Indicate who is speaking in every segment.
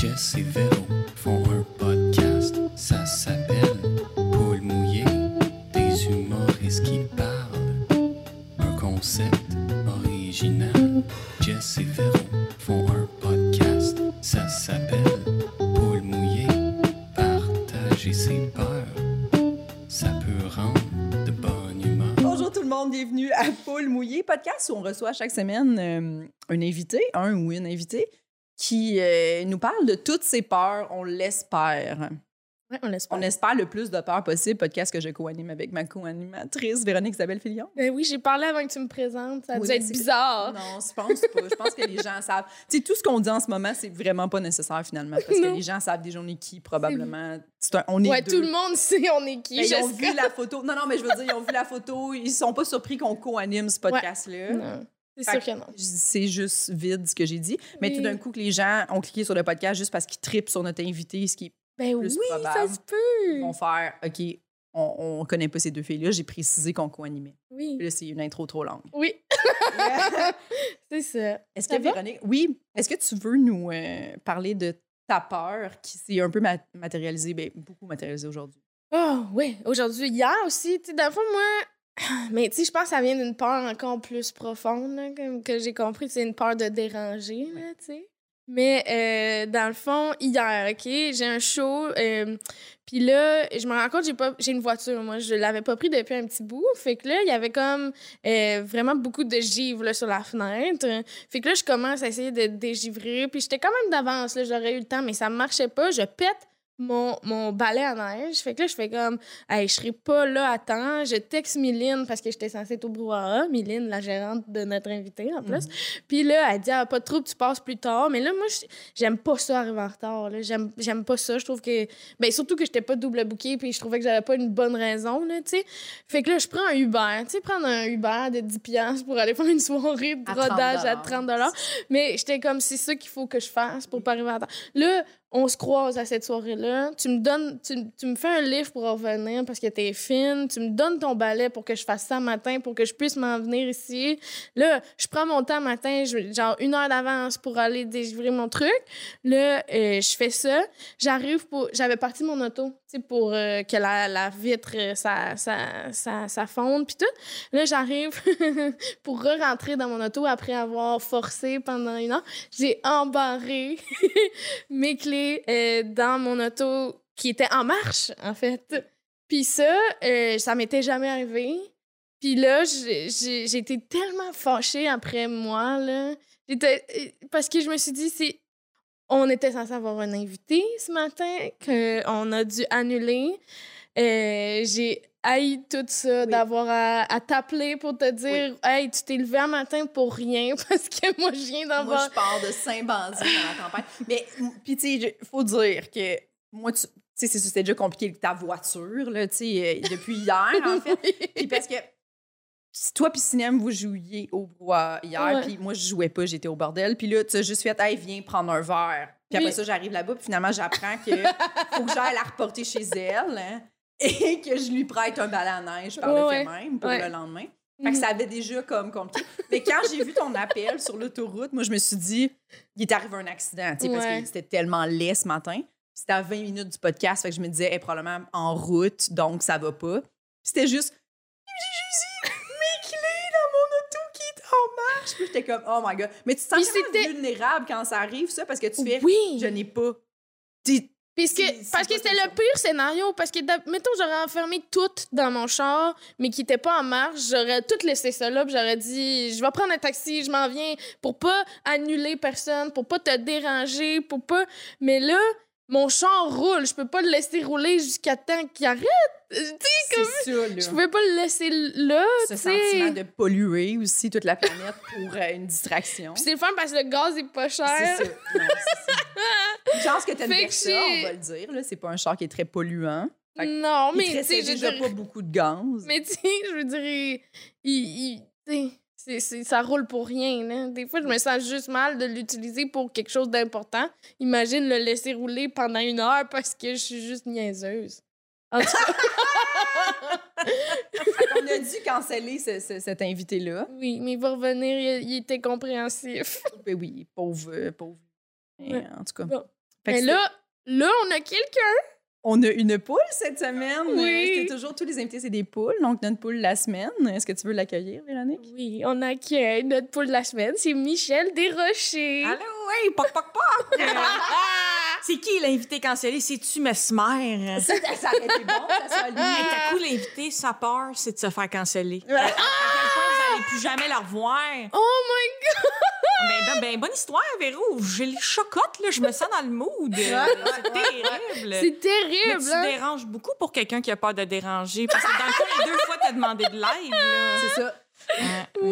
Speaker 1: Jess et Véro font un podcast, ça s'appelle Paul mouillé, des humoristes qui parlent. Un concept original. Jess et Véro font un podcast, ça s'appelle Paul mouillé, partager ses peurs, ça peut rendre de bonne humeur.
Speaker 2: Bonjour tout le monde, bienvenue à Poule Mouillé, podcast où on reçoit chaque semaine euh, un invité, un ou une invitée, qui euh, nous parle de toutes ses peurs, on l'espère.
Speaker 3: Ouais, on l'espère.
Speaker 2: On espère le plus de peurs possible, podcast que je co-anime avec ma co-animatrice Véronique Isabelle Filion.
Speaker 3: Ben oui, j'ai parlé avant que tu me présentes. Ça a
Speaker 2: Oui,
Speaker 3: dû être bizarre.
Speaker 2: Non, je pense pas. Je pense que les gens savent. Tu sais, tout ce qu'on dit en ce moment, c'est vraiment pas nécessaire finalement, parce que les gens savent déjà on est qui, probablement. Un- on est
Speaker 3: Ouais,
Speaker 2: deux.
Speaker 3: tout le monde sait on est qui.
Speaker 2: Ben, ils ont vu la photo. Non, non, mais je veux dire, ils ont vu la photo. Ils sont pas surpris qu'on co-anime ce podcast-là.
Speaker 3: Non, c'est sûr que non.
Speaker 2: C'est juste vide ce que j'ai dit. Mais
Speaker 3: Oui.
Speaker 2: tout d'un coup, que les gens ont cliqué sur le podcast juste parce qu'ils tripent sur notre invité, ce qui
Speaker 3: Ben
Speaker 2: plus
Speaker 3: oui,
Speaker 2: probable.
Speaker 3: ça se peut.
Speaker 2: vont faire OK, on, on connaît pas ces deux filles-là, j'ai précisé qu'on co-animait.
Speaker 3: Oui.
Speaker 2: Puis Là, c'est une intro trop longue.
Speaker 3: Oui, c'est ça.
Speaker 2: Est-ce que
Speaker 3: va?
Speaker 2: Véronique, oui, est-ce que tu veux nous euh, parler de ta peur qui s'est un peu ma- matérialisée, ben, beaucoup matérialisée aujourd'hui?
Speaker 3: Oh, oui. Aujourd'hui, hier aussi, tu sais, dans le fond, moi. Mais tu sais, je pense que ça vient d'une peur encore plus profonde, là, que j'ai compris. C'est une peur de déranger, là, tu sais. Mais euh, dans le fond, hier, OK, j'ai un show. euh, Puis là, je me rends compte, j'ai pas j'ai une voiture, moi. Je l'avais pas pris depuis un petit bout. Fait que là, il y avait comme euh, vraiment beaucoup de givre là, sur la fenêtre. Fait que là, je commence à essayer de dégivrer. Puis j'étais quand même d'avance, là, j'aurais eu le temps, mais ça marchait pas. Je pète mon, mon balai à neige. Fait que là, je fais comme, hey, je serai pas là à temps. Je texte Mylène parce que j'étais censée être au brouhaha. Mylène, la gérante de notre invité, en plus. Puis là, elle dit, ah, pas de trouble, tu passes plus tard. Mais là, moi, je- j'aime pas ça arriver en retard. J'aime pas ça. Je trouve que. Ben, surtout que j'étais pas double booké, puis je trouvais que j'avais pas une bonne raison, là, tu sais. Fait que là, je prends un Uber. Tu sais, prendre un Uber de 10$ piastres pour aller faire une soirée de
Speaker 2: À 30
Speaker 3: rodage à 30 Mais j'étais comme, c'est ça qu'il faut que je fasse pour pas arriver en retard. Là, on se croise à cette soirée-là. Tu me donnes, tu, tu me fais un livre pour revenir parce que t'es fine. Tu me donnes ton balai pour que je fasse ça matin, pour que je puisse m'en venir ici. Là, je prends mon temps matin, genre une heure d'avance pour aller délivrer mon truc. Là, euh, je fais ça. J'arrive pour. J'avais parti mon auto, pour euh, que la, la vitre, euh, ça, ça, fonde, puis tout. Là, j'arrive pour re-rentrer dans mon auto après avoir forcé pendant une heure. J'ai embarré mes clés euh, dans mon auto qui était en marche, en fait. Puis ça, ça m'était jamais arrivé. Puis là, j'ai été tellement fâchée après moi, là. Parce que je me suis dit, c'est... On était censé avoir un invité ce matin qu'on a dû annuler. Euh, j'ai haï tout ça,
Speaker 2: Oui.
Speaker 3: d'avoir à, à t'appeler pour te dire Hey, tu t'es levé un matin pour rien parce que moi, je viens
Speaker 2: Moi,
Speaker 3: d'avoir.
Speaker 2: je pars de Saint-Bandit dans la campagne. Mais, puis, tu sais, il faut dire que moi, tu sais, c'est- c'était déjà compliqué avec ta voiture, là, tu sais, euh, depuis hier, en fait. Puis parce que si toi puis Cinem, vous jouiez au brouhaha hier, puis moi, je jouais pas, j'étais au bordel. Puis là, tu as juste fait, hey, viens prendre un verre. Puis après ça, j'arrive là-bas, puis finalement, j'apprends que faut que j'aille la reporter chez elle hein, et que je lui prête un balai à neige par le
Speaker 3: Ouais,
Speaker 2: fait même pour
Speaker 3: ouais.
Speaker 2: le lendemain. Fait que ça avait déjà comme compliqué. Mais quand j'ai vu ton appel sur l'autoroute, moi, je me suis dit, il est arrivé un accident, tu sais, parce que c'était tellement laid ce matin. C'était à 20 minutes du podcast, fait que je me disais, est probablement en route, donc ça va pas. C'était juste, j'ai juste mes clés dans mon auto qui est en marche. Puis j'étais comme, oh my god. Mais tu te sens tellement vulnérable quand ça arrive, ça, parce que tu fais,
Speaker 3: Oui!
Speaker 2: je n'ai pas.
Speaker 3: Parce que, parce que c'était le pire scénario. Parce que, mettons, j'aurais enfermé tout dans mon char, mais qui n'était pas en marche. J'aurais tout laissé ça là, j'aurais dit je vais prendre un taxi, je m'en viens pour pas annuler personne, pour pas te déranger, pour pas. Mais là, mon char roule. Je peux pas le laisser rouler jusqu'à temps qu'il arrête. Tu sais,
Speaker 2: C'est ça, là.
Speaker 3: je pouvais pas le laisser là,
Speaker 2: Ce
Speaker 3: tu sais.
Speaker 2: sentiment de polluer aussi toute la planète pour euh, une distraction.
Speaker 3: Puis c'est le fun parce que le gaz est pas cher.
Speaker 2: C'est ça. Non, c'est ça. Une chance que tu une Versa, on va le dire. Là. C'est pas un char qui est très polluant. Fait
Speaker 3: Non, mais tu sais,
Speaker 2: déjà
Speaker 3: dire-
Speaker 2: pas beaucoup de gaz.
Speaker 3: Mais tu sais, je veux dire, il, il- ça roule pour rien. Là. Des fois, je me sens juste mal de l'utiliser pour quelque chose d'important. Imagine le laisser rouler pendant une heure parce que je suis juste niaiseuse. En tout cas,
Speaker 2: On a dû canceller ce- ce- cet invité-là.
Speaker 3: oui, mais il va revenir, il, il était compréhensif.
Speaker 2: Ben oui, pauvre, pauvre.
Speaker 3: Ouais.
Speaker 2: En tout cas.
Speaker 3: Bon. Mais là, là, on a quelqu'un.
Speaker 2: On a une poule cette semaine.
Speaker 3: Oui.
Speaker 2: C'était toujours tous les invités, c'est des poules. Donc, notre poule la semaine. Est-ce que tu veux l'accueillir, Véronique?
Speaker 3: Oui, on accueille notre poule de la semaine. C'est Michel Desrochers.
Speaker 4: Allô, oui, poc, poc, poc! C'est qui l'invité cancellé? C'est-tu Mesmer?
Speaker 2: Ça, ça aurait été bon, ça soit lui.
Speaker 4: Coup, l'invité, sa peur, c'est de se faire canceller. plus jamais la revoir.
Speaker 3: Oh my
Speaker 4: Ben, ben, ben, bonne histoire, Véro. J'ai les chocottes, là. Je me sens dans le mood. C'est terrible.
Speaker 3: C'est
Speaker 4: Mais
Speaker 3: terrible,
Speaker 4: tu
Speaker 3: hein?
Speaker 4: déranges beaucoup pour quelqu'un qui a peur de déranger. Parce que dans le fond, les deux fois, t'as demandé de live. Là.
Speaker 2: C'est ça.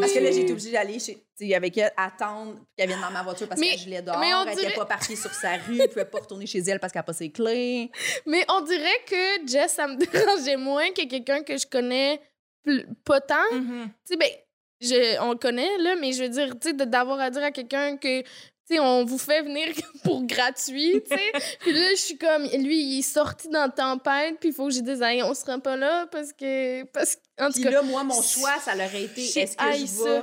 Speaker 2: Parce que là, j'ai été obligée d'aller chez, avec elle, attendre qu'elle vienne dans ma voiture parce
Speaker 3: Mais-
Speaker 2: qu'elle gelait dehors.
Speaker 3: mais on
Speaker 2: Elle était
Speaker 3: dirait-
Speaker 2: pas parquée sur sa rue. Elle pouvait pas retourner chez elle parce qu'elle n'a pas ses clés.
Speaker 3: Mais on dirait que Jess, ça me dérangeait moins que quelqu'un que je connais plus- pas tant.
Speaker 4: Mhm.
Speaker 3: Tu sais, ben, je, on le connaît, là, mais je veux dire, tu sais, de- d'avoir à dire à quelqu'un que, tu sais, on vous fait venir pour gratuit, tu sais. puis là, je suis comme, lui, il est sorti dans Tempête, puis il faut que j'ai des aïe, on sera pas là parce que. Parce, que- en tout
Speaker 2: Puis
Speaker 3: cas,
Speaker 2: là, moi, mon choix, ça aurait été est-ce que je vais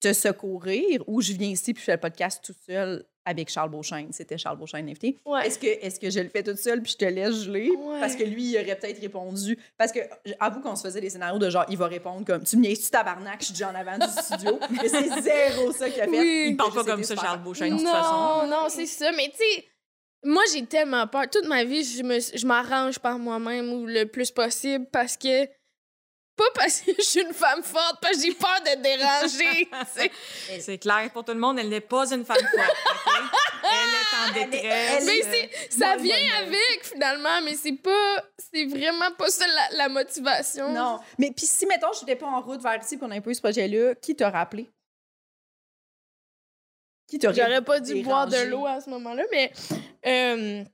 Speaker 2: te secourir ou je viens ici puis je fais le podcast tout seul? Avec Charles Beauchesne. C'était Charles Beauchesne invité.
Speaker 3: ouais.
Speaker 2: Est-ce que, est que je le fais toute seule puis je te laisse geler?
Speaker 3: Ouais.
Speaker 2: Parce que lui, il aurait peut-être répondu. Parce que, avoue qu'on se faisait des scénarios de genre, il va répondre comme Tu me niaises-tu tabarnak, je suis déjà en avant du studio. Mais c'est zéro ça qu'il a fait.
Speaker 3: Oui.
Speaker 4: Il parle pas comme ça,
Speaker 2: super
Speaker 4: Charles Beauchesne, de
Speaker 3: non,
Speaker 4: toute façon.
Speaker 3: non, c'est ça. Mais tu sais, moi, j'ai tellement peur. Toute ma vie, je me- je m'arrange par moi-même ou le plus possible parce que. Pas parce que je suis une femme forte, parce que j'ai peur de déranger.
Speaker 4: C'est clair pour tout le monde, elle n'est pas une femme forte. Elle est en
Speaker 2: Elle est-
Speaker 4: détresse.
Speaker 2: elle
Speaker 3: Mais
Speaker 2: est-
Speaker 3: c'est, ça vient avec finalement, mais c'est pas, c'est vraiment pas ça la, la motivation.
Speaker 2: Non. Mais puis si, mettons, je n'étais pas en route vers ici pour un peu eu ce projet-là, qui t'a rappelé? Qui t'aurait
Speaker 3: J'aurais pas dû
Speaker 2: dérangé?
Speaker 3: boire de l'eau à ce moment-là, mais euh,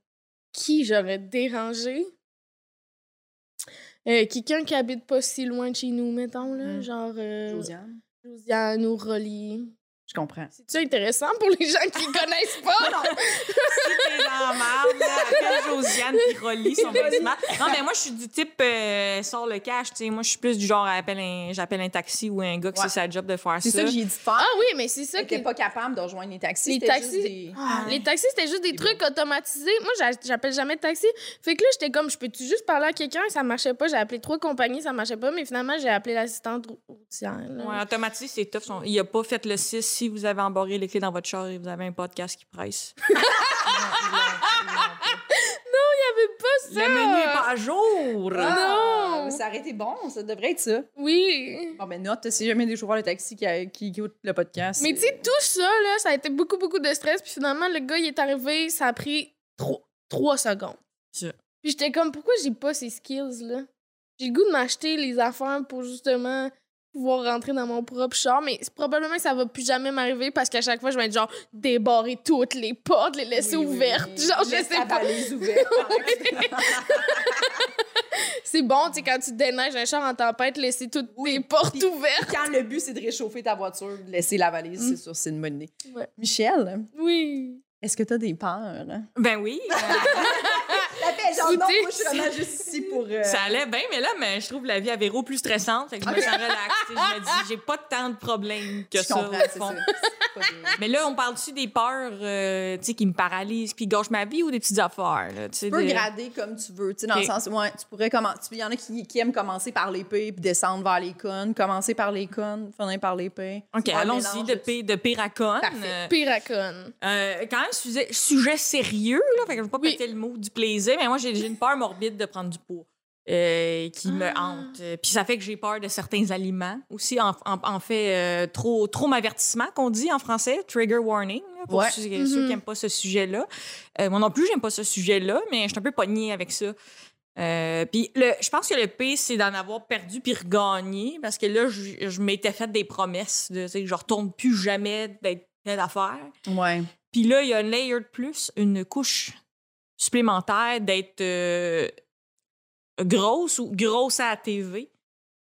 Speaker 3: qui j'aurais dérangé? Euh, Quelqu'un qui habite pas si loin de chez nous, mettons, là,
Speaker 2: Mm.
Speaker 3: genre euh,
Speaker 2: Josiane.
Speaker 3: Josiane ou Rolly.
Speaker 2: Je comprends.
Speaker 3: C'est-tu intéressant pour les gens qui connaissent pas?
Speaker 4: Si t'es dans marde, là, appelle Josiane qui relie son bâtiment. Non, mais moi, je suis du type euh, sort le cash, tu sais. Moi, je suis plus du genre, appelle un- j'appelle un taxi ou un gars que
Speaker 2: Ouais.
Speaker 4: c'est sa job de faire
Speaker 2: C'est ça que j'ai dit de faire.
Speaker 3: Ah oui, mais c'est ça que...
Speaker 2: pas capable de rejoindre les taxis.
Speaker 3: Les
Speaker 2: c'était
Speaker 3: taxis,
Speaker 2: juste des-
Speaker 3: Ah, les taxis, c'était juste des trucs automatisés. Moi, j'a- j'appelle jamais de taxi. Fait que là, j'étais comme, je peux-tu juste parler à quelqu'un? Ça marchait pas. J'ai appelé trois compagnies, ça marchait pas. Mais finalement, j'ai appelé l'assistante rou- routière.
Speaker 4: Ouais, automatique, c'est tough. Il a pas fait le 6. Si vous avez embarré les clés dans votre char et vous avez un podcast qui presse.
Speaker 3: Pas ça!
Speaker 4: Le menu est pas à jour.
Speaker 2: Ah,
Speaker 3: Non.
Speaker 2: Ça aurait été bon, ça devrait être ça.
Speaker 3: Oui.
Speaker 2: Bon, ben, note, si jamais des chauffeurs de taxi qui, qui écoutent le podcast.
Speaker 3: Mais tu sais, tout ça, là, ça a été beaucoup, beaucoup de stress. Puis finalement, le gars, il est arrivé, ça a pris trois, trois secondes.
Speaker 4: Ça.
Speaker 3: Puis j'étais comme, pourquoi j'ai pas ces skills-là? J'ai le goût de m'acheter les affaires pour justement pouvoir rentrer dans mon propre char, mais probablement que ça va plus jamais m'arriver parce qu'à chaque fois, je vais être genre débarrer toutes les portes, les laisser
Speaker 2: Oui,
Speaker 3: ouvertes.
Speaker 2: oui.
Speaker 3: Genre, je
Speaker 2: Laisse
Speaker 3: sais
Speaker 2: ta
Speaker 3: pas.
Speaker 2: valise ouverte.
Speaker 3: C'est bon, tu sais, quand tu déneiges un char en tempête, laisser toutes
Speaker 2: Oui,
Speaker 3: les portes ouvertes.
Speaker 2: Quand le but, c'est de réchauffer ta voiture, de laisser la valise,
Speaker 3: Mm.
Speaker 2: c'est sûr, c'est une bonne idée.
Speaker 3: Ouais.
Speaker 2: Michel,
Speaker 3: Oui.
Speaker 2: est-ce que tu as des peurs?
Speaker 4: Ben oui.
Speaker 2: genre, non, moi, je suis vraiment juste ici pour... euh,
Speaker 4: ça allait bien, mais là, mais je trouve la vie à Véro plus stressante. Fait que je me sens relax. tu sais, Je me dis, j'ai pas tant de problèmes que
Speaker 2: je
Speaker 4: ça.
Speaker 2: comprends,
Speaker 4: Mais là, on parle-tu des peurs euh, tu sais, qui me paralysent puis gâchent ma vie ou des petites affaires? Là, tu
Speaker 2: peux
Speaker 4: de-
Speaker 2: grader comme tu veux, dans le sens, ouais, tu pourrais commencer. Il y en a qui, qui aiment commencer par l'épée puis descendre vers les connes, commencer par les connes, finir par l'épée.
Speaker 4: OK, allons-y de,
Speaker 2: de-
Speaker 4: pi- de pire à conne.
Speaker 2: Parfait.
Speaker 4: Euh,
Speaker 3: Piracone.
Speaker 4: euh, quand même, sujet, sujet sérieux, là, fait que je veux pas
Speaker 3: Oui.
Speaker 4: péter le mot du plaisir, mais moi, j'ai une peur morbide de prendre du poids. euh, qui me
Speaker 3: Ah.
Speaker 4: hante. Euh, Puis ça fait que j'ai peur de certains aliments. Aussi, en, en- en fait, euh, trop, trop m'avertissement qu'on dit en français, trigger warning, là, pour
Speaker 2: Ouais.
Speaker 4: ceux, ceux
Speaker 3: Mhm.
Speaker 4: qui n'aiment pas ce sujet-là. Euh, moi non plus, j'aime pas ce sujet-là, mais je suis un peu pognée avec ça. Puis je pense que le pire, c'est d'en avoir perdu puis regagné, parce que là, je, je m'étais fait des promesses de, je retourne plus jamais d'être telle affaire.
Speaker 2: Ouais.
Speaker 4: Puis là, il y a un layer de plus, une couche supplémentaire d'être euh, grosse ou grosse à la TV.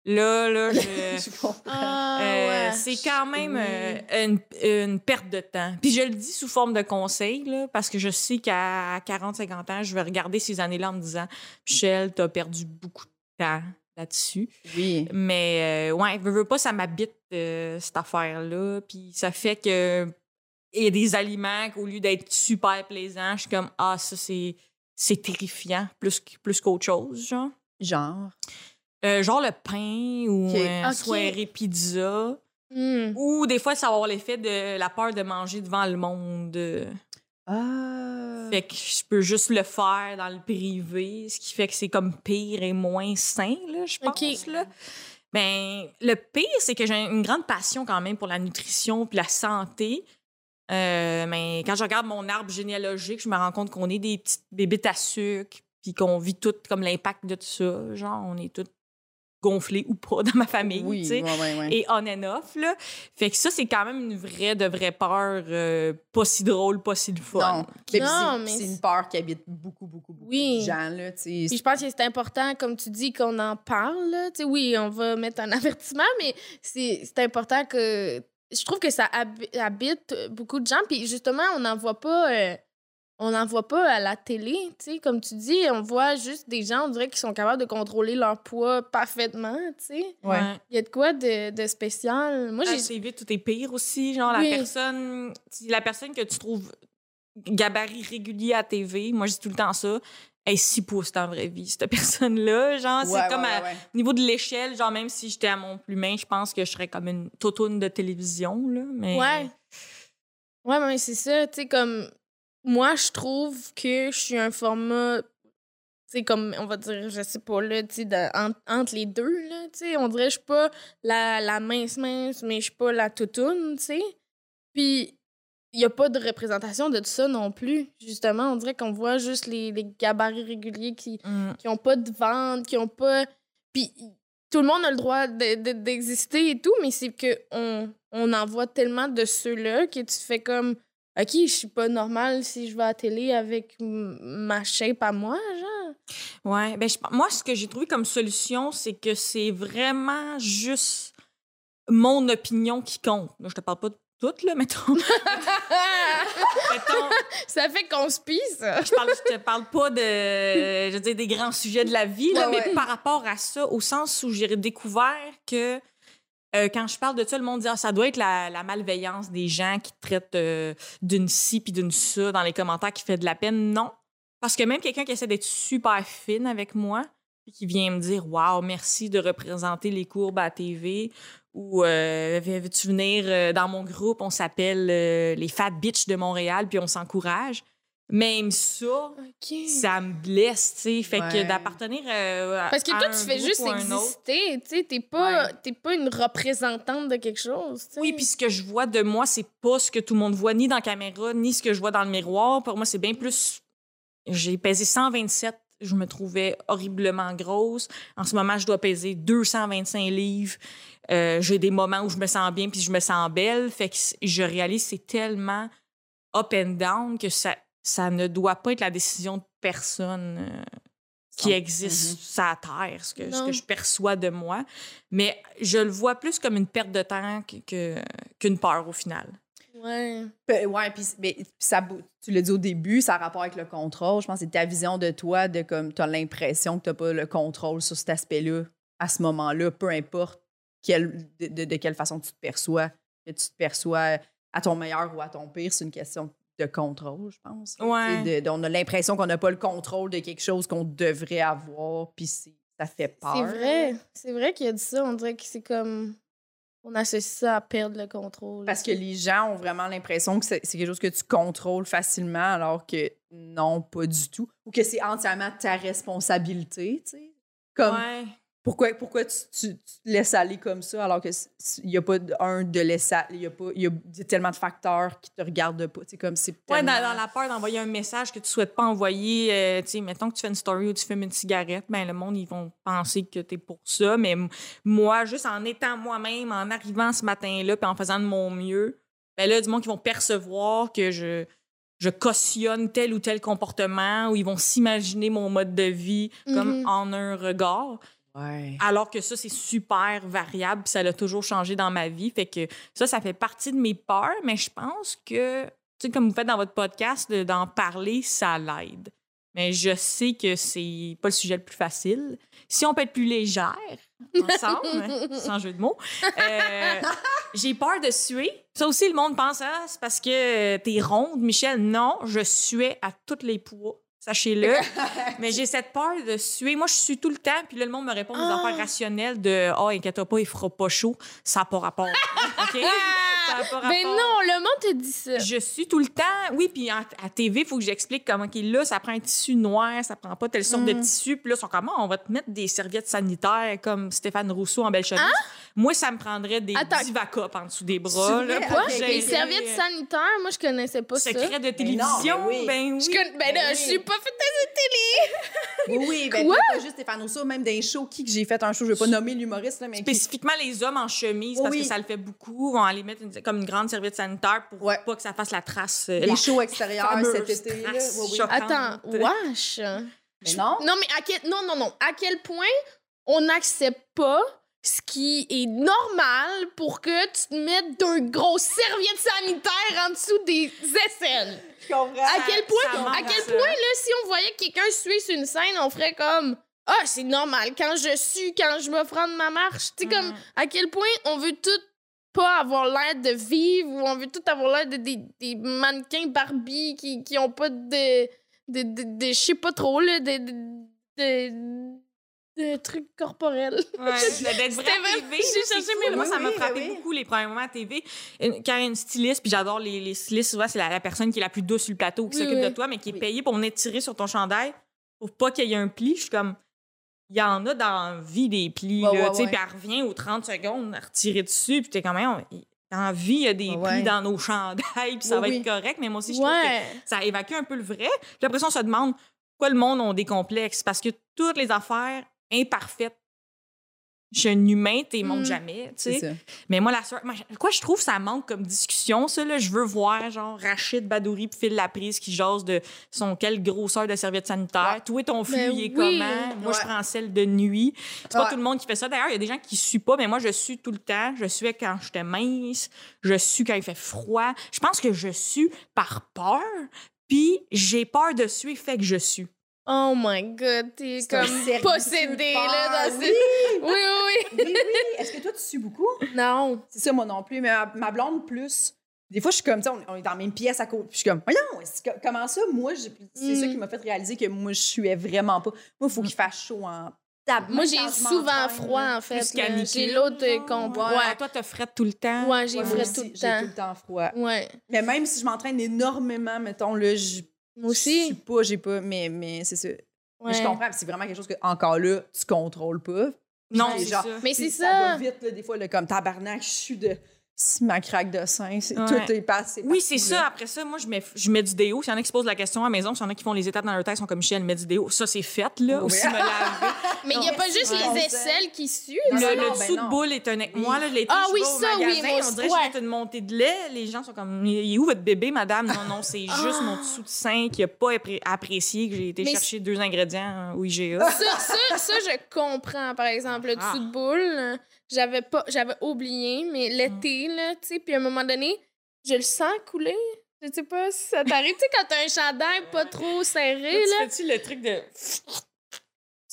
Speaker 4: Là, là, je...
Speaker 2: Je comprends.
Speaker 3: Ah,
Speaker 4: Euh,
Speaker 3: ouais.
Speaker 4: c'est quand même euh, une, une perte de temps. Puis je le dis sous forme de conseil, là, parce que je sais qu'à 40-50 ans, je vais regarder ces années-là en me disant Michel, t'as perdu beaucoup de temps là-dessus.
Speaker 2: Oui.
Speaker 4: Mais euh, ouais, veux, veux pas, ça m'habite, euh, cette affaire-là. Puis ça fait que il y a des aliments qu'au lieu d'être super plaisants, je suis comme, ah, ça, c'est, c'est terrifiant, plus, plus qu'autre chose, genre.
Speaker 2: Genre?
Speaker 4: Euh, genre le pain ou
Speaker 2: Ok.
Speaker 4: euh,
Speaker 3: Ok.
Speaker 4: soirée pizza.
Speaker 3: Hmm.
Speaker 4: Ou des fois, ça va avoir l'effet de la peur de manger devant le monde.
Speaker 2: Ah.
Speaker 4: Fait que je peux juste le faire dans le privé, ce qui fait que c'est comme pire et moins sain, là, je pense.
Speaker 3: Ok.
Speaker 4: Là. Ben, le pire, c'est que j'ai une grande passion quand même pour la nutrition puis la santé. Euh, mais quand je regarde mon arbre généalogique, je me rends compte qu'on est des petites bébites à sucre puis qu'on vit tout comme l'impact de tout ça. Genre, on est toutes gonflées ou pas dans ma famille,
Speaker 2: Oui,
Speaker 4: tu sais
Speaker 2: ouais, ouais, ouais.
Speaker 4: et on and off. Là. Fait que ça, c'est quand même une vraie de vraie peur, euh, pas si drôle, pas si le fun.
Speaker 2: Non, mais
Speaker 3: Non,
Speaker 2: c'est-
Speaker 3: mais
Speaker 2: une peur qui habite beaucoup, beaucoup, beaucoup
Speaker 3: Oui.
Speaker 2: de gens. Là, tu sais.
Speaker 3: Puis je pense que c'est important, comme tu dis, qu'on en parle. là. Tu sais, oui, on va mettre un avertissement, mais c'est c'est important que. Je trouve que ça habi- habite beaucoup de gens. Puis justement, on n'en voit pas. euh, on n'en voit pas à la télé, tu sais, comme tu dis, on voit juste des gens, on dirait, qui sont capables de contrôler leur poids parfaitement, tu sais.
Speaker 2: Ouais.
Speaker 3: Il y a de quoi de, de spécial. Moi, j'ai...
Speaker 4: Assez vite, tout est pire aussi. Genre,
Speaker 3: Oui.
Speaker 4: la personne, la personne que tu trouves gabarit régulier à TV, moi, je dis tout le temps ça, est 6 pouces dans la vraie vie, cette personne-là. Genre,
Speaker 2: Ouais,
Speaker 4: c'est comme
Speaker 2: ouais,
Speaker 4: à- au niveau de l'échelle, genre, même si j'étais à mon plus main, je pense que je serais comme une tautoune de télévision, là. Mais...
Speaker 3: Ouais. Ouais, mais c'est ça, tu sais, comme. Moi, je trouve que je suis un format. Tu sais, comme, on va dire, je sais pas, là, tu sais, de- en- entre les deux, là, tu sais. On dirait, je suis pas la, la mince-mince, mais je suis pas la toutoune, tu sais. Puis, il y a pas de représentation de tout ça non plus. Justement, on dirait qu'on voit juste les, les gabarits réguliers qui,
Speaker 4: Mm.
Speaker 3: qui ont pas de vente, qui ont pas. Puis tout le monde a le droit de- de- d'exister et tout, mais c'est que on, on en voit tellement de ceux-là que tu fais comme. Ok, je suis pas normale si je vais à la télé avec ma shape à moi, genre.
Speaker 4: Ouais, ben je- moi, ce que j'ai trouvé comme solution, c'est que c'est vraiment juste mon opinion qui compte. Je te parle pas de là, mettons. mettons
Speaker 3: Ça fait qu'on se pisse,
Speaker 4: je, parle, je te parle pas de, je veux dire, des grands sujets de la vie, là,
Speaker 2: Ouais,
Speaker 4: mais
Speaker 2: ouais.
Speaker 4: par rapport à ça, au sens où j'ai découvert que euh, quand je parle de ça, le monde dit ah, ça doit être la, la malveillance des gens qui te traitent euh, d'une ci puis d'une ça dans les commentaires qui fait de la peine. Non. Parce que même quelqu'un qui essaie d'être super fine avec moi, puis qui vient me dire Waouh, merci de représenter les courbes à la TV ou euh, veux-tu venir euh, dans mon groupe, on s'appelle euh, les Fat Bitch de Montréal, puis on s'encourage. Même ça, ça me blesse, tu sais. Fait
Speaker 2: Ouais.
Speaker 4: que d'appartenir à-
Speaker 3: Parce que toi, tu fais juste exister, tu sais, t'es pas,
Speaker 2: Ouais.
Speaker 3: pas une représentante de quelque chose.
Speaker 4: Oui, puis ce que je vois de moi, c'est pas ce que tout le monde voit, ni dans la caméra, ni ce que je vois dans le miroir. Pour moi, c'est bien plus. J'ai pesé 127, je me trouvais horriblement grosse. En ce moment, je dois peser 225 livres. Euh, J'ai des moments où je me sens bien puis je me sens belle. Fait que je réalise que c'est tellement up and down que ça, ça ne doit pas être la décision de personne. euh, qui existe
Speaker 2: Mhm.
Speaker 4: sur la Terre, ce que, ce que je perçois de moi. Mais je le vois plus comme une perte de temps que- que- qu'une peur au final.
Speaker 3: Ouais.
Speaker 2: Pe- Ouais, puis mais- puis ça, tu l'as dit au début, ça a rapport avec le contrôle. Je pense que c'est ta vision de toi, de comme tu as l'impression que tu n'as pas le contrôle sur cet aspect-là à ce moment-là, peu importe quelle, de, de- de quelle façon tu te perçois. Que tu te perçois à ton meilleur ou à ton pire, c'est une question de contrôle, je pense.
Speaker 4: Ouais.
Speaker 2: De- de- on a l'impression qu'on n'a pas le contrôle de quelque chose qu'on devrait avoir, puis c'est- ça fait peur.
Speaker 3: C'est vrai. C'est vrai qu'il y a dit ça. On dirait que c'est comme. On associe ça à perdre le contrôle.
Speaker 2: Parce que les gens ont vraiment l'impression que c'est c'est quelque chose que tu contrôles facilement, alors que non, pas du tout. Ou que c'est entièrement ta responsabilité, tu sais. Comme,
Speaker 4: Ouais.
Speaker 2: Pourquoi, pourquoi tu, tu- tu te laisses aller comme ça, alors qu'il n'y a pas un de laisser aller, il y a pas, il y a il y a tellement de facteurs qui te regardent pas, tu comme c'est
Speaker 4: Ouais, dans, la peur d'envoyer un message que tu souhaites pas envoyer, euh, tu sais, mettons que tu fais une story ou tu fumes une cigarette, ben le monde, ils vont penser que tu es pour ça. Mais moi, juste en étant moi-même, en arrivant ce matin-là, puis en faisant de mon mieux, ben là, du monde qui vont percevoir que je, je cautionne tel ou tel comportement, ou ils vont s'imaginer mon mode de vie comme
Speaker 3: Mhm.
Speaker 4: en un regard.
Speaker 2: Ouais.
Speaker 4: Alors que ça, c'est super variable, puis ça a toujours changé dans ma vie. Fait que ça, ça fait partie de mes peurs, mais je pense que, tu sais, comme vous faites dans votre podcast, de- d'en parler, ça l'aide. Mais je sais que c'est pas le sujet le plus facile. Si on peut être plus légère, ensemble, sans jeu de mots. Euh, j'ai peur de suer. Ça aussi, le monde pense, ah, c'est parce que t'es ronde, Michel. Non, je suais à tous les poids. Sachez-le. Mais j'ai cette peur de suer. Moi, je suis tout le temps, puis là, le monde me répond des
Speaker 3: Ah.
Speaker 4: affaires rationnelles de Ah, inquiète pas, il fera pas chaud. Ça n'a pas rapport. OK? Rapport.
Speaker 3: Ben non, le monde te dit ça.
Speaker 4: Je suis tout le temps. Oui, puis en- à TV, il faut que j'explique comment qu'il est là. Ça prend un tissu noir, ça prend pas telle sorte de
Speaker 3: Mm.
Speaker 4: tissu. Puis là, ils sont comme, Ah, on va te mettre des serviettes sanitaires comme Stéphane Rousseau en belle chemise. Moi, ça me prendrait des
Speaker 3: Attends.
Speaker 4: divacop en dessous des bras. Là, pour
Speaker 3: Les serviettes sanitaires, moi, je connaissais pas ça.
Speaker 4: Secret de
Speaker 2: non,
Speaker 4: télévision,
Speaker 2: mais oui.
Speaker 4: ben oui.
Speaker 3: Je. Ben là,
Speaker 2: Ben
Speaker 3: je
Speaker 2: oui.
Speaker 3: suis pas faite de télé.
Speaker 2: Oui, oui, ben,
Speaker 3: Quoi?
Speaker 2: pas juste Stéphane Rousseau, même des shows qui que j'ai fait un show, je vais pas nommer l'humoriste, là, mais qui-
Speaker 4: Spécifiquement les hommes en chemise, parce
Speaker 2: Oui.
Speaker 4: que ça le fait beaucoup, vont aller mettre une- comme une grande serviette sanitaire pour
Speaker 2: Ouais.
Speaker 4: pas que ça fasse la trace. euh,
Speaker 2: les shows extérieurs cet été. Là.
Speaker 4: trace
Speaker 2: Oui, oui.
Speaker 4: choquante.
Speaker 3: Attends, wesh.
Speaker 2: Mais non.
Speaker 3: Non, mais à quel... Non, non, non. À quel point on n'accepte pas ce qui est normal pour que tu te mettes d'une grosse serviette sanitaire en dessous des aisselles?
Speaker 2: Je comprends.
Speaker 3: À quel point, à quel point là, si on voyait quelqu'un suer sur une scène, on ferait comme ah c'est normal quand je sue, quand je me prends de ma marche. Tu sais comme
Speaker 4: Mhm.
Speaker 3: à quel point on veut tout pas avoir l'air de vivre ou on veut tout avoir l'air de des, des mannequins Barbie qui qui ont pas de de, de, de- je sais pas trop là de de, de, de trucs corporels.
Speaker 4: Ouais, d'être vrai TV.
Speaker 3: j'ai cherché mes.
Speaker 4: Moi, ça m'a
Speaker 2: oui,
Speaker 4: frappé
Speaker 2: oui.
Speaker 4: beaucoup les premiers moments à TV. Une- Quand il y a une styliste, puis j'adore les, les stylistes, souvent, c'est la, la personne qui est la plus douce sur le plateau, qui
Speaker 3: Oui,
Speaker 4: s'occupe
Speaker 3: oui.
Speaker 4: de toi, mais qui est
Speaker 2: Oui.
Speaker 4: payée pour venir tirer sur ton chandail pour pas qu'il y ait un pli. Je suis comme. Il y en a dans la vie des plis,
Speaker 2: Ouais,
Speaker 4: là,
Speaker 2: ouais,
Speaker 4: tu sais,
Speaker 2: ouais.
Speaker 4: puis elle revient aux 30 secondes à retirer dessus, puis t'es Voyons, dans la vie, il y a des plis dans nos chandails, puis ça va
Speaker 2: oui.
Speaker 4: être correct, mais moi aussi, je trouve que ça évacue un peu le vrai. Puis après ça, on se demande pourquoi le monde a des complexes. Parce que toutes les affaires imparfaites chez un humain, t'es montres
Speaker 3: Mm.
Speaker 4: jamais, tu sais. Mais moi, la soeur, moi, quoi je trouve ça manque comme discussion, ça, là. Je veux voir, genre, Rachid Badouri puis Phil Laprise qui jase de son quelle grosseur de serviette sanitaire.
Speaker 2: Ouais.
Speaker 4: Toi, ton flux,
Speaker 3: Ben
Speaker 4: il est
Speaker 3: oui.
Speaker 4: comment? Moi, je prends celle de nuit. C'est pas tout le monde qui fait ça. D'ailleurs, il y a des gens qui suent pas, mais moi, je sue tout le temps. Je suais quand j'étais mince. Je sue quand il fait froid. Je pense que je sue par peur. Puis j'ai peur de suer, fait que je sue.
Speaker 3: Oh my god, t'es comme
Speaker 2: service
Speaker 3: possédé
Speaker 2: de
Speaker 3: là dans
Speaker 2: peur.
Speaker 3: ce... Oui, oui, oui.
Speaker 2: Oui, oui. Est-ce que toi, tu sues beaucoup?
Speaker 3: Non.
Speaker 2: C'est ça, moi non plus. Mais ma, ma blonde, plus. Des fois, je suis comme, tu sais, on, on est dans la même pièce à côté. Puis je suis comme, voyons, que- comment ça, moi, j'ai- c'est
Speaker 3: Mm.
Speaker 2: ça qui m'a fait réaliser que moi, je suais vraiment pas. Moi, il faut qu'il fasse chaud en table.
Speaker 3: Moi, j'ai souvent froid, en fait. J'ai l'autre euh, qu'on...
Speaker 2: Ouais.
Speaker 3: Ouais.
Speaker 4: Ah, toi, t'as fret tout le temps.
Speaker 3: Ouais, j'ai
Speaker 2: Ouais, aussi,
Speaker 3: tout le
Speaker 2: J'ai tout
Speaker 3: temps.
Speaker 2: le temps froid.
Speaker 3: Ouais.
Speaker 2: Mais même si je m'entraîne énormément, mettons, là, je.
Speaker 3: Moi
Speaker 2: Je suis
Speaker 3: aussi.
Speaker 2: pas, j'ai pas. Mais, mais c'est ça. Mais je comprends. C'est vraiment quelque chose que, encore là, tu contrôles pas.
Speaker 4: Non, c'est
Speaker 2: genre-
Speaker 4: ça.
Speaker 3: Mais c'est
Speaker 2: va
Speaker 3: ça.
Speaker 2: vite, là, des fois, là, comme tabarnak, je suis de. Si ma craque de sein, c'est
Speaker 4: Ouais.
Speaker 2: tout est passé.
Speaker 4: Oui, c'est ça. Après ça, moi, je mets, je mets du déo. S'il y en a qui se posent la question à la maison, s'il y en a qui font les étapes dans leur tête, ils sont comme Michel, mets du déo. Ça, c'est fait, là.
Speaker 2: Oui.
Speaker 4: Aussi me laver.
Speaker 3: Mais il n'y a pas juste les aisselles qui suent.
Speaker 4: Le,
Speaker 2: non,
Speaker 4: le dessous
Speaker 2: ben
Speaker 4: de boule est un. Moi, là, l'été,
Speaker 3: Ah
Speaker 4: je
Speaker 3: oui,
Speaker 4: vais au
Speaker 3: ça, oui,
Speaker 4: magasin,
Speaker 3: moi
Speaker 4: on dirait que vais une montée de lait. Les gens sont comme, il est où votre bébé, madame? Non, non, c'est juste mon dessous de sein qui n'a pas appré- apprécié que j'ai été
Speaker 3: Mais
Speaker 4: chercher deux ingrédients au IGA.
Speaker 3: Ça, ça, ça, je comprends, par exemple, le
Speaker 4: Ah.
Speaker 3: dessous de boule. J'avais pas, j'avais oublié, mais l'été, là, tu sais, puis à un moment donné, je le sens couler. Je sais pas si ça t'arrive. tu sais, quand t'as un chandail pas trop serré, là.
Speaker 4: tu fais-tu le truc de.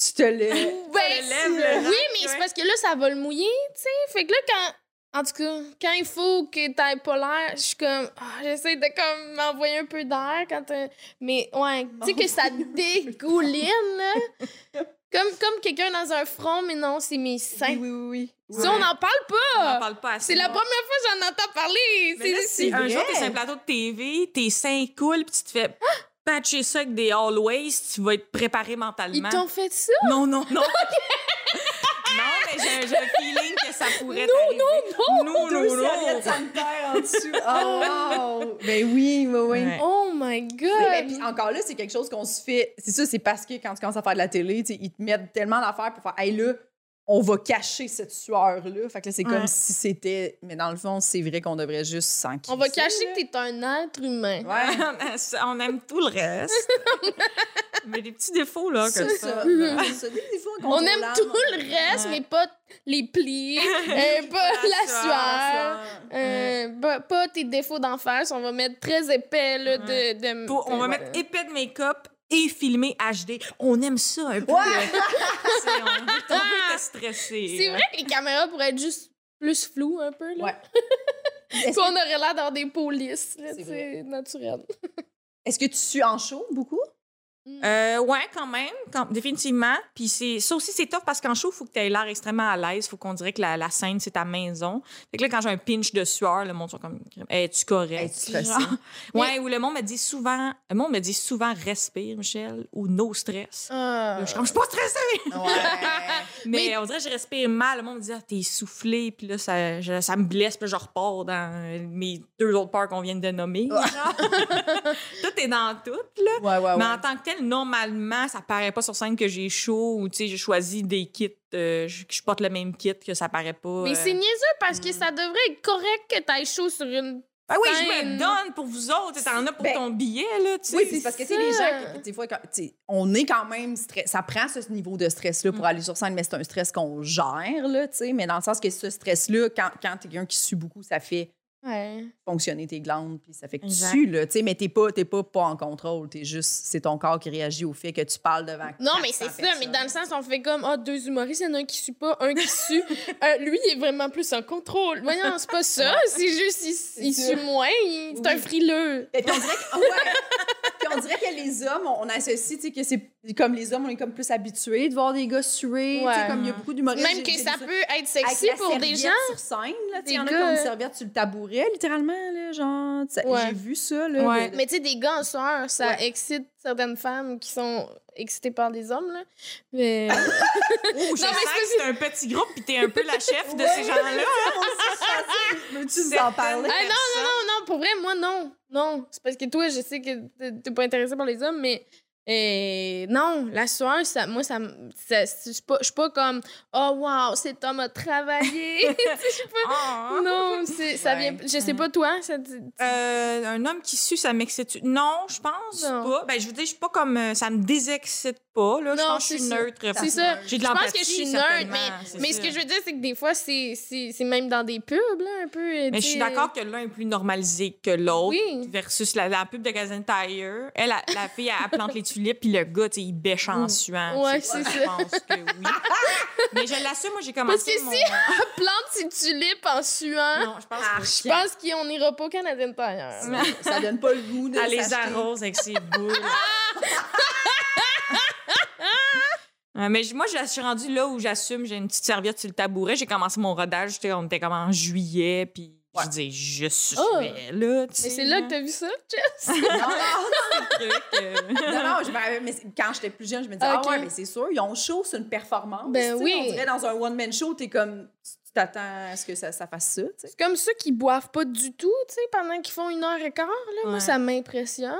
Speaker 2: Tu te lèves.
Speaker 3: Ben,
Speaker 4: lèves le
Speaker 3: oui, mais c'est parce que là, ça va le mouiller, tu sais. Fait que là, quand. En tout cas, quand il faut que t'aies pas l'air, je suis comme. ah, J'essaie de comme m'envoyer un peu d'air quand t'as- Mais ouais, tu sais que ça dégouline, là. Comme, comme quelqu'un dans un front, mais non, c'est mes seins.
Speaker 2: oui, oui. oui.
Speaker 3: Ça, on n'en parle
Speaker 4: On n'en
Speaker 3: pas!
Speaker 4: parle pas assez.
Speaker 3: C'est la première fois que j'en entends parler!
Speaker 4: Mais là,
Speaker 3: C'est-
Speaker 4: si un jour, t'es sur un plateau de TV, tes seins coulent, puis tu te fais patcher ça avec des always, tu vas être préparé
Speaker 3: Ils
Speaker 4: mentalement.
Speaker 3: t'ont fait ça?
Speaker 4: Non, non, non. j'ai un feeling que ça pourrait non, non, non, non,
Speaker 2: Deux
Speaker 4: non,
Speaker 2: serviettes sanitaires en dessous. Oh, wow! Ben oui, oui, oui.
Speaker 4: Ouais.
Speaker 3: Oh my
Speaker 2: Mais,
Speaker 3: god!
Speaker 2: puis encore là, c'est quelque chose qu'on se fait. C'est ça, c'est parce que quand tu commences à faire de la télé, ils te mettent tellement d'affaires pour faire, hey là, on va cacher cette sueur-là. Fait que là, c'est
Speaker 4: Ouais.
Speaker 2: comme si c'était. Mais dans le fond, c'est vrai qu'on devrait juste s'en
Speaker 3: On va cacher
Speaker 2: là.
Speaker 3: que t'es un être humain.
Speaker 2: Ouais.
Speaker 4: On aime tout le reste. mais des petits défauts, là,
Speaker 2: C'est
Speaker 4: comme
Speaker 2: ça.
Speaker 4: ça.
Speaker 2: C'est ça. Des fois,
Speaker 3: On aime tout le reste,
Speaker 4: Ouais.
Speaker 3: mais pas les plis, euh, pas la sueur, euh, pas, pas tes défauts d'en face. On va mettre très épais là, de, de-
Speaker 4: Pour- on va
Speaker 3: de-
Speaker 4: mettre épais de make-up et filmé HD. On aime ça un peu.
Speaker 2: Ouais.
Speaker 4: on te stresser.
Speaker 3: C'est vrai que les caméras pourraient être juste plus floues un peu, là.
Speaker 2: Ouais. Est-ce
Speaker 3: Puis on aurait l'air dans des polices,
Speaker 2: C'est
Speaker 3: naturel.
Speaker 2: est-ce que tu suis en show beaucoup?
Speaker 4: Euh, ouais, quand même, quand- définitivement. Puis c'est ça aussi, c'est tough parce qu'en show, il faut que tu aies l'air extrêmement à l'aise. Il faut qu'on dirait que la, la scène, c'est ta maison. Fait que là, quand j'ai un pinch de sueur, le monde sont comme Es-tu correct? Genre. Ouais, ou le monde me dit souvent, le monde me dit souvent respire, Michel, ou no stress. Là, je suis comme, je suis pas stressée!
Speaker 2: Ouais.
Speaker 4: Mais, on dirait que je respire mal. Le monde me dit, ah, t'es essoufflé. Puis là, ça, je- ça me blesse. Puis là, je repars dans mes deux autres peurs qu'on vient de nommer. genre. tout est dans tout, là.
Speaker 2: ouais, ouais,
Speaker 4: Mais
Speaker 2: ouais.
Speaker 4: en tant que tel, normalement, ça paraît pas sur scène que j'ai chaud ou, tu sais, j'ai choisi des kits, euh, je- que je porte le même kit, que ça paraît pas.
Speaker 3: Mais
Speaker 4: euh.
Speaker 3: c'est niaiseux parce que ça devrait être correct que t'ailles chaud sur une.
Speaker 4: Ah oui, je me donne pour vous autres. T'en as pour
Speaker 2: Ben,
Speaker 4: ton billet, là, tu sais.
Speaker 2: Oui, c'est parce que, tu sais, les gens, qui- des fois, quand- tu sais, on est quand même stress. Ça prend ce niveau de stress-là
Speaker 4: Mm.
Speaker 2: pour aller sur scène, mais c'est un stress qu'on gère, là, tu sais. Mais dans le sens que ce stress-là, quand, quand t'es quelqu'un qui sue beaucoup, ça fait
Speaker 3: Ouais.
Speaker 2: fonctionner tes glandes, puis ça fait que tu
Speaker 4: Exact.
Speaker 2: sues, là, tu sais. Mais t'es pas, pas, pas en contrôle. T'es juste, c'est ton corps qui réagit au fait que tu parles devant
Speaker 3: Non, mais c'est
Speaker 2: 400
Speaker 3: ça. Mais dans le sens, on fait comme, ah, deux humoristes, il y en a un qui suit pas, un qui suit. Euh, lui, il est vraiment plus en contrôle. Voyons, c'est pas ça. C'est juste, il, suit moins. C'est un frileux.
Speaker 2: Et puis on dirait que, ouais. Puis on dirait que les hommes, on associe, tu sais, que c'est comme les hommes, on est comme plus habitués de voir des gars suer. Tu sais,
Speaker 3: Ouais.
Speaker 2: comme il y a beaucoup d'humoristes.
Speaker 3: Même que ça peut être
Speaker 2: Avec
Speaker 3: sexy
Speaker 2: la
Speaker 3: pour des gens.
Speaker 2: sur scène, là, tu il y en a ont une serviette sur le tabouret, littéralement, là, genre, tu
Speaker 3: Ouais.
Speaker 2: j'ai vu ça, là.
Speaker 4: Ouais.
Speaker 2: de-
Speaker 3: Mais tu sais, des gars en soeur, ça excite certaines femmes qui sont excitées par des hommes, là. Mais.
Speaker 4: Je
Speaker 3: Non, mais
Speaker 4: sens
Speaker 3: c'est
Speaker 4: que c'est un petit groupe puis t'es un peu la chef de ces gens-là.
Speaker 2: Veux-tu nous en parler?
Speaker 3: Ah, non, non, non, non, pour vrai, moi, non. Non. C'est parce que toi, je sais que t'es- pas intéressé par les hommes, mais. Euh, non, la sueur, ça, moi, ça, ça je suis pas, je suis pas comme oh wow, cet homme a travaillé. Pas-
Speaker 4: Ah.
Speaker 3: non, c'est, ça
Speaker 2: Ouais.
Speaker 3: vient. Je sais pas toi, ça.
Speaker 4: Euh, un homme qui sue, ça m'excite. Non, je pense
Speaker 3: Non.
Speaker 4: pas. Ben, je veux dire, je suis pas comme. euh, ça me désexcite pas, là. je
Speaker 3: Non,
Speaker 4: pense que je suis neutre.
Speaker 3: C'est ça.
Speaker 4: J'ai de
Speaker 3: Je pense que je suis neutre, mais, ce que je veux dire, c'est que des fois, c'est, même dans des pubs, là, un peu.
Speaker 4: Mais je suis d'accord que l'un est plus normalisé que l'autre.
Speaker 3: Oui.
Speaker 4: Versus la, la pub de Gazin Tire. Elle, la, la fille, elle, plante les tulipes, puis le gars, il bêche en
Speaker 3: Mm.
Speaker 4: suant.
Speaker 3: Ouais, c'est
Speaker 4: Je
Speaker 3: ça.
Speaker 4: pense que oui. mais je l'assume, moi, j'ai
Speaker 3: Parce
Speaker 4: commencé
Speaker 3: que
Speaker 4: mon...
Speaker 3: si plante ses tulipes en suant,
Speaker 4: Non, je pense
Speaker 2: Ah,
Speaker 4: que
Speaker 3: je pense qu'on n'ira pas au Canadien Tire.
Speaker 2: Ça donne pas le goût de
Speaker 4: Elle les arrose avec ses boules. Euh, mais moi, je suis rendue là où j'assume, j'ai une petite serviette sur le tabouret. J'ai commencé mon rodage, tu sais, on était comme en juillet, puis
Speaker 2: Ouais.
Speaker 4: je dis, je suis
Speaker 3: Oh.
Speaker 4: là, tu
Speaker 3: Mais
Speaker 4: sais.
Speaker 3: c'est là que t'as vu ça, Jess?
Speaker 2: Non, non,
Speaker 4: truc, euh.
Speaker 2: non, non, je me mais quand j'étais plus jeune, je me disais,
Speaker 3: Ok.
Speaker 2: ah ouais, mais c'est sûr, ils ont chaud, c'est une performance.
Speaker 3: Ben oui.
Speaker 2: On dirait dans un one-man show, t'es comme, tu t'attends à ce que ça, ça fasse ça.
Speaker 3: C'est comme ceux qui boivent pas du tout, tu sais, pendant qu'ils font une heure et quart, là. Moi, ça m'impressionne.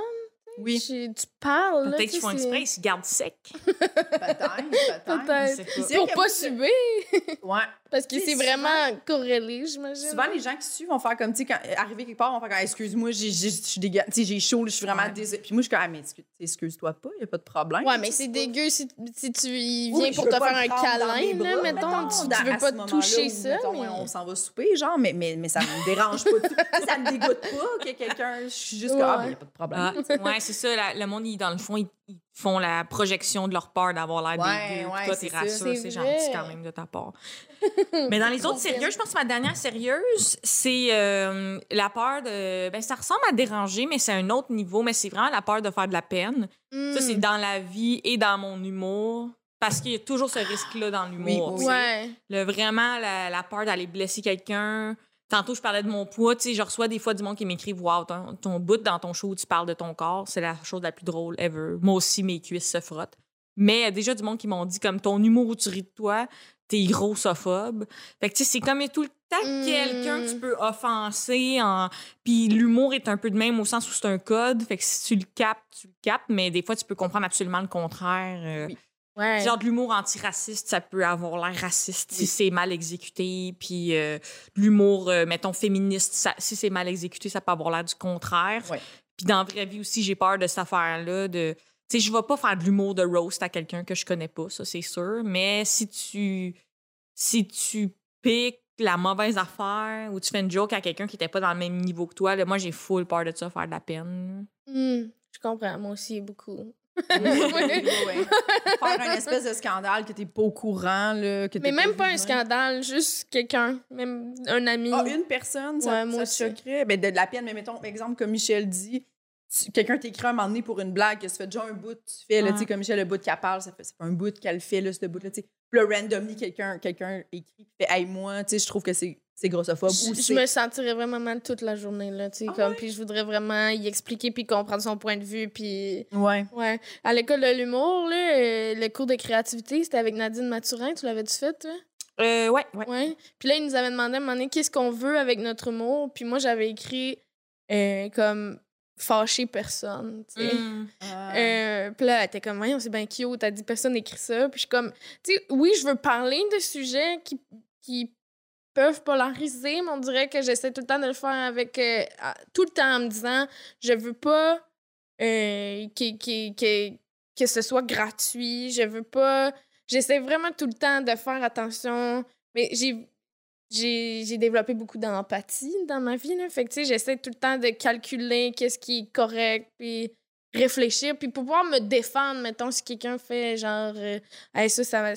Speaker 2: Oui,
Speaker 3: Tu parles, là.
Speaker 4: Peut-être
Speaker 3: tu
Speaker 4: qu'ils font exprès, ils se gardent secs.
Speaker 2: peut-être, peut-être.
Speaker 3: Pour pas suber.
Speaker 2: Ouais.
Speaker 3: Parce que c'est vraiment corrélé, j'imagine.
Speaker 2: Souvent, les gens qui suivent vont faire comme, tu sais, quand arriver quelque part, vont faire comme, excuse-moi, j'ai- j'ai- je suis dégueu- tu sais, j'ai chaud, je suis vraiment
Speaker 4: Ouais.
Speaker 2: désolée. Puis moi, je suis comme, ah, mais excuse- excuse-toi pas, il n'y a pas de problème.
Speaker 3: Ouais, mais c'est dégueu si, si tu viens pour te faire un câlin, là, mettons. Tu,
Speaker 2: dans-
Speaker 3: tu veux
Speaker 2: à
Speaker 3: pas te toucher ça.
Speaker 2: mettons,
Speaker 3: mais...
Speaker 2: ouais, on s'en va souper, genre, mais, mais, mais ça me dérange pas. ça me dégoûte pas que quelqu'un. Je suis juste comme, ah, mais il n'y a pas de problème.
Speaker 4: Ah, ouais, c'est ça. le monde, ils- dans le fond, ils, ils font la projection de leur peur d'avoir l'air
Speaker 2: Ouais,
Speaker 4: dégueu.
Speaker 2: ouais,
Speaker 4: Toi,
Speaker 2: c'est
Speaker 4: t'es
Speaker 2: ça.
Speaker 4: rassure,
Speaker 3: C'est
Speaker 4: gentil quand même de ta part. Mais dans les autres sérieux, je pense que ma dernière sérieuse, c'est euh, la peur de. Ben, ça ressemble à déranger, mais c'est un autre niveau. Mais c'est vraiment la peur de faire de la peine.
Speaker 3: Hmm.
Speaker 4: Ça, c'est dans la vie et dans mon humour. Parce qu'il y a toujours ce risque-là dans l'humour.
Speaker 2: Oui.
Speaker 3: Ouais.
Speaker 4: Le, vraiment, la, la peur d'aller blesser quelqu'un. Tantôt, je parlais de mon poids. Tu sais, je reçois des fois du monde qui m'écrit Wow, ton, ton bout dans ton show où tu parles de ton corps, c'est la chose la plus drôle ever. Moi aussi, mes cuisses se frottent. Mais il y a déjà du monde qui m'ont dit comme ton humour où tu ris de toi, t'es grossophobe. Fait que, tu sais, c'est comme tout le temps
Speaker 3: Mm.
Speaker 4: quelqu'un que tu peux offenser. En... Puis l'humour est un peu de même au sens où c'est un code. Fait que si tu le captes, tu le captes. Mais des fois, tu peux comprendre absolument le contraire. Euh,
Speaker 2: Oui.
Speaker 3: Ouais.
Speaker 4: Genre de l'humour antiraciste, ça peut avoir l'air raciste si c'est mal exécuté. Puis euh, l'humour, euh, mettons, féministe, ça- si c'est mal exécuté, ça peut avoir l'air du contraire.
Speaker 2: Ouais.
Speaker 4: Puis dans la vraie vie aussi, j'ai peur de cette affaire-là. De... Tu sais, je vais pas faire de l'humour de roast à quelqu'un que je connais pas, ça c'est sûr. Mais si tu, si tu piques la mauvaise affaire ou tu fais une joke à quelqu'un qui était pas dans le même niveau que toi, là, moi j'ai full peur de ça, faire de la peine.
Speaker 3: Hmm, Je comprends, moi aussi, beaucoup.
Speaker 2: Ouais, ouais. Faire un espèce de scandale que t'es pas au courant, là, que
Speaker 3: Mais même pas un scandale, juste quelqu'un, même un ami.
Speaker 2: Ah, une personne, ça,
Speaker 3: Ouais,
Speaker 2: ça te choquerait? Ben, de, de la peine, mais mettons, exemple, comme Michel dit, quelqu'un t'écrit un moment donné pour une blague, que ça fait déjà un bout, tu fais, là,
Speaker 4: Ouais.
Speaker 2: tu sais, comme Michel, le bout qu'elle parle, ça fait, ça fait un bout qu'elle fait, là, ce bout-là, tu sais. Puis là, randomly, quelqu'un quelqu'un écrit, fait, hey, moi, tu sais, je trouve que c'est c'est grossophobe.
Speaker 3: Je,
Speaker 2: ou
Speaker 3: je me sentirais vraiment mal toute la journée, là, tu sais,
Speaker 2: Ah
Speaker 3: comme, puis je voudrais vraiment y expliquer puis comprendre son point de vue, puis...
Speaker 2: Ouais.
Speaker 3: Ouais. À l'école de l'humour, là, euh, le cours de créativité, c'était avec Nadine Mathurin, tu l'avais-tu fait, toi?
Speaker 4: Euh, ouais, ouais.
Speaker 3: Ouais. Puis là, il nous avait demandé à un moment donné qu'est-ce qu'on veut avec notre humour, puis moi, j'avais écrit euh, comme fâcher personne, tu sais.
Speaker 4: Mm.
Speaker 2: Ah.
Speaker 3: Euh, puis là, elle était comme, voyons, c'est bien cute, t'as dit personne écrit ça. Puis je suis comme, tu sais, oui, je veux parler de sujets qui, qui peuvent polariser, mais on dirait que j'essaie tout le temps de le faire avec. euh, tout le temps en me disant, je veux pas euh, que, ce soit gratuit, je veux pas. J'essaie vraiment tout le temps de faire attention. Mais j'ai. J'ai développé beaucoup d'empathie dans ma vie. Là. Fait que, j'essaie tout le temps de calculer qu'est-ce qui est correct, puis réfléchir, puis pouvoir me défendre, mettons, si quelqu'un fait genre, euh, Hey, ça, ça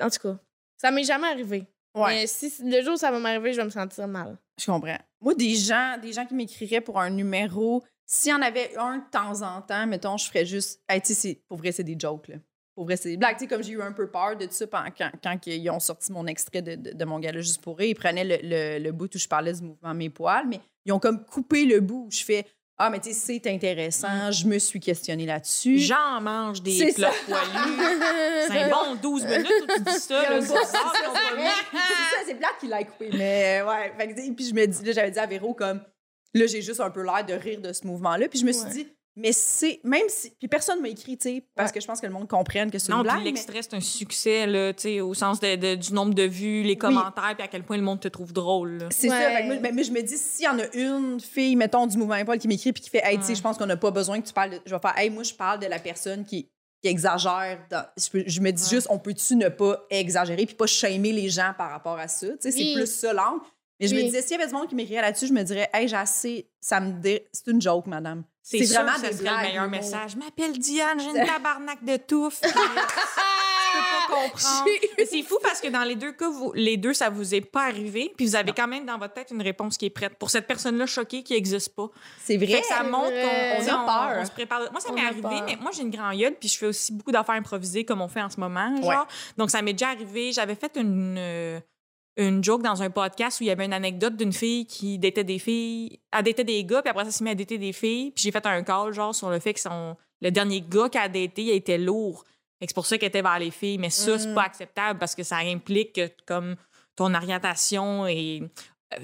Speaker 3: En tout cas, ça m'est jamais arrivé.
Speaker 2: Ouais.
Speaker 3: Mais si le jour où ça va m'arriver, je vais me sentir mal.
Speaker 2: Je comprends. Moi, des gens, des gens qui m'écriraient pour un numéro, s'il y en avait un de temps en temps, mettons, je ferais juste. Hey, tu sais, pour vrai, c'est des jokes, là. Pour vrai, c'est des blagues. Tu sais, comme j'ai eu un peu peur de ça quand, quand ils ont sorti mon extrait de, de, de mon gala juste pour rire, ils prenaient le, le, le bout où je parlais du mouvement Mes poils, mais ils ont comme coupé le bout où je fais Ah, mais tu sais, c'est intéressant, je me suis questionnée là-dessus.
Speaker 4: J'en mange des plats poilus. C'est un bon 12 minutes où tu dis ça. là,
Speaker 2: C'est ça, c'est plate qu'il l'a coupé. Mais euh, ouais, fait puis je me dis, là, j'avais dit à Véro, comme, là, j'ai juste un peu l'air de rire de ce mouvement-là. Puis je me suis
Speaker 3: Ouais.
Speaker 2: dit, mais c'est, même si, puis personne m'a écrit, tu sais, parce
Speaker 3: Ouais.
Speaker 2: que je pense que le monde comprenne que c'est une
Speaker 4: Non,
Speaker 2: blague.
Speaker 4: puis
Speaker 2: mais-
Speaker 4: l'extrait, c'est un succès, là, tu sais, au sens de, de- du nombre de vues, les commentaires, puis à quel point le monde te trouve drôle. là.
Speaker 2: C'est
Speaker 3: Ouais.
Speaker 2: ça. Fait que moi, mais- mais je me dis, s'il y en a une fille, mettons, du mouvement Paul qui m'écrit puis qui fait, hey, tu sais, je pense qu'on n'a pas besoin que tu parles de. Je vais faire, hey, moi, je parle de la personne qui, qui exagère. dans- je, peux- je me dis
Speaker 4: Ouais.
Speaker 2: juste, on peut-tu ne pas exagérer puis pas shamer les gens par rapport à ça? Tu sais, c'est plus ça l'angle. Mais je me disais, s'il y avait du monde qui m'écrirait là-dessus, je me dirais, hey, j'ai assez. Ça me dé- C'est une joke, madame.
Speaker 4: C'est
Speaker 2: vraiment des
Speaker 4: ce le meilleur message. Je m'appelle Diane, j'ai une tabarnak de touffe. Je peux pas comprendre. C'est fou parce que dans les deux cas, vous, les deux, ça vous est pas arrivé, puis vous avez quand même dans votre tête une réponse qui est prête. Pour cette personne-là choquée qui n'existe pas.
Speaker 2: C'est
Speaker 4: Fait
Speaker 2: vrai.
Speaker 4: que ça montre qu'on tu
Speaker 2: a peur.
Speaker 4: on se prépare. Moi, ça m'est arrivé,
Speaker 3: peur.
Speaker 4: mais moi, j'ai une grande gueule, puis je fais aussi beaucoup d'affaires improvisées comme on fait en ce moment. Genre.
Speaker 2: Ouais.
Speaker 4: Donc, ça m'est déjà arrivé. J'avais fait une, euh, une joke dans un podcast où il y avait une anecdote d'une fille qui datait des filles. Elle datait des gars, puis après ça, s'est mis à dater des filles. Puis j'ai fait un call, genre, sur le fait que son, le dernier gars qu'elle a daté, il était lourd. C'est pour ça qu'elle était vers les filles. Mais ça, c'est
Speaker 2: Mm.
Speaker 4: pas acceptable parce que ça implique que, comme, ton orientation est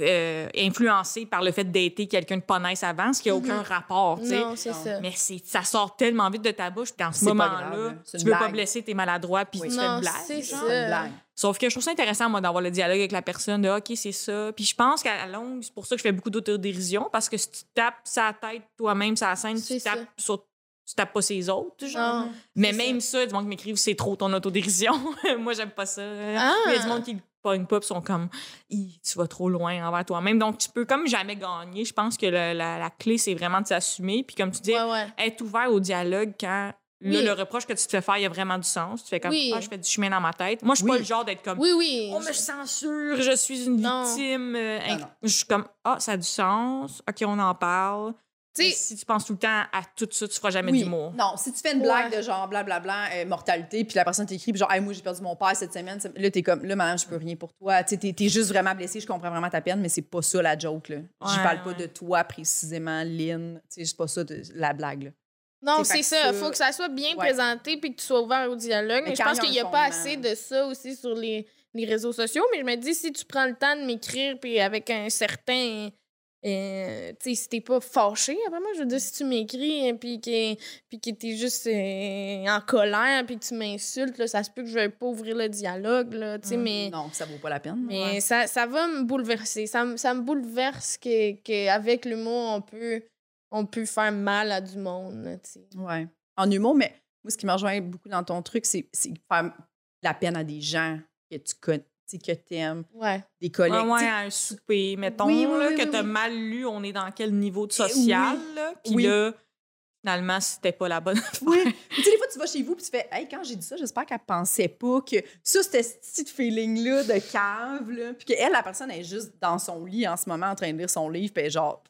Speaker 4: euh, influencée par le fait dater quelqu'un de pas nice avant, ce qui n'a aucun rapport, tu sais.
Speaker 3: Non, ça.
Speaker 4: Mais c'est, ça sort tellement vite de ta bouche, dans ce moment-là, tu veux pas blesser tes maladroits, puis
Speaker 2: Oui.
Speaker 4: tu fais
Speaker 3: Non,
Speaker 4: une blague.
Speaker 3: ça.
Speaker 2: Une blague.
Speaker 4: Sauf que je trouve ça intéressant, moi, d'avoir le dialogue avec la personne, de OK, c'est ça. Puis je pense qu'à la longue, c'est pour ça que je fais beaucoup d'autodérision, parce que si tu tapes sa tête toi-même, sa scène, tu tapes
Speaker 3: ça.
Speaker 4: sur. Tu tapes pas ses autres, genre.
Speaker 3: Non.
Speaker 4: Mais même ça, du monde qui m'écrivent, c'est trop ton autodérision. Moi, j'aime pas ça.
Speaker 3: Ah!
Speaker 4: Il y a du monde qui le pogne pas, sont comme, tu vas trop loin envers toi-même. Donc, tu peux comme jamais gagner. Je pense que le- la, la clé, c'est vraiment de s'assumer. Puis, comme tu dis,
Speaker 3: Ouais, ouais.
Speaker 4: être ouvert au dialogue quand
Speaker 3: Oui.
Speaker 4: le reproche que tu te fais faire, il y a vraiment du sens. Tu fais comme,
Speaker 3: Oui.
Speaker 4: ah, je fais du chemin dans ma tête. Moi, je suis
Speaker 2: Oui.
Speaker 4: pas le genre d'être comme,
Speaker 3: Oui, oui.
Speaker 4: on me censure, je suis une
Speaker 3: Non.
Speaker 4: victime. euh,
Speaker 2: Non,
Speaker 4: inc-
Speaker 2: non.
Speaker 4: Je suis comme, ah, ça a du sens. OK, on en parle. Si tu penses tout le temps à tout ça, tu feras jamais
Speaker 2: Oui.
Speaker 4: d'humour.
Speaker 2: Non, si tu fais une blague
Speaker 3: Ouais.
Speaker 2: de genre blablabla, euh, mortalité, puis la personne t'écrit, puis genre, hey, moi, j'ai perdu mon père cette semaine, là, t'es comme, là, madame, je peux rien pour toi. Tu sais, t'es, t'es juste vraiment blessé, je comprends vraiment ta peine, mais c'est pas ça la joke, là. Je
Speaker 4: Ouais,
Speaker 2: parle pas de toi précisément, Lynn. Tu sais, c'est pas ça de- la blague, là.
Speaker 3: Non,
Speaker 2: C'est
Speaker 3: ça.
Speaker 2: ça-
Speaker 3: faut que ça soit bien
Speaker 2: Ouais.
Speaker 3: présenté puis que tu sois ouvert au dialogue.
Speaker 2: Mais
Speaker 3: Mais je pense
Speaker 2: il y a
Speaker 3: qu'il n'y a pas assez de ça aussi sur les, les réseaux sociaux. Mais je me dis, si tu prends le temps de m'écrire puis avec un certain. Euh, tu sais, si t'es pas fâché, après moi, je veux dire, si tu m'écris puis que, puis que t'es juste euh, en colère puis que tu m'insultes, ça se peut que je veuille pas ouvrir le dialogue, là, tu sais,
Speaker 4: Mm.
Speaker 3: mais...
Speaker 2: Non, ça vaut pas la peine.
Speaker 3: Mais
Speaker 2: Ouais.
Speaker 3: ça, ça va me bouleverser. Ça, me- ça me bouleverse qu'avec que avec l'humour, on peut, on peut faire mal à du monde. tu sais.
Speaker 2: Ouais. En humour, mais moi, ce qui me rejoint beaucoup dans ton truc, c'est, faire la peine à des gens que tu connais, que t'aimes,
Speaker 3: Ouais.
Speaker 2: des collègues.
Speaker 4: Ouais, ouais, un souper, mettons,
Speaker 2: Oui, oui,
Speaker 4: là,
Speaker 2: oui,
Speaker 4: que
Speaker 2: oui,
Speaker 4: t'as
Speaker 2: oui.
Speaker 4: mal lu, on est dans quel niveau de
Speaker 2: Eh,
Speaker 4: social. Puis
Speaker 2: Oui.
Speaker 4: là, finalement, c'était pas la bonne.
Speaker 2: Oui. tu sais, des fois, tu vas chez vous puis tu fais, hey, quand j'ai dit ça, j'espère qu'elle pensait pas que ça, c'était ce petit feeling-là de cave, là. Puis qu'elle, la personne, elle est juste dans son lit en ce moment en train de lire son livre, puis genre.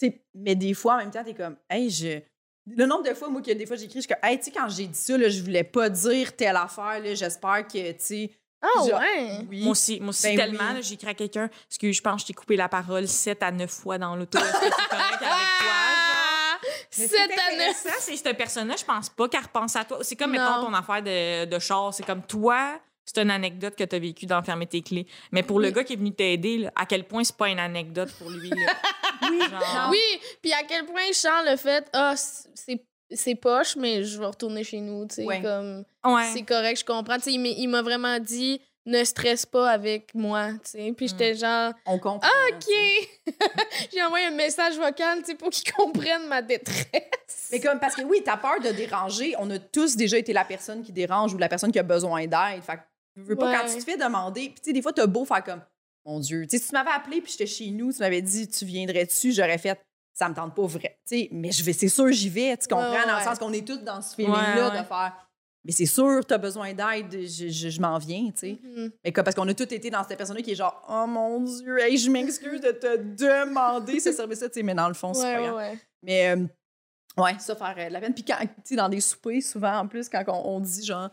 Speaker 2: Tu sais, mais des fois, en même temps, t'es comme, hey, je. Le nombre de fois, moi, que des fois, j'écris, je suis comme, hey, tu sais, quand j'ai dit ça, là, je voulais pas dire telle affaire, là, j'espère que, tu sais.
Speaker 3: Ah
Speaker 2: Genre,
Speaker 3: ouais.
Speaker 2: Oui.
Speaker 4: Moi aussi, moi aussi
Speaker 2: Ben
Speaker 4: tellement.
Speaker 2: oui.
Speaker 4: J'ai écrit à quelqu'un, parce que je pense que je t'ai coupé la parole 7 à 9 fois dans l'auto. Est-ce que c'est correct avec toi?
Speaker 2: Mais
Speaker 3: Cette
Speaker 2: c'est
Speaker 3: année.
Speaker 4: Ça, c'est cette personne-là, je pense pas qu'elle repense à toi. C'est comme,
Speaker 3: Non.
Speaker 4: mettons, ton affaire de, de char. C'est comme toi, c'est une anecdote que tu as vécue d'enfermer tes clés. Mais pour le gars qui est venu t'aider, là, à quel point c'est pas une anecdote pour lui. Là?
Speaker 2: Oui.
Speaker 4: Genre-
Speaker 3: Oui, puis à quel point Charles le fait, ah, c'est c'est poche, mais je vais retourner chez nous, tu sais,
Speaker 2: Ouais.
Speaker 3: comme,
Speaker 4: Ouais.
Speaker 3: c'est correct, je comprends. Tu sais, il m'a- vraiment dit, ne stresse pas avec moi, tu sais. Puis j'étais genre,
Speaker 2: On comprend.
Speaker 3: OK! J'ai envoyé un message vocal, tu sais, pour qu'il comprenne ma détresse.
Speaker 2: Mais comme, parce que oui, t'as peur de déranger. On a tous déjà été la personne qui dérange ou la personne qui a besoin d'aide. Fait que, je veux pas,
Speaker 3: Ouais.
Speaker 2: quand tu te fais demander, puis tu sais, des fois, t'as beau faire comme, mon Dieu, tu sais, si tu m'avais appelé puis j'étais chez nous, tu m'avais dit, tu viendrais-tu, j'aurais fait, ça me tente pas vrai. Tu sais, mais je vais, c'est sûr, j'y vais, tu comprends,
Speaker 3: Ouais,
Speaker 2: dans le sens qu'on est tous dans ce feeling-là
Speaker 4: Ouais, ouais.
Speaker 2: de faire, mais c'est sûr, t'as besoin d'aide, je, je- je m'en viens, tu sais.
Speaker 3: Mhm.
Speaker 2: Mais comme, parce qu'on a tous été dans cette personne-là qui est genre, oh mon Dieu, hey, je m'excuse de te demander ce service-là, tu sais, mais dans le fond, c'est pas grave. Mais euh, ouais, ça faire euh, de la peine. Puis quand, tu sais, dans des soupers, souvent, en plus, quand on, on dit genre.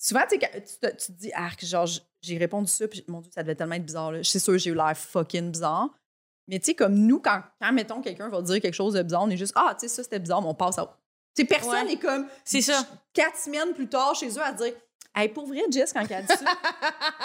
Speaker 2: Souvent, tu tu te, tu te dis, ah, genre, j'ai répondu ça, puis mon Dieu, ça devait tellement être bizarre. là. Je suis sûre que j'ai eu l'air fucking bizarre. Mais tu sais, comme nous, quand, quand mettons, quelqu'un va dire quelque chose de bizarre, on est juste, ah, tu sais, ça, c'était bizarre, mais on passe à. Tu sais, personne
Speaker 4: Ouais.
Speaker 2: n'est comme.
Speaker 4: C'est ça.
Speaker 2: Quatre semaines plus tard, chez eux, à dire, hey, pour vrai, Jess, quand elle a dit ça,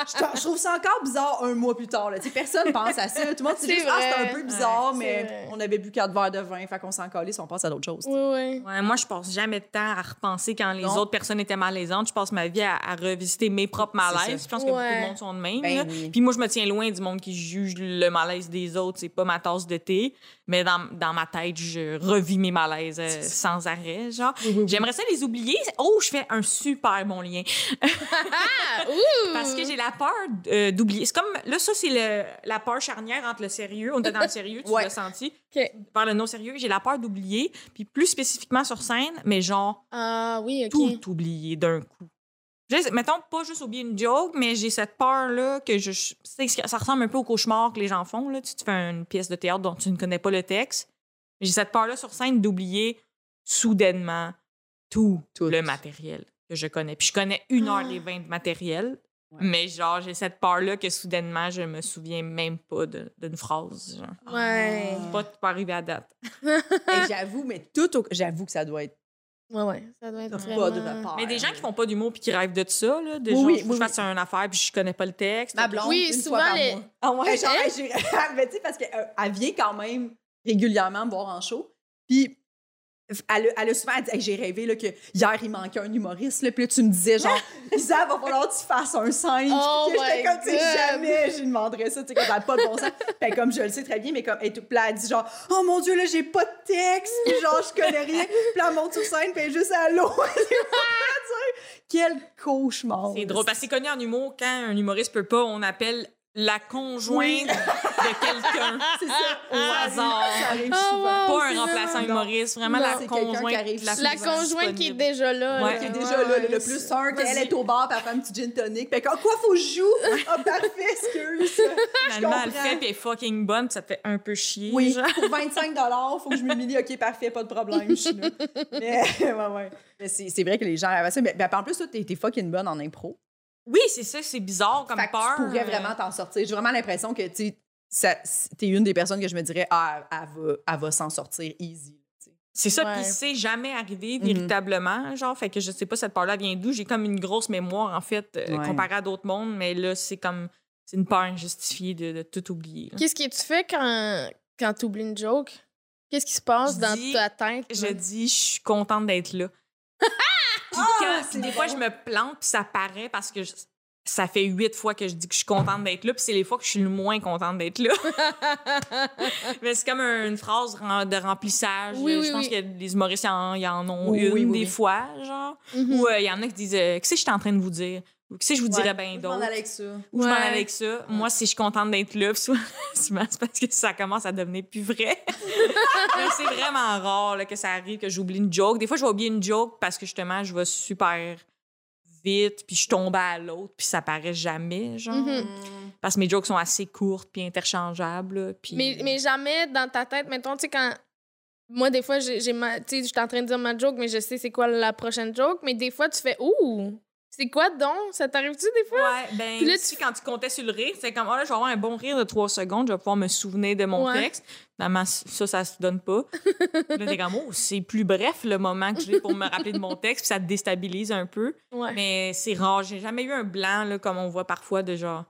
Speaker 2: je, trou- je trouve ça encore bizarre un mois plus tard. Là. Personne pense à ça. Tout le monde se dit ah, c'est un peu bizarre,
Speaker 3: Ouais,
Speaker 2: mais on avait bu quatre verres de vin, fait qu'on s'en calait, on passe à d'autres choses.
Speaker 3: Oui, oui.
Speaker 4: Ouais, moi, je passe jamais de temps à repenser quand les
Speaker 2: Non.
Speaker 4: autres personnes étaient malaisantes. Je passe ma vie à, à revisiter mes propres malaises. Je pense que beaucoup
Speaker 3: Ouais.
Speaker 4: de monde sont de même.
Speaker 2: Ben oui.
Speaker 4: Puis moi, je me tiens loin du monde qui juge le malaise des autres. C'est pas ma tasse de thé. Mais dans, dans ma tête, je revis mes malaises euh, sans arrêt. Genre, j'aimerais ça les oublier. Oh, je fais un super bon lien.
Speaker 3: Ah!
Speaker 4: Parce que j'ai la peur euh, d'oublier. C'est comme, là, ça, c'est le- la peur charnière entre le sérieux. On était dans le sérieux, tu
Speaker 2: Ouais.
Speaker 4: l'as senti. Vers le non-sérieux, j'ai la peur d'oublier. Puis plus spécifiquement sur scène, mais genre,
Speaker 3: Ah, oui,
Speaker 4: tout oublier d'un coup. Mettons, pas juste oublier une joke, mais j'ai cette peur-là que je. ça ressemble un peu au cauchemar que les gens font. Là. Tu, tu fais une pièce de théâtre dont tu ne connais pas le texte. J'ai cette peur-là sur scène d'oublier soudainement tout,
Speaker 2: Tout.
Speaker 4: le matériel que je connais. Puis je connais une heure
Speaker 3: Ah.
Speaker 4: les 20 de matériel,
Speaker 2: Ouais.
Speaker 4: mais genre, j'ai cette peur-là que soudainement, je me souviens même pas de- d'une phrase. Genre.
Speaker 3: Ouais.
Speaker 2: Ah.
Speaker 4: Pas, pas arrivé à date.
Speaker 2: Hey, j'avoue, mais tout au- J'avoue que ça doit être.
Speaker 3: Ouais, ouais. Ça doit être vraiment...
Speaker 2: pas de repère.
Speaker 4: Mais des gens qui font pas d'humour puis qui rêvent de ça, là, des
Speaker 2: Oui,
Speaker 4: gens
Speaker 2: oui,
Speaker 4: qui
Speaker 2: oui,
Speaker 4: fassent une affaire puis je connais pas le texte.
Speaker 2: Ma blonde,
Speaker 3: Oui,
Speaker 2: une
Speaker 3: souvent,
Speaker 2: fois par
Speaker 3: les-
Speaker 2: mois.
Speaker 4: Ah ouais?
Speaker 2: Genre, j'ai- mais tu sais, parce qu'elle vient quand même régulièrement me voir en show. Puis elle, a- elle a souvent dit Hey, J'ai rêvé là, que hier, il manquait un humoriste. Là, puis là, tu me disais, genre, Isa, va falloir que tu fasses un 5.
Speaker 3: Oh
Speaker 2: puis j'étais comme, tu jamais je lui demanderais ça, tu sais, quand t'as pas de bon sens. Puis comme je le sais très bien, mais comme, elle, tout- puis là, elle dit, genre, oh mon Dieu, là, j'ai pas de texte. Puis genre, je connais rien. Puis là, elle monte sur scène, puis elle est juste à l'eau. Quel cauchemar.
Speaker 4: C'est drôle parce que c'est connu en humour quand un humoriste peut pas, on appelle la conjointe
Speaker 2: Oui.
Speaker 4: De quelqu'un.
Speaker 2: C'est ça.
Speaker 4: Au hasard.
Speaker 2: Ça arrive
Speaker 3: Oh,
Speaker 2: souvent.
Speaker 3: wow.
Speaker 4: Pas un remplaçant humoriste, vraiment
Speaker 2: Non,
Speaker 4: la
Speaker 2: qui
Speaker 4: conjointe.
Speaker 2: arrive
Speaker 4: la
Speaker 3: La conjointe qui est déjà là.
Speaker 4: Ouais.
Speaker 3: là.
Speaker 2: qui est déjà
Speaker 3: Ouais,
Speaker 2: là, le, plus sûr qu'elle est au bar, puis elle fait un petit gin tonic. Puis comme, quoi, faut que je joue? Ah, parfait, excuse.
Speaker 4: Finalement, elle fait puis elle est fucking bonne puis ça te fait un peu chier.
Speaker 2: Oui,
Speaker 4: genre.
Speaker 2: pour 25 faut que je m'humilie. OK, parfait, pas de problème, je suis là. Mais, ouais, ouais. Mais c'est, c'est vrai que les gens avaient ça. Mais, mais en plus, toi, t'es, fucking bonne en impro.
Speaker 4: Oui, c'est ça, c'est bizarre comme
Speaker 2: fait que
Speaker 4: peur.
Speaker 2: tu pourrais vraiment t'en sortir. J'ai vraiment l'impression que, tu t'es une des personnes que je me dirais, ah, elle va, elle va s'en sortir easy.
Speaker 4: C'est ça,
Speaker 3: Ouais.
Speaker 4: puis c'est jamais arrivé
Speaker 2: Mhm.
Speaker 4: véritablement, genre, fait que je sais pas cette peur-là vient d'où? J'ai comme une grosse mémoire, en fait, euh,
Speaker 2: Ouais.
Speaker 4: comparée à d'autres mondes, mais là, c'est comme, c'est une peur injustifiée de, de tout oublier.
Speaker 3: Qu'est-ce que tu fais quand, quand tu oublies une joke? Qu'est-ce qui se passe
Speaker 4: Je
Speaker 3: dans
Speaker 4: dis-
Speaker 3: ta tête?
Speaker 4: Je dis, je suis contente d'être là. Puis
Speaker 2: Ah,
Speaker 4: puis des fois, je me plante, puis ça paraît parce que je- ça fait huit fois que je dis que je suis contente d'être là, puis c'est les fois que je suis le moins contente d'être là. Mais c'est comme un- une phrase de remplissage.
Speaker 3: Oui,
Speaker 4: je
Speaker 3: oui,
Speaker 4: pense
Speaker 3: oui.
Speaker 4: que les humoristes, ils en, en ont une des fois, genre.
Speaker 3: Mhm.
Speaker 4: Ou euh, il y en a qui disent euh, Qu'est-ce que je suis en train de vous dire? Ou tu sais, je vous dirais bien
Speaker 2: Je m'en avec ça.
Speaker 4: Ou je m'en avec ça. Moi, si je suis contente d'être là, souvent, c'est parce que ça commence à devenir plus vrai. C'est vraiment rare là, que ça arrive que j'oublie une joke. Des fois, je vais oublier une joke parce que justement, je vais super vite, puis je tombe à l'autre, puis ça paraît jamais, genre.
Speaker 3: Mhm.
Speaker 4: Parce que mes jokes sont assez courtes puis interchangeables. là, Puis...
Speaker 3: Mais, mais jamais dans ta tête, mettons, tu sais, quand. Moi, des fois, j'ai ma. Je suis en train de dire ma joke, mais je sais c'est quoi la prochaine joke. Mais des fois, tu fais Ouh, c'est quoi donc? Ça t'arrive-tu des fois?
Speaker 4: Ouais, ben,
Speaker 3: Puis là,
Speaker 4: tu sais, quand tu comptais sur le rire, c'est comme, oh là, je vais avoir un bon rire de trois secondes, je vais pouvoir me souvenir de mon
Speaker 3: Ouais.
Speaker 4: texte. Finalement, ça, ça se donne pas. Là, t'es comme, oh, c'est plus bref le moment que j'ai pour me rappeler de mon texte, puis ça te déstabilise un peu.
Speaker 3: Ouais.
Speaker 4: Mais c'est rare. J'ai jamais eu un blanc, là, comme on voit parfois, de genre,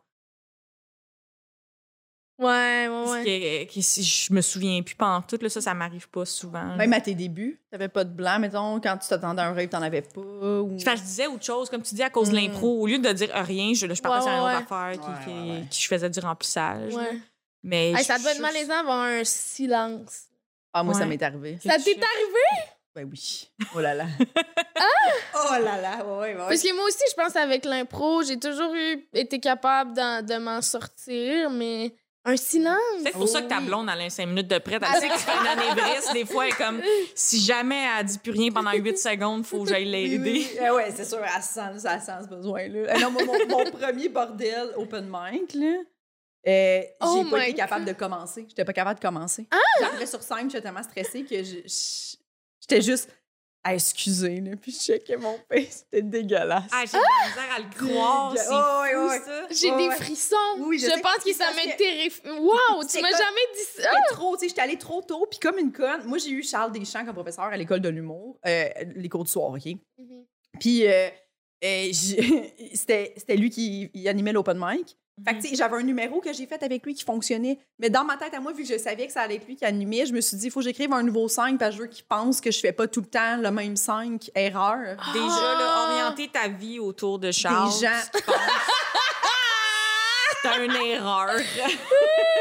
Speaker 3: Ouais, ouais, ouais.
Speaker 4: que, que si je me souviens plus pas en tout, là, ça, ça m'arrive pas souvent.
Speaker 2: Même à tes débuts, t'avais pas de blanc, mettons, quand tu t'attendais à un rêve, t'en avais pas. Ou...
Speaker 4: Que je disais autre chose, comme tu dis, à cause de
Speaker 2: Mm.
Speaker 4: l'impro. Au lieu de dire rien, je, je partais
Speaker 3: Ouais,
Speaker 4: sur une
Speaker 3: ouais,
Speaker 4: autre affaire qui,
Speaker 2: Ouais,
Speaker 4: qui-
Speaker 2: ouais, ouais.
Speaker 4: qui je faisais du remplissage.
Speaker 3: Ouais.
Speaker 4: Mais
Speaker 3: Hey,
Speaker 4: je-
Speaker 3: ça doit être
Speaker 4: je-
Speaker 3: malaisant d'avoir un silence.
Speaker 2: Ah, moi, ça m'est arrivé.
Speaker 3: Ça t'est arrivé?
Speaker 2: Ben oui. Oh là là. Oh là là, ouais, ouais, ouais.
Speaker 3: Parce que moi aussi, je pense avec l'impro, j'ai toujours eu, été capable d'en- de m'en sortir, mais un silence.
Speaker 4: C'est pour ça que ta blonde, elle a 5 minutes de prête. Elle sait que tu fais une anévrisme. Des fois, elle est comme, si jamais elle dit plus rien pendant 8 secondes, faut que j'aille l'aider.
Speaker 2: oui. Eh ouais, c'est sûr, elle sent, elle sent ce besoin-là. Eh non, mon, mon premier bordel open mic, là, euh,
Speaker 3: Oh
Speaker 2: j'ai pas été capable de commencer. J'étais pas capable de commencer.
Speaker 3: Ah!
Speaker 2: J'arrivais sur scène, j'étais tellement stressée que je- je- j'étais juste à excuser, là, puis je checkais mon face. C'était dégueulasse.
Speaker 4: Ah, j'ai de la misère à le croire. C'est
Speaker 2: Oh, ouais,
Speaker 4: fou,
Speaker 2: ouais.
Speaker 4: ça.
Speaker 3: J'ai des frissons.
Speaker 2: Oui, je
Speaker 3: pense que ça
Speaker 2: que-
Speaker 3: terrifié. Wow, tu m'as
Speaker 2: comme-
Speaker 3: jamais dit ça?
Speaker 2: J'étais trop, tu sais, j'étais allée trop tôt, puis comme une conne. Moi, j'ai eu Charles Deschamps comme professeur à l'école de l'humour, euh, les cours du soir, OK?
Speaker 3: Mhm.
Speaker 2: Puis euh, euh, c'était c'était lui qui il animait l'open mic. Fait que, sais, j'avais un numéro que j'ai fait avec lui qui fonctionnait. Mais dans ma tête à moi, vu que je savais que ça allait être lui qui animait, je me suis dit, il faut que j'écrive un nouveau 5 parce que je veux qu'il pense que je fais pas tout le temps le même 5 erreur.
Speaker 4: Déjà, là, orienter ta vie autour de Charles.
Speaker 2: Des gens.
Speaker 4: T'as une erreur.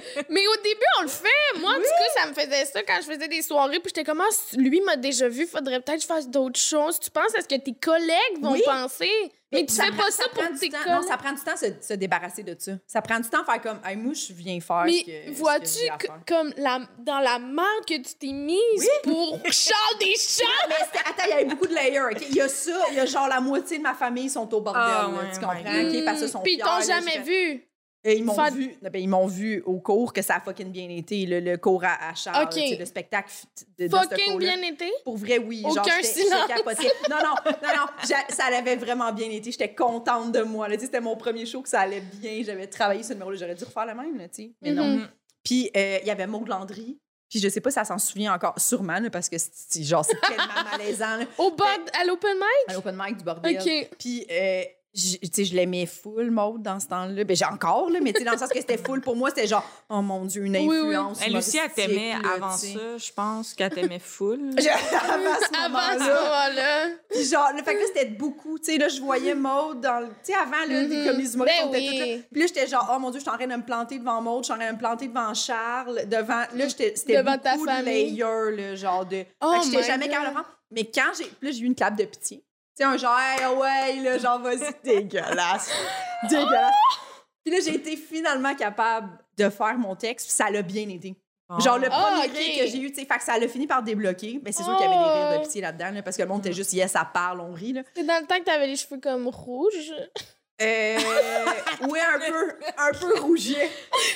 Speaker 3: Mais au début, on le fait. Moi, en tout cas, ça me faisait ça quand je faisais des soirées. Puis j'étais comme, Ah, lui m'a déjà vu, faudrait peut-être que je fasse d'autres choses. Tu penses à ce que tes collègues vont
Speaker 2: Oui.
Speaker 3: penser? Mais tu fais
Speaker 2: prend-
Speaker 3: pas ça pour
Speaker 2: prend du
Speaker 3: tes
Speaker 2: temps.
Speaker 3: collègues.
Speaker 2: Non, ça prend du temps de se, se débarrasser de ça. Ça prend du temps de faire comme, hey, moi, je viens faire
Speaker 3: Mais
Speaker 2: que- que
Speaker 3: vois-tu que- comme la, dans la merde que tu t'es mise pour Charles Deschamps?
Speaker 2: Mais c'était- attends, il y avait beaucoup de layers. Il y a ça, il y a genre la moitié de ma famille sont au bordel.
Speaker 4: Ah,
Speaker 2: là,
Speaker 4: ouais,
Speaker 2: tu
Speaker 4: ouais.
Speaker 2: comprends? ok? Parce qu'ils sont
Speaker 3: Puis ils t'ont jamais vu.
Speaker 2: Et ils m'ont vu, ben, ils m'ont vu au cours que ça a fucking bien été, le, le cours à, à Charles, le spectacle de, de
Speaker 3: Fucking bien été?
Speaker 2: Pour vrai, oui.
Speaker 3: Aucun
Speaker 2: genre,
Speaker 3: silence.
Speaker 2: Non, non, non, non. Ça avait vraiment bien été. J'étais contente de moi. C'était mon premier show que ça allait bien. J'avais travaillé ce numéro-là. J'aurais dû refaire le même, là. Mais non.
Speaker 3: Mhm.
Speaker 2: Puis euh, il y avait Maud Landry. Puis je sais pas si ça s'en souvient encore, sûrement, là, parce que c'est genre, c'est tellement malaisant. là.
Speaker 3: Au bord, à l'open mic?
Speaker 2: À l'open mic du bordel.
Speaker 3: OK.
Speaker 2: Puis, euh, j- tu sais, je l'aimais full, Maud, dans ce temps-là. Ben, j'ai encore, là, mais tu sais, dans le sens que c'était full pour moi, c'était genre, oh mon Dieu, une
Speaker 3: Oui, oui.
Speaker 2: influence.
Speaker 4: Elle aussi, elle t'aimait avant ça, je pense qu'elle t'aimait full.
Speaker 2: Je- avant ce moment-là. genre, le fait que là, c'était beaucoup. Tu sais, là, je voyais Maud dans le. Tu sais, avant, là, des
Speaker 3: Mhm.
Speaker 2: comédies humoristes,
Speaker 3: Ben oui.
Speaker 2: là. Puis là, j'étais genre, oh mon Dieu, je suis en train de me planter devant Maud, je suis en train de me planter devant Charles, devant. Là, j'étais- c'était
Speaker 3: Devant ta
Speaker 2: beaucoup de
Speaker 3: famille.
Speaker 2: layers, là, genre de.
Speaker 3: Oh
Speaker 2: fait que j'étais
Speaker 3: my
Speaker 2: jamais capable de. Mais quand j'ai. Puis là, j'ai eu une clap de pitié. Sais, un genre, hey, ouais, là, genre, vas-y, dégueulasse. dégueulasse. Puis là, j'ai été finalement capable de faire mon texte, puis ça l'a bien été. Genre, le
Speaker 3: Ah,
Speaker 2: premier rire que j'ai eu, tu sais, fait que ça l'a fini par débloquer. Mais c'est sûr qu'il y avait des rires
Speaker 3: Oh.
Speaker 2: de pitié là-dedans, là, parce que le monde était juste, yes, ça parle, on rit, là.
Speaker 3: C'est dans le temps que t'avais les cheveux comme rouges.
Speaker 2: Euh, oui, un peu, un peu rouget.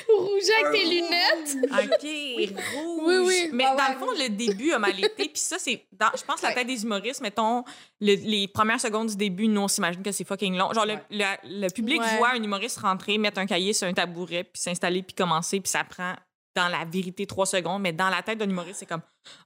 Speaker 3: Rouges avec tes lunettes.
Speaker 4: OK, rouge.
Speaker 3: Oui, oui.
Speaker 4: Mais
Speaker 2: Ah
Speaker 4: dans
Speaker 2: ouais.
Speaker 4: le fond, le début a mal été. Puis ça, c'est. dans- Je pense la tête des humoristes, mettons, le- les premières secondes du début, nous, on s'imagine que c'est fucking long. Genre, le-
Speaker 2: Ouais.
Speaker 4: le, le public
Speaker 3: Ouais.
Speaker 4: voit un humoriste rentrer, mettre un cahier sur un tabouret, puis s'installer, puis commencer, puis ça prend, dans la vérité, trois secondes. Mais dans la tête d'un humoriste, c'est comme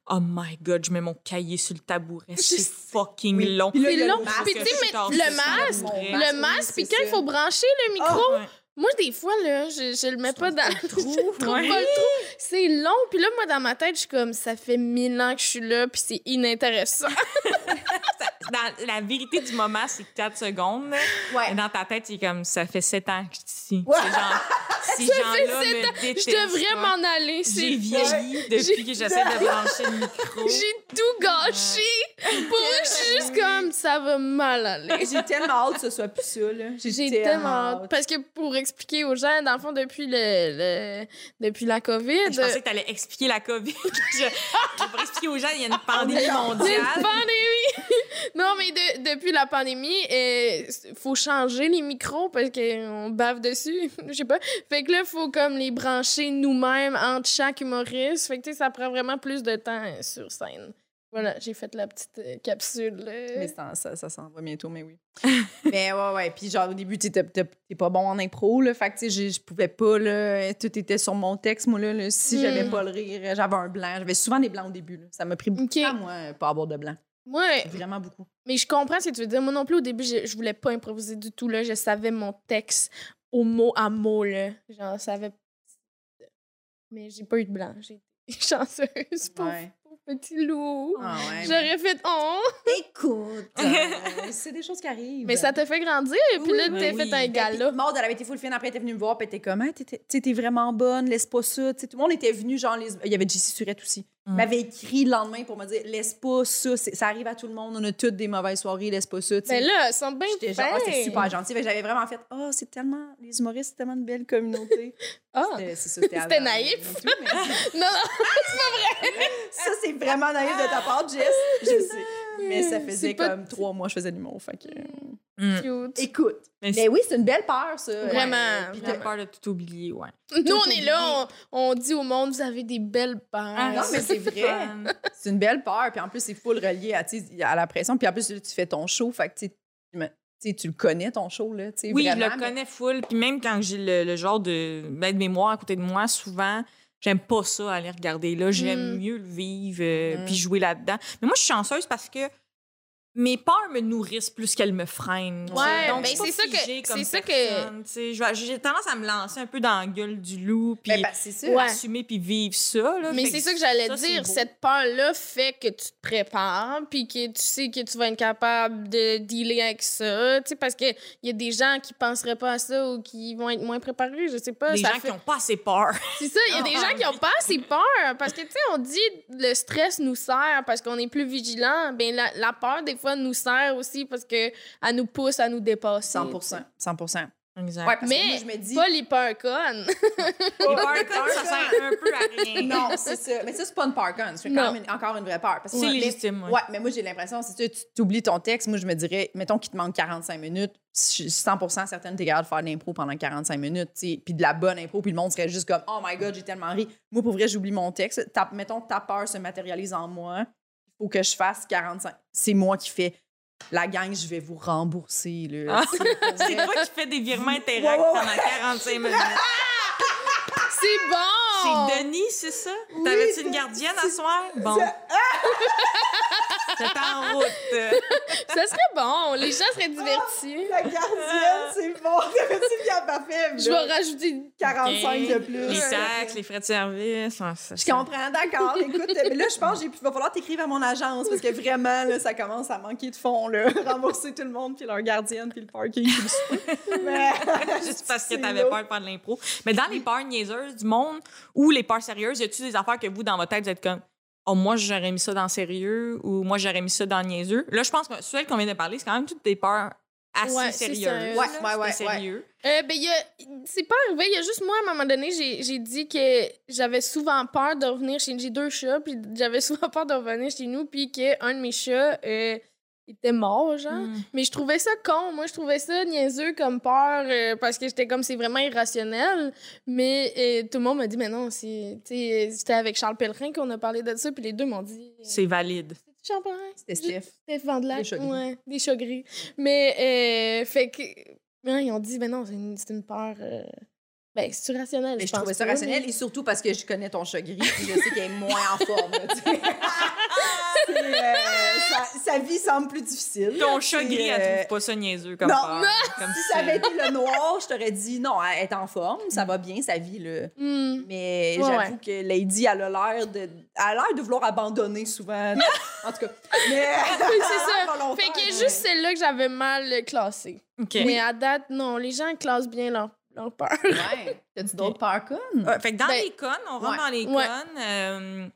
Speaker 4: Oh my God, je mets mon cahier sur le tabouret. C'est fucking
Speaker 2: Oui.
Speaker 4: long.
Speaker 2: Puis le
Speaker 3: long.
Speaker 2: masque.
Speaker 3: Puis tu sais, le masque,
Speaker 2: le
Speaker 3: masque, puis quand il faut brancher le micro,
Speaker 4: Ouais.
Speaker 3: moi, des fois, là, je, je le mets pas dans
Speaker 2: le trou.
Speaker 3: je trouve
Speaker 4: Ouais.
Speaker 3: pas le trou. C'est long. Puis là, moi, dans ma tête, je suis comme, ça fait mille ans que je suis là, puis c'est inintéressant.
Speaker 4: Dans la vérité du moment, c'est 4 secondes.
Speaker 2: Ouais.
Speaker 4: Et dans ta tête, c'est comme ça fait 7 ans que je suis ici.
Speaker 2: Ouais.
Speaker 4: Ces gens-là
Speaker 3: sept
Speaker 4: me détestent.
Speaker 3: Je devrais m'en aller.
Speaker 4: J'ai
Speaker 3: C'est
Speaker 4: vieilli depuis que j'essaie de brancher le micro.
Speaker 3: J'ai tout gâché. Pour eux, je suis juste comme, ça va mal aller.
Speaker 2: J'ai tellement hâte que ce soit plus ça.
Speaker 3: J'ai tellement hâte. Parce que pour expliquer aux gens, dans le fond, depuis, le, le- depuis la COVID,
Speaker 4: Je pensais que tu allais expliquer la COVID. je, je pour expliquer aux gens, il y a une pandémie
Speaker 3: C'est une
Speaker 4: mondiale.
Speaker 3: pandémie! non, mais de- depuis la pandémie, il faut changer les micros parce qu'on bave dessus. Je sais pas. Fait que là, il faut comme les brancher nous-mêmes entre chaque humoriste. Fait que ça prend vraiment plus de temps euh, sur scène. Voilà, j'ai fait la petite euh, capsule. là.
Speaker 2: Mais ça, ça, ça s'en va bientôt, mais oui. mais ouais, ouais. Puis genre, au début, tu t'es pas bon en impro, là. Fait que, tu sais, je- pouvais pas, là. Tout était sur mon texte, moi, là. là. Si
Speaker 3: Mm.
Speaker 2: j'avais pas le rire, j'avais un blanc. J'avais souvent des blancs au début, là. Ça m'a pris beaucoup de temps, moi, pas avoir de blanc.
Speaker 3: Ouais,
Speaker 2: Vraiment beaucoup.
Speaker 3: mais je comprends ce que tu veux dire. Moi non plus, au début, je, je voulais pas improviser du tout. Là. Je savais mon texte au mot à mot. Là. Genre, savais. Mais j'ai pas eu de blanc. J'ai été chanceuse.
Speaker 2: Ouais.
Speaker 3: pauvre petit loup.
Speaker 2: Ah ouais.
Speaker 3: J'aurais fait oh!
Speaker 2: Écoute, euh, c'est des choses qui arrivent.
Speaker 3: Mais ça t'a fait grandir, puis
Speaker 2: Oui,
Speaker 3: là, t'as
Speaker 4: oui.
Speaker 3: fait un
Speaker 2: Ben,
Speaker 3: gala.
Speaker 2: puis Maud, elle avait été full fine. Après, elle était venue me voir, puis elle était comme, sais, t'es vraiment bonne, laisse pas ça. Tu sais, tout le monde était venu, genre, les- il y avait JC Surette aussi.
Speaker 4: Mm.
Speaker 2: M'avait écrit le lendemain pour me dire, laisse pas ça. C'est- Ça arrive à tout le monde. On a toutes des mauvaises soirées, laisse pas ça.
Speaker 3: Mais là, elles sont bien
Speaker 2: J'étais genre,
Speaker 3: fines.
Speaker 2: super gentil. J'avais vraiment fait, oh, c'est tellement, les humoristes, c'est tellement une belle communauté.
Speaker 3: Ah,
Speaker 2: C'était- c'est ça, c'était
Speaker 3: C'était
Speaker 2: avant,
Speaker 3: naïf.
Speaker 2: et tout, mais
Speaker 3: non, non,
Speaker 2: ça, c'est vraiment naïf de ta part, Jess. Je sais. Mais ça faisait
Speaker 3: C'est pas-
Speaker 2: comme trois mois que je faisais l'humour. Fait que...
Speaker 4: Mm.
Speaker 3: cute.
Speaker 2: Écoute.
Speaker 4: Mais
Speaker 2: Mais oui, c'est une belle peur, ça.
Speaker 3: Vraiment.
Speaker 4: Puis t'as peur de tout oublier, ouais.
Speaker 3: Nous, on est là, on, on dit au monde, vous avez des belles peurs.
Speaker 2: Ah, non, mais c'est vrai. C'est une belle peur. Puis en plus, c'est full relié à, à la pression. Puis en plus, tu fais ton show. Fait que tu sais, tu le connais, ton show. Là,
Speaker 4: Oui, je le
Speaker 2: mais-
Speaker 4: connais full. Puis même quand j'ai le, le genre de, ben, de mémoire à côté de moi, souvent, j'aime pas ça aller regarder là. J'aime
Speaker 3: Mm.
Speaker 4: mieux le vivre euh,
Speaker 2: Mm.
Speaker 4: puis jouer là-dedans. Mais moi, je suis chanceuse parce que mes peurs me nourrissent plus qu'elles me freinent.
Speaker 3: Ouais,
Speaker 4: Donc,
Speaker 3: ben, c'est ça que- c'est ça que-
Speaker 4: J'ai tendance à me lancer un peu dans la gueule du loup puis
Speaker 2: Ben, ben.
Speaker 3: Ouais.
Speaker 4: assumer puis vivre ça. Là.
Speaker 3: Mais c'est ça que j'allais dire. Cette peur-là fait que tu te prépares, puis que tu sais que tu vas être capable de dealer avec ça. Tu sais, parce qu'il y a des gens qui penseraient pas à ça ou qui vont être moins préparés. Je sais pas.
Speaker 4: Des
Speaker 3: ça
Speaker 4: gens
Speaker 3: fait-
Speaker 4: qui ont pas assez peur.
Speaker 3: C'est ça, il y a des gens qui ont pas assez peur. Parce que, tu sais, on dit le stress nous sert parce qu'on est plus vigilant. Ben la, la peur, des fois, nous sert aussi parce que elle nous pousse à nous dépasser.
Speaker 2: 100 100
Speaker 4: Exact.
Speaker 2: Ouais, parce
Speaker 3: Mais
Speaker 2: que moi, je me dis.
Speaker 3: Pas les
Speaker 4: ça sert un peu à rien.
Speaker 2: Non, c'est ça. Mais ça, c'est pas une peur con. C'est
Speaker 3: Non.
Speaker 2: quand même une- encore une vraie peur.
Speaker 4: C'est
Speaker 2: mais-
Speaker 4: légitime, ouais.
Speaker 2: Ouais, mais moi, j'ai l'impression, ça, tu t'oublies ton texte. Moi, je me dirais, mettons qu'il te manque 45 minutes. Je suis 100 certaine que t'es capable de faire de l'impro pendant 45 minutes, tu puis de la bonne impro, puis le monde serait juste comme, oh my god, j'ai tellement ri. Moi, pour vrai, j'oublie mon texte. Ta- mettons que ta peur se matérialise en moi. Faut que je fasse 45. C'est moi qui fais. La gang, je vais vous rembourser. Là,
Speaker 4: Ah. C'est toi qui fais des virements interacts pendant 45 minutes.
Speaker 3: C'est bon!
Speaker 4: C'est Denis, c'est ça? T'avais-tu une gardienne à soir? Bon. C'est en route.
Speaker 3: Ça serait bon. Les gens seraient divertis.
Speaker 2: La gardienne, c'est bon. T'avais-tu bien parfait?
Speaker 3: Je vais rajouter
Speaker 2: 45 de plus.
Speaker 4: Les taxes, les frais de service. ça-
Speaker 2: Je
Speaker 4: ça-
Speaker 2: comprends, d'accord. Écoute, mais là, je pense qu'il va falloir t'écrire à mon agence parce que vraiment, là, ça commence à manquer de fonds. Là. Rembourser tout le monde, puis leur gardienne, puis le parking. puis le souper. Mais-
Speaker 4: Juste parce que
Speaker 2: C'est
Speaker 4: t'avais peur de faire de l'impro. Mais dans les peurs niaiseuses du monde ou les peurs sérieuses, y a-tu des affaires que vous, dans votre tête, vous êtes comme Oh, moi, j'aurais mis ça dans sérieux ou moi, j'aurais mis ça dans niaiseux? Là, je pense que celles qu'on vient de parler, c'est quand même toutes des peurs assez
Speaker 3: Ouais,
Speaker 4: sérieuses.
Speaker 3: sérieux.
Speaker 2: Ouais, ouais,
Speaker 4: sérieux.
Speaker 3: Euh, ben, il y a- c'est pas arrivé. Il y a juste moi, à un moment donné, j'ai, j'ai dit que j'avais souvent peur de revenir chez J'ai deux chats, puis j'avais souvent peur de revenir chez nous, puis qu'un de mes chats euh, était mort, genre.
Speaker 4: Mm.
Speaker 3: Mais je trouvais ça con. Moi, je trouvais ça niaiseux comme peur, euh, parce que j'étais comme, c'est vraiment irrationnel. Mais euh, tout le monde m'a dit, mais non, c'est. Tu sais, c'était avec Charles Pellerin qu'on a parlé de ça, puis les deux m'ont dit. euh,
Speaker 4: C'est valide.
Speaker 3: Charles Pellerin?
Speaker 2: C'était Steph.
Speaker 3: Steph Vandelac.
Speaker 2: Des chats gris.
Speaker 3: Ouais, des chats gris. Mais, euh, fait que. ouais, ils ont dit, ben non, c'est une, c'est une peur. Ben, c'est rationnel.
Speaker 2: Mais je
Speaker 3: pense
Speaker 2: trouvais ça rationnel
Speaker 3: mais-
Speaker 2: et surtout parce que je connais ton chat gris puis je sais qu'elle est moins en forme. euh, sa, sa vie semble plus difficile.
Speaker 4: Ton chat gris,
Speaker 2: euh,
Speaker 4: elle trouve pas ça niaiseux comme
Speaker 2: non,
Speaker 4: peur. Comme
Speaker 2: Si ça avait été le noir, je t'aurais dit non, elle est en forme, ça va bien sa vie là.
Speaker 3: Hmm.
Speaker 2: Mais
Speaker 3: Ouais,
Speaker 2: j'avoue
Speaker 3: ouais.
Speaker 2: que Lady, elle a l'air de, elle a l'air de vouloir abandonner souvent. en tout cas, mais
Speaker 3: Oui, c'est ça. Fait que
Speaker 2: mais-
Speaker 3: juste celle-là que j'avais mal classée. Mais à date, non, les gens classent bien leur, leur peur.
Speaker 2: Ouais. T'as-tu d'autres peurs connes?
Speaker 4: Ouais, fait que dans
Speaker 3: Ben,
Speaker 4: les connes, on rentre
Speaker 2: ouais.
Speaker 4: dans les
Speaker 3: Ouais.
Speaker 4: connes. euh,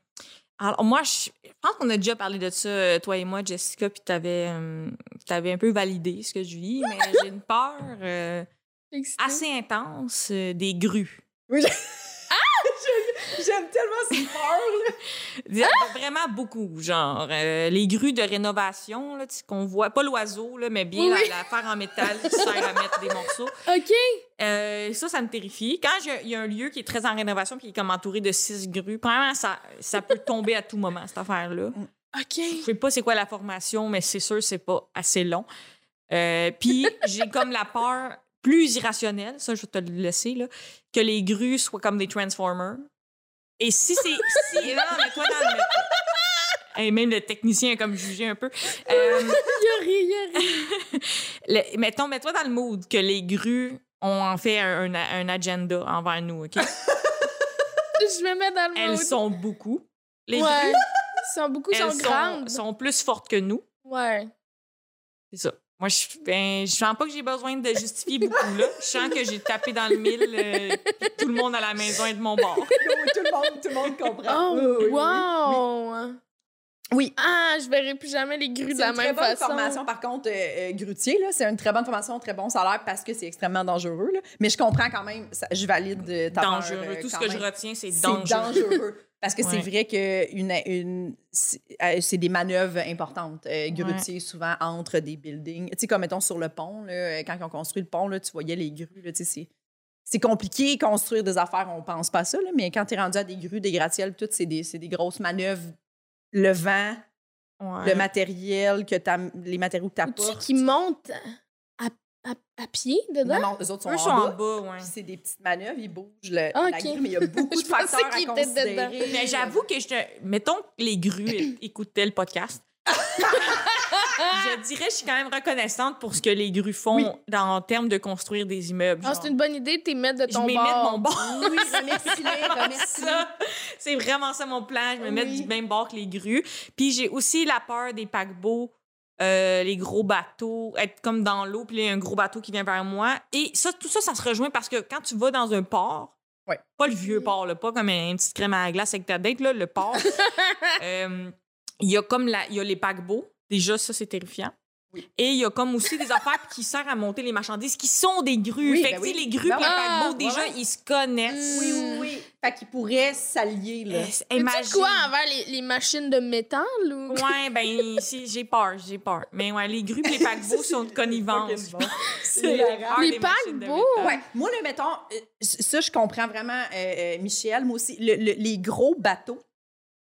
Speaker 4: Alors, moi, je je pense qu'on a déjà parlé de ça, euh, toi et moi, Jessica, puis t'avais, euh, t'avais un peu validé ce que je vis, mais j'ai une peur euh, assez intense euh, des grues.
Speaker 2: J'aime tellement cette peur.
Speaker 4: Vraiment beaucoup, genre. euh, les grues de rénovation, là, qu'on voit, pas l'oiseau, là, mais bien
Speaker 3: Oui.
Speaker 4: la, la faire en métal qui sert à mettre des morceaux.
Speaker 3: OK.
Speaker 4: Euh, ça, ça me terrifie. Quand il y a un lieu qui est très en rénovation puis qui est comme entouré de six grues, premièrement, ça, ça peut tomber à tout moment, cette affaire-là.
Speaker 3: OK.
Speaker 4: Je sais pas c'est quoi la formation, mais c'est sûr c'est pas assez long. Euh, puis j'ai comme la peur plus irrationnelle, ça je vais te le laisser, là, que les grues soient comme des Transformers. Et si c'est... Si, non, mais toi dans le... Et même le technicien a comme jugé un peu. Euh,
Speaker 3: Il a ri,
Speaker 4: mettons, mets-toi dans le mood que les grues ont en fait un, un, agenda envers nous, OK?
Speaker 3: Je me mets dans le
Speaker 4: Elles
Speaker 3: mood.
Speaker 4: sont beaucoup. Les
Speaker 3: Ouais.
Speaker 4: grues,
Speaker 3: sont beaucoup,
Speaker 4: elles
Speaker 3: sont
Speaker 4: sont,
Speaker 3: grandes.
Speaker 4: sont plus fortes que nous.
Speaker 3: Ouais.
Speaker 4: C'est ça. Moi, je, ben, je sens pas que j'ai besoin de justifier beaucoup, là. Je sens que j'ai tapé dans le mille, euh, puis tout le monde à la maison est de mon bord.
Speaker 2: Tout, le monde, tout le monde comprend.
Speaker 3: Oh,
Speaker 2: Oui, oui, oui.
Speaker 3: wow!
Speaker 2: Oui.
Speaker 3: Ah, je verrai plus jamais les grues de
Speaker 2: C'est
Speaker 3: la
Speaker 2: une très
Speaker 3: même
Speaker 2: bonne
Speaker 3: façon.
Speaker 2: formation, par contre, euh, euh, grutier, là, c'est une très bonne formation, très bon salaire parce que c'est extrêmement dangereux. Là. Mais je comprends quand même, ça- je valide euh, ta peur,
Speaker 4: Dangereux.
Speaker 2: euh,
Speaker 4: Tout ce que
Speaker 2: même.
Speaker 4: je retiens, c'est
Speaker 2: C'est
Speaker 4: dangereux.
Speaker 2: dangereux. Parce que c'est vrai que une, une, c'est euh, des manœuvres importantes. Euh, grutier, souvent, entre des buildings. Tu sais, comme mettons sur le pont, là, euh, quand ils ont construit le pont, là, tu voyais les grues. Là, tu sais, c'est- compliqué construire des affaires, on pense pas à ça, là, mais quand tu es rendu à des grues, des gratte-ciels, tout, c'est des, des grosses manœuvres. Le vent,
Speaker 4: Ouais.
Speaker 2: le matériel, que les matériaux que tu
Speaker 3: Tu
Speaker 2: apportes.
Speaker 3: qui montent à, pied dedans?
Speaker 2: Non, non, eux autres sont,
Speaker 4: Eux
Speaker 2: en,
Speaker 4: sont en
Speaker 2: bas.
Speaker 4: bas, ouais.
Speaker 2: Puis c'est des petites manœuvres, ils bougent le,
Speaker 3: Ah,
Speaker 2: la
Speaker 3: ok.
Speaker 2: grue, mais il y a beaucoup de
Speaker 3: Je
Speaker 2: facteurs à
Speaker 3: étaient dedans.
Speaker 2: considérer.
Speaker 4: Mais j'avoue que je te... Mettons que les grues écoutaient le podcast. je dirais que je suis quand même reconnaissante pour ce que les grues font
Speaker 2: Oui.
Speaker 4: dans, en termes de construire des immeubles.
Speaker 3: Ah, c'est une bonne idée de t'y mettre de
Speaker 4: Je
Speaker 3: ton
Speaker 4: m'y
Speaker 3: bord.
Speaker 4: mets de mon bord.
Speaker 2: Oui, remercie-les,
Speaker 4: c'est vraiment ça mon plan. Je me mets
Speaker 2: Oui.
Speaker 4: du même bord que les grues. Puis j'ai aussi la peur des paquebots, euh, les gros bateaux, être comme dans l'eau, puis il y a un gros bateau qui vient vers moi. Et ça, tout ça, ça se rejoint parce que quand tu vas dans un port,
Speaker 2: Ouais.
Speaker 4: pas le vieux port, là, pas comme un, une petite crème à la glace avec ta date, là, le port, euh, il y a comme la, il y a les paquebots. Déjà, ça, c'est terrifiant.
Speaker 2: Oui.
Speaker 4: Et il y a comme aussi des affaires qui servent à monter les marchandises qui sont des grues.
Speaker 2: Oui,
Speaker 4: fait
Speaker 2: ben
Speaker 4: que,
Speaker 2: oui.
Speaker 4: les grues
Speaker 2: Ben
Speaker 4: et les paquebots, déjà, ils se connaissent.
Speaker 2: Oui, oui, oui. Fait qu'ils pourraient s'allier, là.
Speaker 4: Euh, imagine.
Speaker 3: quoi envers les, les machines de métal ou?
Speaker 4: Ouais, ben, si- j'ai peur, j'ai peur. Mais ouais, les grues et les paquebots sont de connivence.
Speaker 2: Bon.
Speaker 3: Les
Speaker 4: de
Speaker 3: paquebots?
Speaker 2: Ouais, moi, le mettons, euh, ça, je comprends vraiment, euh, euh, Michel, moi aussi, le- le- les gros bateaux,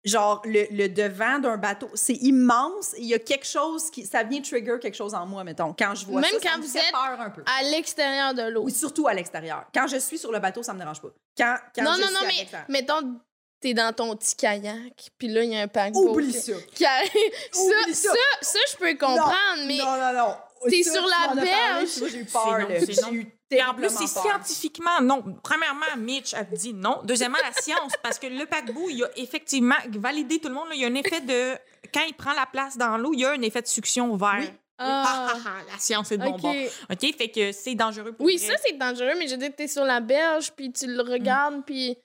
Speaker 2: genre le, le devant d'un bateau, c'est immense. Il y a quelque chose qui. Ça vient trigger quelque chose en moi, mettons. Quand je vois
Speaker 3: Même
Speaker 2: ça, ça
Speaker 3: quand
Speaker 2: me
Speaker 3: vous
Speaker 2: fait
Speaker 3: êtes
Speaker 2: peur un peu.
Speaker 3: à l'extérieur de l'eau?
Speaker 2: Oui, surtout à l'extérieur. Quand je suis sur le bateau, ça me dérange pas. Quand, quand
Speaker 3: non,
Speaker 2: je
Speaker 3: non,
Speaker 2: suis
Speaker 3: non, mais mettons, t'es dans ton petit kayak, puis là, il y a un paquebot.
Speaker 2: Oublie ça.
Speaker 3: qui arrive. ça,
Speaker 2: Oublie
Speaker 3: ça,
Speaker 2: ça.
Speaker 3: ça, je peux comprendre, mais
Speaker 2: Non, non, non.
Speaker 3: T'es
Speaker 2: Ça,
Speaker 3: sur la berge.
Speaker 2: J'ai eu peur,
Speaker 4: non, non.
Speaker 2: J'ai eu
Speaker 4: Et en plus, c'est scientifiquement non. Premièrement, Mitch a dit non. Deuxièmement, la science, parce que le paquebot, il a effectivement validé tout le monde. là, il y a un effet de. Quand il prend la place dans l'eau, il y a un effet de suction vert.
Speaker 2: Oui.
Speaker 4: Ah,
Speaker 3: Ah,
Speaker 4: ah, ah, la science est de bon
Speaker 3: ok.
Speaker 4: fait que c'est dangereux pour
Speaker 3: Oui,
Speaker 4: vrai.
Speaker 3: ça, c'est dangereux, mais je veux dire, t'es sur la berge, puis tu le regardes, puis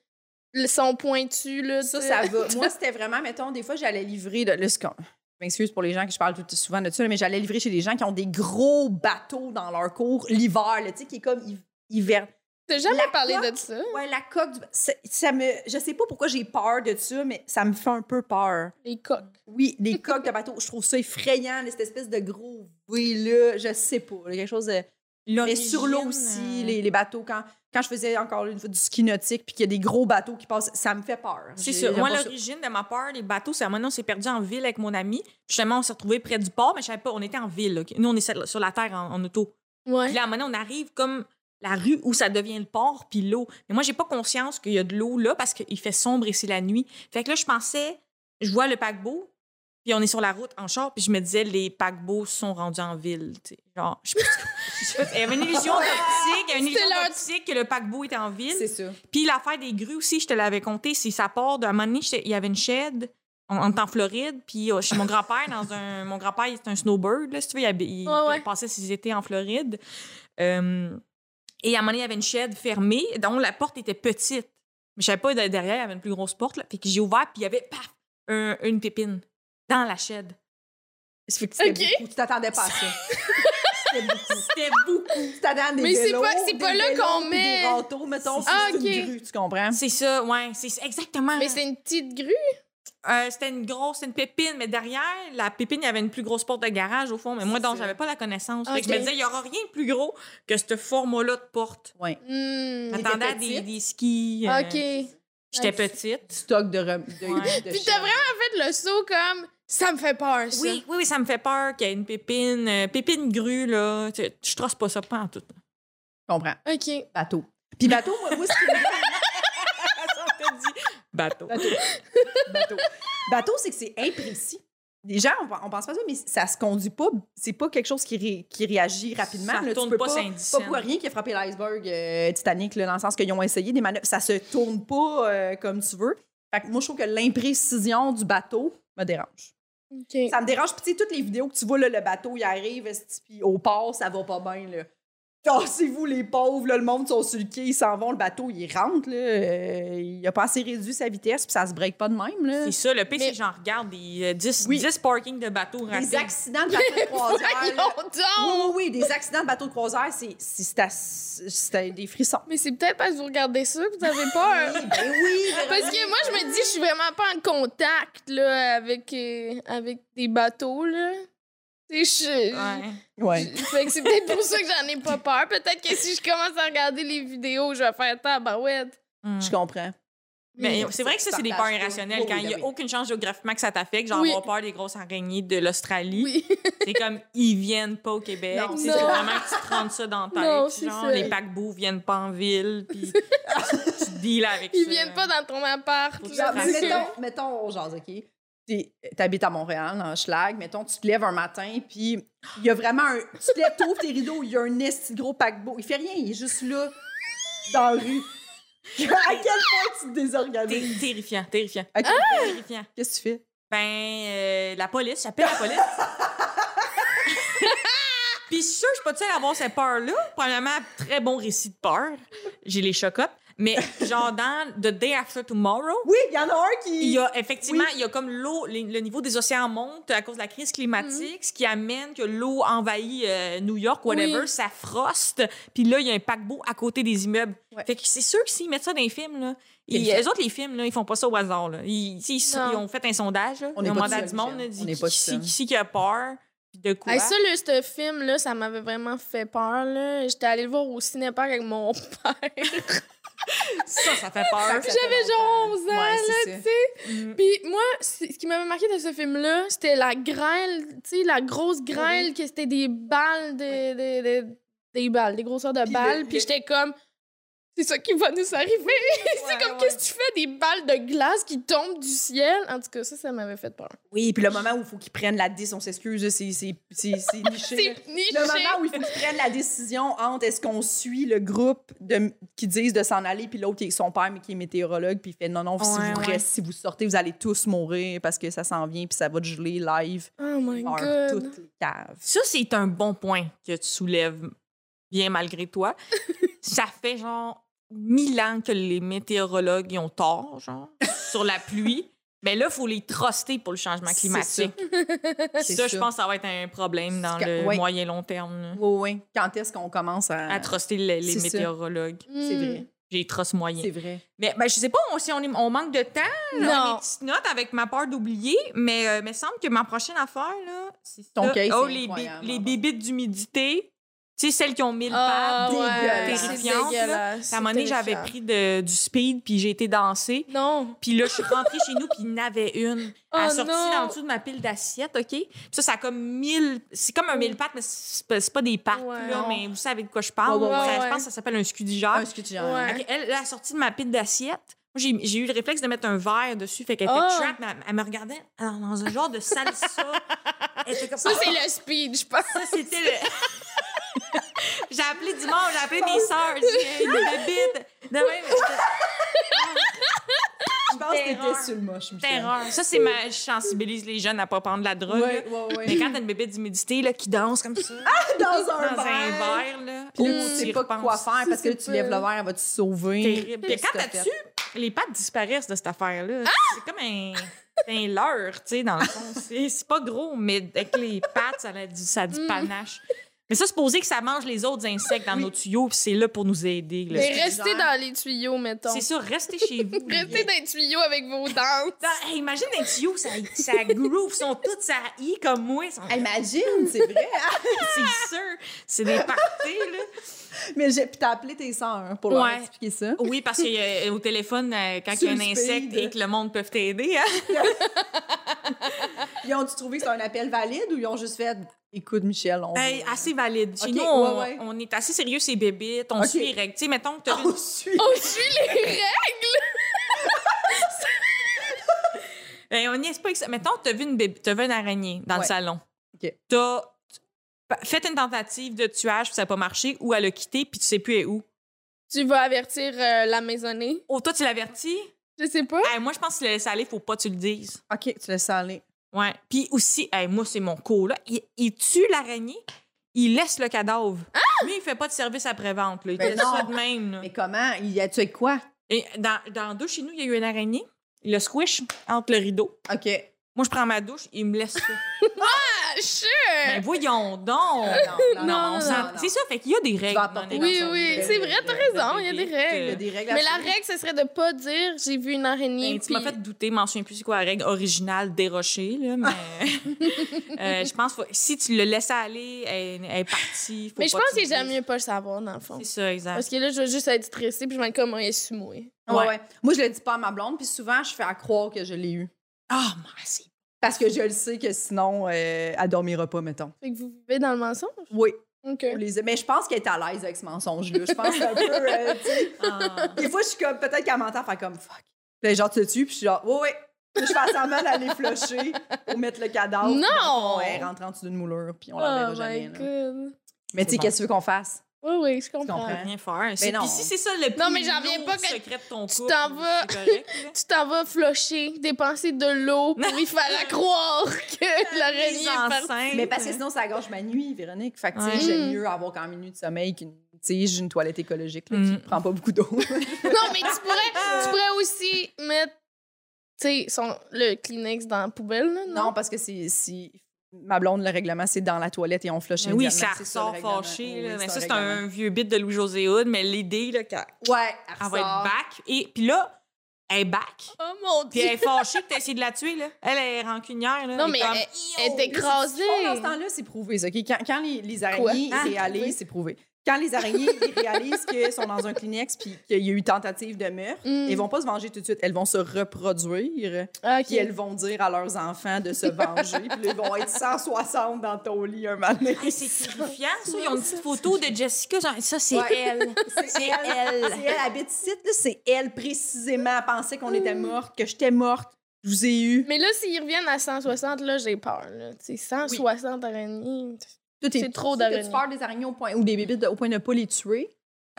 Speaker 3: le son pointu, là.
Speaker 2: Ça,
Speaker 3: tu-
Speaker 2: ça va. Moi, c'était vraiment, mettons, des fois, j'allais livrer. De, quand- je m'excuse pour les gens que je parle tout, souvent de ça, mais j'allais livrer chez des gens qui ont des gros bateaux dans leur cours l'hiver, tu sais, qui est comme hi- hiver.
Speaker 3: T'as jamais
Speaker 2: La
Speaker 3: parlé
Speaker 2: coque,
Speaker 3: de ça?
Speaker 2: Ouais, la coque du. Ça, ça me. Je sais pas pourquoi j'ai peur de ça, mais ça me fait un peu peur.
Speaker 3: Les coques.
Speaker 2: Oui, les coques de bateau, je trouve ça effrayant, cette espèce de gros V là, je sais pas. il y a quelque chose de. Mais sur l'eau aussi,
Speaker 4: euh,
Speaker 2: les, les bateaux, quand, quand je faisais encore une fois du ski nautique, puis qu'il y a des gros bateaux qui passent, ça me fait peur.
Speaker 4: C'est
Speaker 2: j'aime
Speaker 4: Moi, l'origine de ma peur, les bateaux, c'est à un moment donné, on s'est perdu en ville avec mon ami. Justement, on s'est retrouvé près du port, mais je savais pas, on était en ville. là. Nous, on est sur sur la terre en, en auto.
Speaker 3: Ouais.
Speaker 4: Puis là, à un moment donné, on arrive comme la rue où ça devient le port, puis l'eau. Mais moi, j'ai pas conscience qu'il y a de l'eau là parce qu'il fait sombre et c'est la nuit. Fait que là, je pensais, je vois le paquebot, puis on est sur la route en char, puis je me disais, les paquebots sont rendus en ville. tu sais. Genre, je Il y avait une illusion d'optique, il y avait une illusion d'optique que le paquebot était en ville.
Speaker 2: C'est.
Speaker 4: Puis l'affaire des grues aussi, je te l'avais compté, c'est ça part d'un moment donné, il y avait une shed. On, était en Floride, puis euh, chez mon grand-père, dans un. Mon grand-père, il était un snowbird, là, si tu veux. Il, hab- il
Speaker 3: Ouais, ouais.
Speaker 4: passait ses étés en Floride. Euh, et à un moment donné, il y avait une shed fermée, dont la porte était petite. Mais je savais pas, de- derrière, il y avait une plus grosse porte, là. Fait que j'ai ouvert, puis il y avait, paf, un- une pépine dans la shed.
Speaker 2: Ça fait que c'était
Speaker 3: Ok.
Speaker 2: beaucoup. Tu t'attendais pas à ça. c'était beaucoup.
Speaker 4: C'était beaucoup.
Speaker 2: Tu t'attendais à des
Speaker 3: Mais c'est
Speaker 2: vélos,
Speaker 3: pas- c'est pas là qu'on met-
Speaker 2: Des râteaux, mettons.
Speaker 3: Ah,
Speaker 2: c'est
Speaker 3: ok.
Speaker 2: une grue, tu comprends?
Speaker 4: C'est ça, ouais. C'est exactement.
Speaker 3: Mais c'est une petite grue?
Speaker 4: Euh, c'était une grosse, c'était une pépine, mais derrière la pépine, il y avait une plus grosse porte de garage au fond. Mais moi, donc, j'avais pas la connaissance. Fait que
Speaker 3: Ok.
Speaker 4: je me disais, il y aura rien de plus gros que ce format-là de porte.
Speaker 2: Oui.
Speaker 3: Hmm.
Speaker 4: J'attendais à des, skis. euh,
Speaker 3: OK.
Speaker 4: J'étais petite.
Speaker 2: Stock de, rem- de,
Speaker 4: Ouais.
Speaker 2: de
Speaker 3: Puis t'as vraiment fait le saut comme ça me fait peur, ça.
Speaker 4: Oui, oui, oui, ça me fait peur qu'il y ait une pépine. euh, pépine grue, là. Tu- Je trosse pas ça, pas en tout.
Speaker 2: Je comprends.
Speaker 3: OK.
Speaker 2: Bateau. Puis bateau, moi, moi, ce qui me
Speaker 4: Bateau.
Speaker 2: Bateau. Bateau. Bateau, c'est que c'est imprécis. Les gens, on, on pense pas ça, mais ça se conduit pas. C'est pas quelque chose qui, ré- qui réagit rapidement.
Speaker 4: Ça
Speaker 2: là. Tu
Speaker 4: tourne
Speaker 2: peux
Speaker 4: pas
Speaker 2: pas, pour rien qui a frappé l'iceberg euh, Titanic, là, dans le sens qu'ils ont essayé des manœuvres. Ça se tourne pas euh, comme tu veux. Fait que moi, je trouve que l'imprécision du bateau me dérange. Ça me dérange. Puis, tu toutes les vidéos que tu vois, là, le bateau, il arrive, puis au port, ça va pas bien, là. Cassez-vous les pauvres, là, le monde sont sur le quai, ils s'en vont, le bateau, il rentre, là. euh, il a pas assez réduit sa vitesse, puis ça se break pas de même, là.
Speaker 4: C'est ça, le pire, c'est que j'en regarde des euh, 10,
Speaker 2: Oui.
Speaker 4: 10 parkings de bateaux rapides.
Speaker 2: Des accidents de bateau de croisière. Oui, oui, oui, des accidents de bateau de croisière, c'est c'est- c'est ass- c'est des frissons.
Speaker 3: Mais c'est peut-être parce que vous regardez ça que vous avez peur.
Speaker 2: Oui, ben oui.
Speaker 3: Parce que moi, je me dis, je suis vraiment pas en contact là, avec, euh, avec des bateaux. Là. Sais, je-
Speaker 4: Ouais.
Speaker 2: Ouais.
Speaker 3: je- fait que c'est peut-être pour ça que j'en ai pas peur. Peut-être que si je commence à regarder les vidéos, je vais faire tabarouette.
Speaker 4: Mm.
Speaker 2: Je comprends.
Speaker 4: Mais
Speaker 2: Oui,
Speaker 4: c'est vrai que ça, c'est des peurs irrationnelles.
Speaker 2: Oui,
Speaker 4: Quand
Speaker 2: oui,
Speaker 4: il n'y a
Speaker 2: oui.
Speaker 4: aucune chance géographiquement que ça t'affecte, genre
Speaker 3: Oui.
Speaker 4: avoir peur des grosses araignées de l'Australie,
Speaker 3: Oui.
Speaker 4: c'est comme ils viennent pas au Québec.
Speaker 2: Non,
Speaker 4: c'est vraiment que tu te rentres ça dans ta tête. Genre,
Speaker 3: ça.
Speaker 4: les paquebots viennent pas en ville, puis tu deals avec
Speaker 3: Ils
Speaker 4: ça.
Speaker 3: viennent pas dans ton appart.
Speaker 2: Genre, mettons, mettons, on jase, OK? T'es- T'habites à Montréal, dans Schlag. Mettons, tu te lèves un matin, puis il y a vraiment un... Tu te lèves, t'ouvres tes rideaux, il y a un esti gros paquebot. Il fait rien, il est juste là, dans la rue. à quel point tu te désorganises?
Speaker 4: Terrifiant, terrifiant.
Speaker 2: Ok,
Speaker 4: Terrifiant.
Speaker 2: Qu'est-ce que tu fais?
Speaker 4: Ben, euh, la police, j'appelle la police. Puis je suis sûre que je suis pas toute seule à avoir cette peur-là. Premièrement, très bon récit de peur. J'ai les chocottes. Mais genre dans The Day After Tomorrow,
Speaker 2: Oui, il y en a un qui...
Speaker 4: il y a effectivement,
Speaker 2: Oui.
Speaker 4: il y a comme l'eau, les- le niveau des océans monte à cause de la crise climatique, ce qui amène que l'eau envahit euh, New York, whatever,
Speaker 3: Oui.
Speaker 4: ça froste. Puis là, il y a un paquebot à côté des immeubles.
Speaker 2: Ouais.
Speaker 4: Fait que c'est sûr que s'ils mettent ça dans les films, là,
Speaker 2: Terrifiant.
Speaker 4: eux autres, les films, là, ils font pas ça au hasard. Là. Ils, ont fait un sondage, là,
Speaker 2: On
Speaker 4: ils ont demandé à du monde, là, dit
Speaker 2: On pas
Speaker 4: qui, qui, qui a peur, de quoi.
Speaker 3: Hey, ça, là, ce film-là, ça m'avait vraiment fait peur. là. J'étais allée le voir au cinépark avec mon père.
Speaker 4: Ça, ça fait peur.
Speaker 3: J'avais genre 11 ans,
Speaker 2: Ouais,
Speaker 3: là, tu sais.
Speaker 4: Mm.
Speaker 3: Puis moi, ce qui m'avait marqué de ce film-là, c'était la grêle, tu sais, la grosse grêle, que c'était des balles, de, de- de- des balles, des grosseurs de balles.
Speaker 2: le-
Speaker 3: Puis j'étais comme, c'est ça qui va nous arriver. c'est comme, qu'est-ce que tu fais, des balles de glace qui tombent du ciel? En tout cas, ça, ça m'avait fait peur.
Speaker 2: Oui, puis le moment où il faut qu'ils prennent la décision, on s'excuse, c'est niché.
Speaker 3: C'est niché.
Speaker 2: Le moment où il faut qu'ils prennent la décision entre est-ce qu'on suit le groupe de, qui disent de s'en aller, puis l'autre qui est son père, mais qui est météorologue, puis il fait non, non, si vous
Speaker 4: ouais.
Speaker 2: restez, si vous sortez, vous allez tous mourir parce que ça s'en vient, puis ça va te geler live.
Speaker 3: Oh my God.
Speaker 2: toutes les caves.
Speaker 4: Ça, c'est un bon point que tu soulèves, bien malgré toi. ça fait genre mille ans que les météorologues ils ont tort, genre, sur la pluie. Mais là, il faut les truster pour le changement climatique.
Speaker 2: C'est
Speaker 4: Ça, je
Speaker 2: ça.
Speaker 4: pense que ça va être un problème dans le
Speaker 2: ouais.
Speaker 4: moyen-long terme. là.
Speaker 2: Oui, oui. Quand est-ce qu'on commence à.
Speaker 4: À truster les, les
Speaker 2: ça.
Speaker 4: météorologues.
Speaker 2: C'est
Speaker 3: Mm.
Speaker 2: vrai.
Speaker 4: J'ai trusts moyens.
Speaker 2: C'est vrai.
Speaker 4: Mais ben, je sais pas on- si on, est- on manque de temps. là,
Speaker 3: Non.
Speaker 4: Mes petites notes avec ma peur d'oublier, mais euh, il me semble que ma prochaine affaire, là, c'est
Speaker 2: Ton
Speaker 4: ça.
Speaker 2: case,
Speaker 4: oh,
Speaker 2: c'est
Speaker 4: les, bi-
Speaker 2: incroyable.
Speaker 4: les bébites d'humidité. Tu sais, celles qui ont mille
Speaker 3: Ah,
Speaker 4: pattes.
Speaker 3: ouais,
Speaker 2: dégueulasse.
Speaker 3: c'est
Speaker 4: terrifiantes, là. à un moment donné, j'avais pris de- du speed, puis j'ai été danser.
Speaker 3: Non.
Speaker 4: Puis là, je suis rentrée chez nous, puis il y en avait une. Elle
Speaker 3: Oh
Speaker 4: sorti
Speaker 3: non.
Speaker 4: en dessous de ma pile d'assiettes, OK? Puis ça, ça a comme mille... C'est comme un mille pattes, mais c'est pas, des pattes,
Speaker 3: Ouais.
Speaker 4: là,
Speaker 2: Non.
Speaker 4: mais vous savez de quoi je parle.
Speaker 2: Ouais, ouais,
Speaker 4: Ça-
Speaker 3: ouais.
Speaker 4: Je pense que ça s'appelle un scudigère.
Speaker 2: Un scudigère.
Speaker 3: Ouais.
Speaker 4: Ok, Elle, elle a sorti de ma pile d'assiettes. Moi, j'ai j'ai eu le réflexe de mettre un verre dessus, fait qu'elle
Speaker 3: Ah.
Speaker 4: était trap, mais elle, elle me regardait dans un genre de salsa. Elle était comme
Speaker 3: Ça, c'est le speed, je pense.
Speaker 4: Ça, c'était le. j'ai appelé du monde, j'ai appelé mes sœurs, j'ai bébite. De même,
Speaker 2: Je pense que t'étais sur le moche,
Speaker 4: terreur. Ça, c'est ma. Je sensibilise les jeunes à pas prendre de la drogue.
Speaker 2: Ouais, ouais, ouais.
Speaker 4: Mais quand t'as une bébête d'humidité là, qui danse comme ça,
Speaker 2: Dans un
Speaker 4: dans un
Speaker 2: verre.
Speaker 4: verre, là,
Speaker 2: Puis là, tu sais pas quoi faire parce que là, tu lèves le verre, elle va te sauver.
Speaker 4: Terrible. Puis quand
Speaker 2: t'as
Speaker 4: dessus, les pattes disparaissent de cette affaire-là. C'est comme un. un leurre, tu sais, dans le fond. C'est c'est pas gros, mais avec les pattes, ça a du, ça a du
Speaker 3: Mm.
Speaker 4: panache. Mais ça, supposé que ça mange les autres insectes dans nos tuyaux, puis c'est là pour nous aider. là.
Speaker 3: Mais
Speaker 2: c'est
Speaker 3: restez
Speaker 2: genre-
Speaker 3: dans les tuyaux, mettons.
Speaker 4: C'est ça, restez chez vous.
Speaker 3: Restez dans les tuyaux avec vos dents.
Speaker 4: Dans- hey, imagine un tuyau, ça, ça groove, ils sont toutes ça i comme moi. sont-
Speaker 2: Imagine, c'est vrai.
Speaker 4: C'est sûr. C'est des parties, là.
Speaker 2: Mais j'ai, puis t'as appelé tes sœurs pour leur
Speaker 4: Ouais.
Speaker 2: expliquer ça.
Speaker 4: Oui, parce qu'au téléphone, euh, quand il y a un insecte et que le monde peut t'aider, hein?
Speaker 2: Ils ont-tu trouvé que c'était un appel valide ou ils ont juste fait écoute Michel, on va-
Speaker 4: assez valide. Chez nous, on,
Speaker 2: ouais, ouais.
Speaker 4: on est assez sérieux, c'est bébé. On suit les règles. Tu sais, mettons que t'as
Speaker 2: on suit.
Speaker 3: On suit les règles.
Speaker 4: Ben, on n'y est pas. Mettons que t'as vu une, bébé... t'as vu une araignée dans le salon.
Speaker 2: Ok.
Speaker 4: T'as fait une tentative de tuage, puis ça n'a pas marché, ou elle a quitté, puis tu sais plus elle est où.
Speaker 3: Tu vas avertir euh, la maisonnée.
Speaker 4: Oh, toi, tu l'avertis?
Speaker 3: Je sais pas.
Speaker 4: Hey, moi, je pense que si tu le laisses aller, faut pas que tu le dises.
Speaker 2: OK, tu laisses ça aller.
Speaker 4: Ouais. Puis aussi, hey, moi, c'est mon co, là. Il, il tue l'araignée, il laisse le cadavre. Lui, il fait pas de service après-vente, là. Il
Speaker 2: Ben
Speaker 4: ça
Speaker 2: non.
Speaker 4: de même, là.
Speaker 2: Mais comment? Il y a-tu avec quoi?
Speaker 4: Et dans, dans douche, chez nous, il y a eu une araignée. Il le squish entre le rideau.
Speaker 2: OK.
Speaker 4: Moi, je prends ma douche, il me laisse ça.
Speaker 3: Ah, sure.
Speaker 4: Mais voyons donc!
Speaker 2: Non, non,
Speaker 3: Non,
Speaker 2: non,
Speaker 3: non,
Speaker 2: non.
Speaker 4: C'est ça, fait qu'il y a des règles.
Speaker 3: Oui, oui, c'est vrai, t'as raison, il y a
Speaker 4: de
Speaker 3: des
Speaker 4: bébé.
Speaker 2: Il y a
Speaker 3: règles.
Speaker 2: des règles
Speaker 3: Mais la règle, ce serait de pas dire j'ai vu une araignée.
Speaker 4: Ben, tu m'as fait douter, m'en souviens plus c'est quoi la règle originale dérochée, là, mais euh, je pense que si tu le laisses aller, elle, elle est partie. faut
Speaker 3: Mais je pense
Speaker 4: que
Speaker 3: j'aime mieux pas le savoir, dans le fond.
Speaker 4: C'est ça, exact.
Speaker 3: Parce que là, je vais juste être stressée, puis je vais être comme, un su moi.
Speaker 2: Ouais,
Speaker 4: Ouais.
Speaker 2: ouais. Moi, je le dis pas à ma blonde, puis souvent, je fais à croire que je l'ai eu.
Speaker 4: Ah, merci.
Speaker 2: Parce que je le sais que sinon, euh, elle dormira pas, mettons.
Speaker 3: Fait que vous vivez dans le mensonge?
Speaker 2: Oui.
Speaker 3: OK.
Speaker 2: pour les- Mais je pense qu'elle est à l'aise avec ce mensonge-là. Je pense un peu. euh, tu sais.
Speaker 4: Ah.
Speaker 2: Des fois, je suis comme. Peut-être qu'elle m'entend faire comme fuck. Puis genre, tu te tues, puis je suis genre, oui, oui. Puis Je fais semblant d'aller flusher pour mettre le cadavre.
Speaker 3: Non!
Speaker 2: Fond, Elle rentre en dessous d'une moulure, puis on la verra
Speaker 3: oh
Speaker 2: jamais.
Speaker 3: my
Speaker 2: là.
Speaker 3: god.
Speaker 2: Mais tu sais,
Speaker 4: bon.
Speaker 2: qu'est-ce que tu veux qu'on fasse?
Speaker 3: Oui, oui, je comprends.
Speaker 2: comprends?
Speaker 4: rien faire.
Speaker 2: Non.
Speaker 4: Si c'est ça le plus
Speaker 3: Non, mais j'en viens pas que
Speaker 4: secret de ton
Speaker 3: tu
Speaker 4: couple,
Speaker 3: t'en vas-. Tu t'en vas flusher, dépenser de l'eau pour lui faire croire que l'araignée est partie.
Speaker 2: Mais parce que sinon, ça gâche ma nuit, Véronique. Fait que, tu
Speaker 4: Ouais.
Speaker 2: j'aime mieux avoir quand même une nuit de sommeil qu'une. Tu sais, j'ai une toilette écologique là,
Speaker 4: Mm.
Speaker 2: qui prend pas beaucoup d'eau.
Speaker 3: Non, mais tu pourrais, tu pourrais aussi mettre, tu son- le Kleenex dans la poubelle, là, non?
Speaker 2: non, parce que c'est. Ma blonde, le règlement, c'est dans la toilette et on flush
Speaker 4: Ben oui, ça
Speaker 2: C'est
Speaker 4: ressort fâché.
Speaker 2: Oui,
Speaker 4: mais ça, c'est un vieux bit de Louis-José Hood, mais l'idée, là, qu'elle
Speaker 2: Ouais, elle
Speaker 4: elle va être back. Et puis là, elle est back.
Speaker 3: Oh mon
Speaker 4: Puis
Speaker 3: dieu!
Speaker 4: elle est fâchée que t'as essayé de la tuer, là. Elle elle est rancunière, là.
Speaker 3: Non, mais elle, elle est
Speaker 2: c'est-
Speaker 3: écrasée.
Speaker 2: Dans ce temps-là, c'est prouvé. ça, OK? Quand, quand les, les araignées
Speaker 3: Ah,
Speaker 2: réalisent,
Speaker 3: oui.
Speaker 2: c'est prouvé. Quand les araignées ils réalisent qu'elles sont dans un Kleenex puis qu'il y a eu tentative de meurtre,
Speaker 3: Mm.
Speaker 2: elles vont pas se venger tout de suite. Elles vont se reproduire. Puis elles vont dire à leurs enfants de se venger. puis là, ils vont être 160 dans ton lit un matin.
Speaker 4: Hey, c'est terrifiant, ça. Ils ont une petite photo de Jessica. Ça, c'est
Speaker 2: Ouais.
Speaker 4: elle.
Speaker 2: C'est elle. C'est elle, habite ici. C'est elle précisément. Elle pensait qu'on était morte, que j'étais morte. Je vous ai eu.
Speaker 3: Mais là, s'ils reviennent à 160, là, j'ai peur. Là. Tu sais, 160 araignées.
Speaker 2: Tout est-
Speaker 3: trop
Speaker 2: tu sais,
Speaker 3: d'araignées.
Speaker 2: As-tu peur des araignées au point, ou des bébés au point de ne pas les tuer?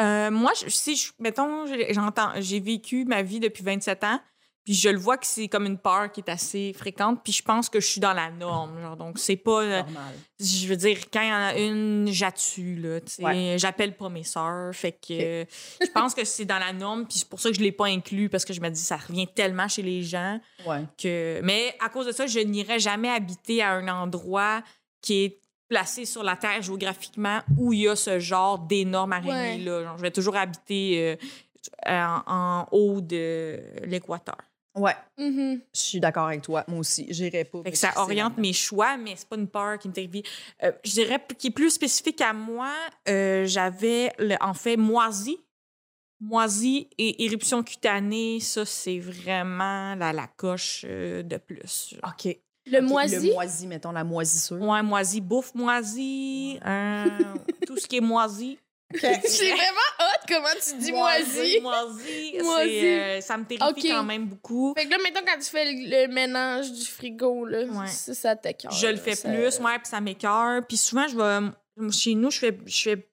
Speaker 4: Euh, moi, je- si je, mettons, j'ai- j'entends, j'ai vécu ma vie depuis 27 ans, puis je le vois que c'est comme une peur qui est assez fréquente, puis je pense que je suis dans la norme. Genre, donc, c'est pas. euh,
Speaker 2: Normal.
Speaker 4: je veux dire, quand il y en a une, j'attue, là. tu sais.
Speaker 2: Ouais.
Speaker 4: J'appelle pas mes sœurs. Fait que je pense que c'est dans la norme, puis c'est pour ça que je l'ai pas inclus, parce que je me dis, ça revient tellement chez les gens
Speaker 2: Ouais.
Speaker 4: que. Mais à cause de ça, je n'irai jamais habiter à un endroit qui est placé sur la Terre géographiquement où il y a ce genre d'énormes araignées-là. Genre, Je vais toujours habiter euh, en, en haut de l'équateur.
Speaker 2: Ouais.
Speaker 3: Mhm.
Speaker 2: Je suis d'accord avec toi. Moi aussi. J'irais pas.
Speaker 4: Fait que ça oriente mes choix, mais c'est pas une peur qui me terrifie. Euh, je dirais qui est plus spécifique à moi, euh, j'avais en fait moisi. Moisi et éruption cutanée, ça, c'est vraiment la, la coche euh, de plus.
Speaker 2: OK.
Speaker 3: Le moisi.
Speaker 2: Le moisi, mettons, la moisissure.
Speaker 4: Ouais, moisi, bouffe moisi, euh, tout ce qui est moisi.
Speaker 3: C'est vraiment hot comment tu dis moisi.
Speaker 4: Moisi,
Speaker 3: Moisi.
Speaker 4: euh, ça me terrifie quand même beaucoup.
Speaker 3: Fait que là, mettons, quand tu fais le, le ménage du frigo, là,
Speaker 4: Ouais.
Speaker 3: ça, ça t'écoeure.
Speaker 4: Je le fais
Speaker 3: ça-
Speaker 4: plus, ouais, puis ça m'écœure. Puis souvent, je vais. Chez nous, je fais, je fais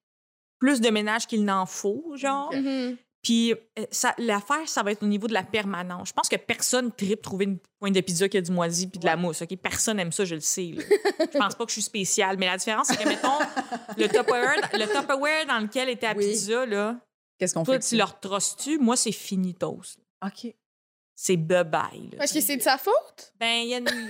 Speaker 4: plus de ménage qu'il n'en faut, genre.
Speaker 3: Mhm.
Speaker 4: Puis euh, ça- l'affaire, ça va être au niveau de la permanence. Je pense que personne tripe trouver une pointe de pizza qui a du moisi puis de la mousse. OK? Personne aime ça, je le sais. là. je pense pas que je suis spéciale. Mais la différence, c'est que, mettons, le Tupperware, le Tupperware dans lequel était la
Speaker 2: Oui.
Speaker 4: pizza, là,
Speaker 2: Qu'est-ce qu'on
Speaker 4: toi,
Speaker 2: fait?
Speaker 4: tu le retrosses-tu? Moi, c'est finitos.
Speaker 2: OK.
Speaker 4: c'est bye-bye.
Speaker 3: Parce que c'est de sa faute?
Speaker 4: Ben, il y a une...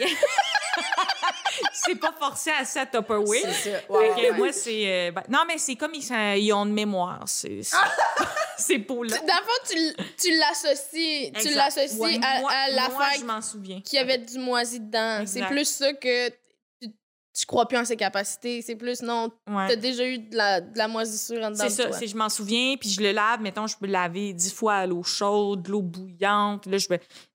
Speaker 4: c'est pas forcé à ça Tupperware.
Speaker 2: C'est ça. Ouais,
Speaker 4: moi, c'est... euh, ben, non, mais c'est comme ils, ont de mémoire. C'est c'est- ces pots-là.
Speaker 3: Dans le fond, tu, l'associes tu l'associes
Speaker 4: Ouais,
Speaker 3: à, à l'affaire
Speaker 4: je m'en souviens.
Speaker 3: qui avait du moisi dedans. C'est plus ça que tu, crois plus en ses capacités. C'est plus, non,
Speaker 4: Ouais.
Speaker 3: t'as déjà eu de la, de la moisissure en dedans
Speaker 4: C'est ça, c'est je m'en souviens, puis je le lave, mettons, je peux le laver dix fois à l'eau chaude, de l'eau bouillante, là, je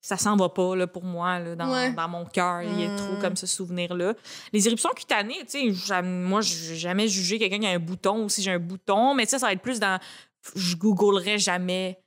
Speaker 4: ça s'en va pas, là, pour moi, là, dans,
Speaker 3: Ouais.
Speaker 4: dans mon cœur, il y a trop comme ce souvenir-là. Les éruptions cutanées, tu sais, moi, j'ai jamais jugé quelqu'un qui a un bouton, ou si j'ai un bouton, mais ça, ça va être plus dans, je googlerais jamais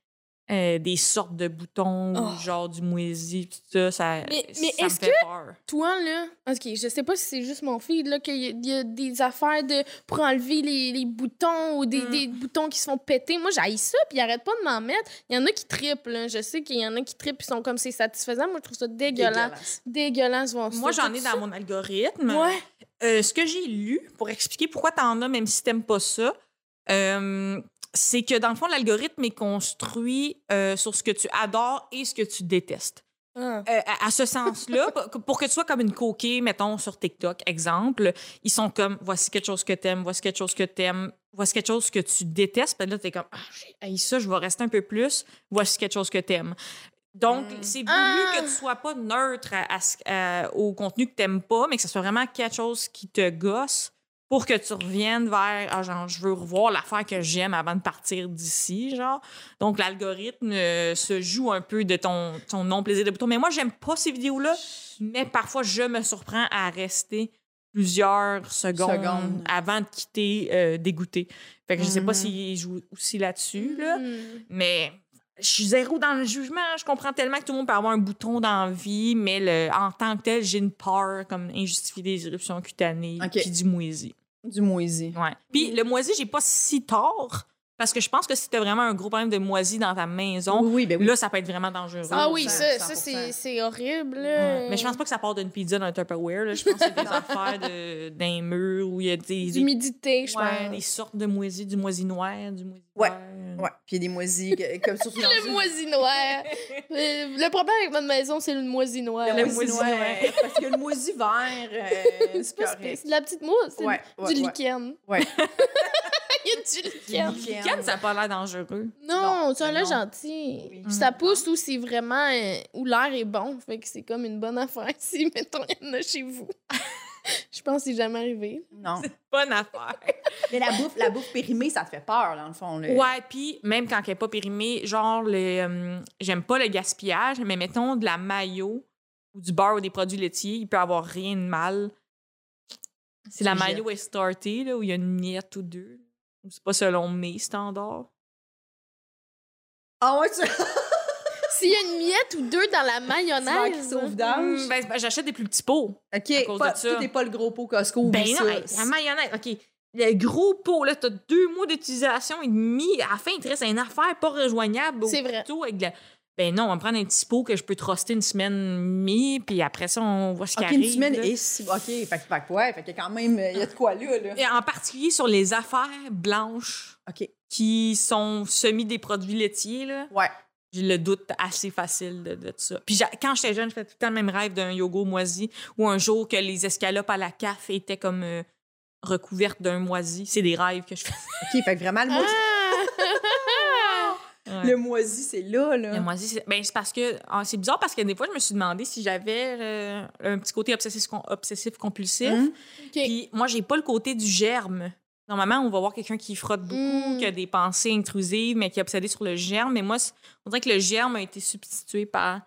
Speaker 4: euh, des sortes de boutons, ou
Speaker 3: Oh.
Speaker 4: genre du moisi, tout ça, ça,
Speaker 3: Mais- mais
Speaker 4: ça me
Speaker 3: est-ce
Speaker 4: fait peur.
Speaker 3: Toi, là, OK, je sais pas si c'est juste mon feed, là, qu'il y, a- il y a des affaires de, pour enlever les, les boutons ou des,
Speaker 4: Mm.
Speaker 3: des boutons qui se font péter. Moi, j'haïs ça, puis ils arrêtent pas de m'en mettre. Il y en a qui trippent, là. Je sais qu'il y en a qui trippent, ils sont comme c'est satisfaisant. Moi, je trouve ça dégueulasse.
Speaker 2: Dégueulasse.
Speaker 3: Voir.
Speaker 4: Moi, j'en ai dans mon algorithme.
Speaker 3: Ouais.
Speaker 4: Euh, ce que j'ai lu pour expliquer pourquoi t'en as, même si t'aimes pas ça, euh, c'est que dans le fond, l'algorithme est construit euh, sur ce que tu adores et ce que tu détestes.
Speaker 3: Ah.
Speaker 4: Euh, à, à ce sens-là, pour- que tu sois comme une coquille, mettons, sur TikTok, exemple, ils sont comme voici quelque chose que t'aimes, voici quelque chose que t'aimes, voici quelque chose que tu détestes. Puis là, t'es comme ah, j'ai ça, je vais rester un peu plus, voici quelque chose que t'aimes. Donc,
Speaker 2: Mm.
Speaker 4: c'est voulu
Speaker 3: Ah!
Speaker 4: que tu sois pas neutre à- à- au contenu que t'aimes pas, mais que ce soit vraiment quelque chose qui te gosse pour que tu reviennes vers ah, genre, je veux revoir l'affaire que j'aime avant de partir d'ici, genre. Donc, l'algorithme euh, se joue un peu de ton, ton non-plaisir de bouton. Mais moi, j'aime pas ces vidéos-là, mais parfois, je me surprends à rester plusieurs secondes,
Speaker 2: Secondes.
Speaker 4: avant de quitter euh, dégoûté. Fait que je sais pas
Speaker 2: Mhm.
Speaker 4: s'il joue aussi là-dessus, là.
Speaker 3: Hmm.
Speaker 4: Mais je suis zéro dans le jugement. Je comprends tellement que tout le monde peut avoir un bouton dans la vie, mais le- en tant que tel, j'ai une peur comme injustifiée des éruptions cutanées
Speaker 2: Ok.
Speaker 4: puis du moisi.
Speaker 2: Du moisi.
Speaker 4: Ouais. Puis le moisi, j'ai pas si tort parce que je pense que si t'as vraiment un gros problème de moisi dans ta maison,
Speaker 2: Oui, oui, ben oui.
Speaker 4: là, ça peut être vraiment dangereux.
Speaker 3: Ah oui,
Speaker 2: 100%,
Speaker 3: ça, ça
Speaker 2: 100%.
Speaker 3: c'est c'est horrible.
Speaker 4: Ouais. Mais je pense pas que ça part d'une pizza dans un Tupperware. Là. Je pense que c'est des affaires de- d'un mur où il y a des, des,
Speaker 3: D'humidité, je
Speaker 4: ouais,
Speaker 3: pense.
Speaker 4: des sortes de moisi, du moisi noir, du moisi
Speaker 2: Ouais. Ouais, puis il y a des moisis, que- comme surtout dans
Speaker 3: Le
Speaker 2: une-
Speaker 3: moisi noir. Euh, le problème avec notre maison, c'est le moisi noir.
Speaker 2: Le moisi noir. Parce que le moisi vert, euh, c'est
Speaker 3: C'est pas-
Speaker 2: correct.
Speaker 3: c'est de la petite mousse. C'est
Speaker 2: Ouais, ouais,
Speaker 3: du
Speaker 2: ouais.
Speaker 3: lichen.
Speaker 2: Ouais.
Speaker 3: Il y a du lichen.
Speaker 2: Lichen.
Speaker 4: Ken, ça a pas l'air dangereux.
Speaker 3: Non,
Speaker 2: Non,
Speaker 3: ça a
Speaker 2: mais
Speaker 3: l'air
Speaker 2: non.
Speaker 3: gentil.
Speaker 2: Oui.
Speaker 3: Puis ça pousse où c'est vraiment. euh, où l'air est bon. Fait que c'est comme une bonne affaire si, mettons, il y en a chez vous. Je pense que c'est jamais arrivé.
Speaker 2: Non.
Speaker 4: Bonne affaire.
Speaker 2: Mais la bouffe, la bouffe périmée, ça te fait peur, dans le fond. là.
Speaker 4: Ouais, puis même quand elle n'est pas périmée, genre, le, euh, j'aime pas le gaspillage, mais mettons de la mayo ou du beurre ou des produits laitiers, il peut avoir rien de mal. Si la mayo est startée, là, où il y a une miette ou deux, ou c'est pas selon mes standards.
Speaker 2: Ah ouais, tu...
Speaker 3: S'il y a une miette ou deux dans la mayonnaise.
Speaker 2: au vidange.
Speaker 4: Hmm, ben, ben, j'achète des plus petits pots.
Speaker 2: OK,
Speaker 4: cause
Speaker 2: pas,
Speaker 4: de ça.
Speaker 2: tout n'est pas le gros pot Costco.
Speaker 4: Ben non, hey, la mayonnaise, OK. Le gros pot, là, t'as deux mois d'utilisation et demi. À la fin, il te reste une affaire pas rejoignable.
Speaker 3: C'est vrai.
Speaker 4: couteau avec la- Ben non, on va me prendre un petit pot que je peux troster une semaine et demie, puis après ça, on voit ce qui
Speaker 2: OK,
Speaker 4: arrive.
Speaker 2: une semaine
Speaker 4: là.
Speaker 2: et si... OK, fait, que- fait ouais, fait que quand même, il y a de quoi là, là.
Speaker 4: Et en particulier sur les affaires blanches
Speaker 2: OK,
Speaker 4: qui sont semi des produits laitiers, là,
Speaker 2: ouais.
Speaker 4: J'ai le doute assez facile de, de ça. Puis quand j'étais jeune, je faisais tout le temps le même rêve d'un yogourt moisi ou un jour que les escalopes à la CAF étaient comme euh, recouvertes d'un moisi. C'est des rêves que je fais.
Speaker 2: OK, fait que vraiment, le moisi,
Speaker 3: Ah!
Speaker 4: Ouais.
Speaker 2: le moisi c'est là, là.
Speaker 4: Le moisi, c'est ben, c'est parce que ah, c'est bizarre parce que des fois, je me suis demandé si j'avais euh, un petit côté obsessif, obsessif compulsif.
Speaker 3: OK.
Speaker 4: Puis moi, j'ai pas le côté du germe. Normalement, on va voir quelqu'un qui frotte beaucoup,
Speaker 3: Mm.
Speaker 4: qui a des pensées intrusives, mais qui est obsédé sur le germe. Mais moi, c'est- on dirait que le germe a été substitué par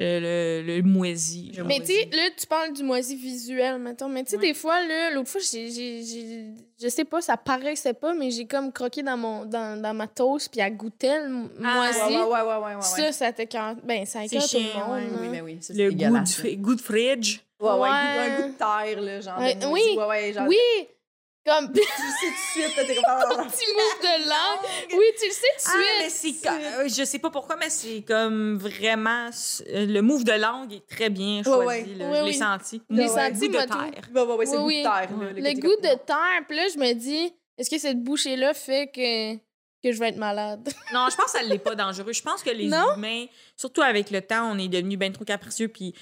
Speaker 4: euh, le, le moisi.
Speaker 3: Mais tu sais, là, tu parles du moisi visuel, mettons. Mais tu sais,
Speaker 4: Ouais.
Speaker 3: des fois, là, l'autre fois, j'ai, j'ai, j'ai- je sais pas, ça paraissait pas, mais j'ai comme croqué dans, mon, dans, dans ma toast, puis elle goûtait le
Speaker 4: Ah,
Speaker 3: moisi.
Speaker 2: Ouais, ouais, ouais, ouais, ouais, ouais.
Speaker 3: Ça, ça t'écœure. Ben, ça
Speaker 4: C'est
Speaker 3: écœure tout le monde.
Speaker 4: ouais,
Speaker 3: hein.
Speaker 2: Oui, mais oui, ça,
Speaker 4: le goût, du, de fridge.
Speaker 2: Ouais, ouais,
Speaker 3: Ouais.
Speaker 2: un goût de terre, là, genre.
Speaker 3: Oui.
Speaker 2: Ouais, ouais, genre.
Speaker 3: Oui! Comme
Speaker 2: Tu le sais tout de suite, t'es comme. ah,
Speaker 3: petit move de langue. Oui, tu le sais tout
Speaker 4: Ah,
Speaker 3: de
Speaker 4: mais
Speaker 3: suite.
Speaker 4: c'est co- euh, je sais pas pourquoi, mais c'est comme vraiment euh, le move de langue est très bien choisi.
Speaker 2: ouais.
Speaker 4: là.
Speaker 3: Ouais,
Speaker 4: je l'ai
Speaker 3: oui.
Speaker 4: senti.
Speaker 3: Je l'ai
Speaker 4: Le
Speaker 3: senti,
Speaker 4: goût
Speaker 3: moi,
Speaker 4: de terre.
Speaker 2: Ouais, ouais, c'est
Speaker 3: Oui,
Speaker 2: le goût de
Speaker 3: oui.
Speaker 2: terre,
Speaker 3: Le goût de terre, puis là, je me dis, est-ce que cette bouchée-là fait que que je vais être malade?
Speaker 4: Non, je pense que ça l'est pas dangereux. Je pense que les
Speaker 3: Non?
Speaker 4: humains, surtout avec le temps, on est devenus bien trop capricieux. Puis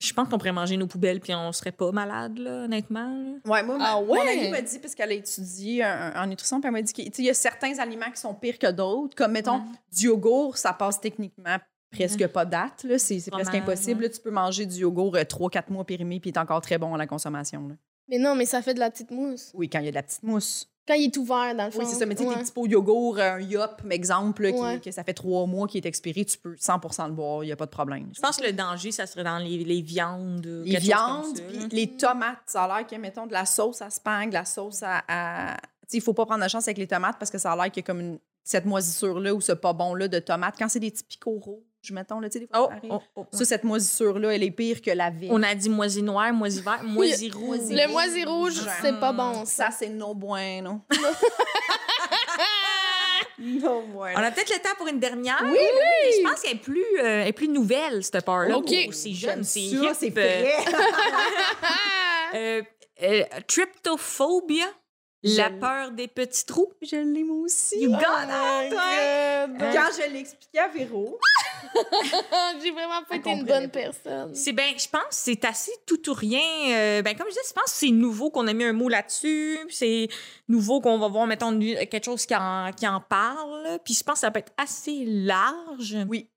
Speaker 4: je pense qu'on pourrait manger nos poubelles puis on serait pas malade, là, honnêtement.
Speaker 2: Ouais, moi, ma-
Speaker 3: Ah
Speaker 2: mon
Speaker 3: ouais?
Speaker 2: amie m'a dit, parce qu'elle a étudié en, nutrition, puis elle m'a dit qu'il y a certains aliments qui sont pires que d'autres. Comme, mettons,
Speaker 4: Ouais.
Speaker 2: du yogourt, ça passe techniquement presque pas date. là. C'est c'est presque impossible.
Speaker 4: ouais.
Speaker 2: là. Tu peux manger du yogourt 3-4 mois périmé, puis il est encore très bon à la consommation. là.
Speaker 3: Mais non, mais ça fait de la petite mousse.
Speaker 2: Oui, quand il y a de la petite mousse.
Speaker 3: Quand il est ouvert, dans le fond.
Speaker 2: Oui, c'est ça. Mais tu sais,
Speaker 3: Ouais.
Speaker 2: des petits pots yogourt, un yop, exemple, là, qui-
Speaker 3: Ouais.
Speaker 2: que ça fait trois mois qui est expiré, tu peux 100% le boire, il n'y a pas de problème.
Speaker 4: Je pense que le danger, ça serait dans les, les viandes.
Speaker 2: Les viandes, puis les tomates, ça a l'air que, mettons, de la sauce à spag, de la sauce à. à- Tu sais, il faut pas prendre de chance avec les tomates parce que ça a l'air qu'il y a comme une- cette moisissure-là ou ce pas bon-là de tomates. Quand c'est des petits picots rouges, mettons, là, tu sais, des fois,
Speaker 4: Oh, oh, oh,
Speaker 2: Ça, cette moisissure-là, elle est pire que la vie.
Speaker 4: On a dit moisi noir, moisi vert, moisi rouge.
Speaker 3: Le moisi rouge, c'est pas bon.
Speaker 2: Ça, c'est no bueno. no bueno.
Speaker 4: On a peut-être le temps pour une dernière.
Speaker 2: Oui,
Speaker 4: oui. Je pense qu'elle est plus, euh, elle est plus nouvelle, cette peur-là.
Speaker 3: OK.
Speaker 4: Oh, c'est jeune, c'est hip.
Speaker 2: c'est.
Speaker 4: Euh, euh, tryptophobia,
Speaker 2: Je
Speaker 4: la
Speaker 2: l'ai.
Speaker 4: peur des petits trous.
Speaker 2: je l'aime aussi.
Speaker 4: You got
Speaker 3: Oh my
Speaker 4: toi?
Speaker 3: God.
Speaker 2: Quand je l'ai expliqué à Véro,
Speaker 3: J'ai vraiment pas été une bonne personne.
Speaker 4: C'est ben, je pense que c'est assez tout ou rien. Euh, ben, comme je disais, je pense que c'est nouveau qu'on a mis un mot là-dessus. C'est nouveau qu'on va voir, mettons, quelque chose qui en, qui en parle. Puis je pense que ça peut être assez large.
Speaker 2: Oui.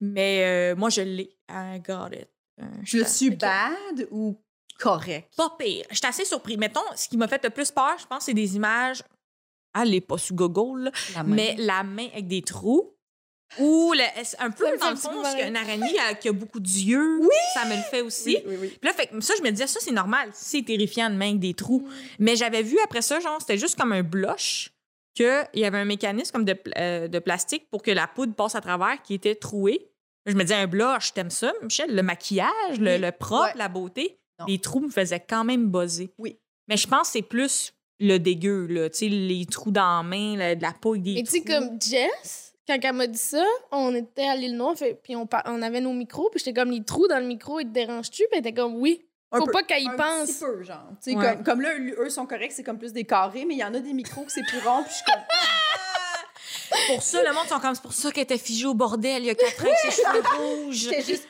Speaker 4: Mais euh, moi, je l'ai. I got it. Euh,
Speaker 2: je suis
Speaker 4: ok.
Speaker 2: bad ou correct?
Speaker 4: Pas pire. J'étais assez surpris. Mettons, ce qui m'a fait le plus peur, je pense, c'est des images. Allez, pas sur Google, là,
Speaker 2: La main.
Speaker 4: mais la main avec des trous. Ou le- un peu dans le fond, parce qu'une araignée euh, qui a beaucoup d'yeux, ça me le fait aussi.
Speaker 2: Oui, oui, oui.
Speaker 4: Puis là, fait, que ça, je me disais, ça, c'est normal. C'est terrifiant de main avec des trous. Mais j'avais vu après ça, genre, c'était juste comme un blush, qu'il y avait un mécanisme comme de, euh, de plastique pour que la poudre passe à travers qui était troué. Je me disais, un blush, t'aimes ça, Michel? Le maquillage, le,
Speaker 2: Oui.
Speaker 4: le propre,
Speaker 2: Ouais.
Speaker 4: la beauté.
Speaker 2: Non.
Speaker 4: Les trous me faisaient quand même buzzer.
Speaker 2: Oui.
Speaker 4: Mais je pense que c'est plus le dégueu, là. Tu sais, les trous dans la main, la- de la peau avec des
Speaker 3: Mais tu sais, comme Jess, quand elle m'a dit ça, on était à l'île Noire, puis on, avait nos micros, puis j'étais comme, les trous dans le micro, ils te dérangent-tu? Puis elle était comme, oui.
Speaker 2: Un
Speaker 3: Faut
Speaker 2: peu.
Speaker 3: pas qu'elle y
Speaker 2: un
Speaker 3: pense.
Speaker 2: petit peu, genre. Tu sais,
Speaker 4: Ouais.
Speaker 2: comme, comme là, eux sont corrects, c'est comme plus des carrés, mais il y en a des micros que c'est plus rond, puis je suis comme...
Speaker 4: Pour ça, le monde sont comme, c'est pour ça qu'elle était figée au bordel il y a quatre ans ses cheveux rouges.
Speaker 2: Juste...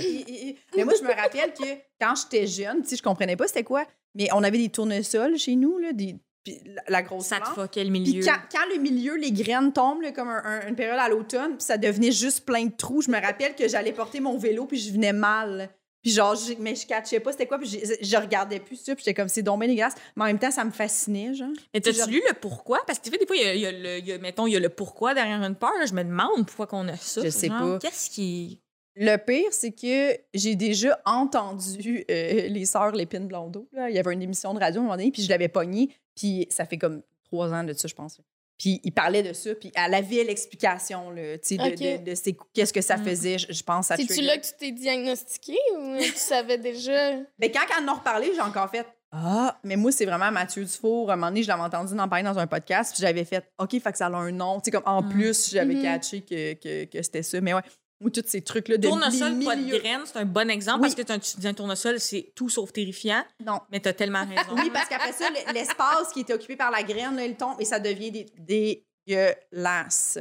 Speaker 2: Mais moi, je me rappelle que quand j'étais jeune, tu sais, je comprenais pas c'était quoi, mais on avait des tournesols chez nous, là, des... puis la, la grosse
Speaker 4: Ça te fuckait le
Speaker 2: Puis
Speaker 4: milieu.
Speaker 2: quand, quand le milieu, les graines tombent, là, comme un- un- une période à l'automne, puis ça devenait juste plein de trous, je me rappelle que j'allais porter mon vélo, puis je venais mal. Puis genre, mais je catchais pas c'était quoi, puis je, je regardais plus ça, puis j'étais comme, c'est donc bien dégueulasse. Mais en même temps, ça me fascinait, genre.
Speaker 4: Mais t'as-tu
Speaker 2: Genre-
Speaker 4: lu le pourquoi? Parce que tu sais, des fois, il y a, il y a le, il y a- mettons, il y a le pourquoi derrière une peur. là. Je me demande pourquoi qu'on a ça.
Speaker 2: Je sais
Speaker 4: Genre,
Speaker 2: pas.
Speaker 4: Qu'est-ce qui.
Speaker 2: Le pire, c'est que j'ai déjà entendu euh, les sœurs Lépine Blondeau. Là. Il y avait une émission de radio à un moment donné, puis je l'avais pognée, puis ça fait comme trois ans de ça, je pense. Puis il parlait de ça, puis elle avait l'explication, là, tu sais, de, de- qu'est-ce que ça
Speaker 4: Mm.
Speaker 2: faisait, je, je pense. à
Speaker 3: C'est-tu là que tu t'es diagnostiqué ou tu savais déjà?
Speaker 2: Mais quand elle en a reparlé, j'ai encore fait Ah, mais moi, c'est vraiment Mathieu Dufour. À un moment donné, je l'avais entendu en parler dans un podcast, puis j'avais fait OK, fait que ça a un nom. Tu sais, comme en
Speaker 4: Mm.
Speaker 2: plus, j'avais
Speaker 3: Mhm.
Speaker 2: catché que, que, que c'était ça. Mais ouais, moi, tous ces trucs-là de
Speaker 4: Tournesol, pas de graines, c'est un bon exemple
Speaker 2: Oui.
Speaker 4: parce que tu dis un tournnesol, c'est tout sauf terrifiant,
Speaker 2: Non.
Speaker 4: mais t'as tellement raison.
Speaker 2: Oui, parce qu'après ça, l'espace qui était occupé par la graine, là, il tombe et ça devient dé- dégueulasse.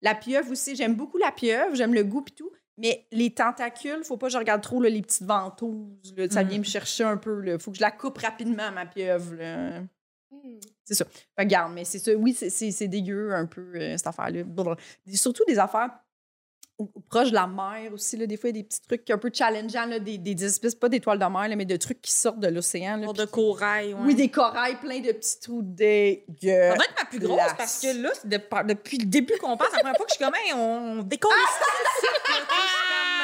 Speaker 2: La pieuvre aussi, j'aime beaucoup la pieuvre, j'aime le goût et tout. Mais les tentacules, faut pas que je regarde trop là, les petites ventouses. là. ça
Speaker 4: Mm.
Speaker 2: vient me chercher un peu. Il faut que je la coupe rapidement, ma pieuvre.
Speaker 3: Hmm.
Speaker 2: C'est ça. Regarde, mais c'est ça. Oui, c'est- dégueu un peu, euh, cette affaire-là. Surtout des affaires proches de la mer aussi. Là, des fois, il y a des petits trucs un peu challengeants, là, des, des espèces, pas d'étoiles de mer, là, mais de trucs qui sortent de l'océan. puis
Speaker 4: de corail, ouais.
Speaker 2: oui, des corails pleins de petits trous
Speaker 4: Ça
Speaker 2: dégueux.
Speaker 4: doit être ma plus grosse parce que là, de- depuis le début qu'on passe, la première fois que je suis comme, Hey, on décolle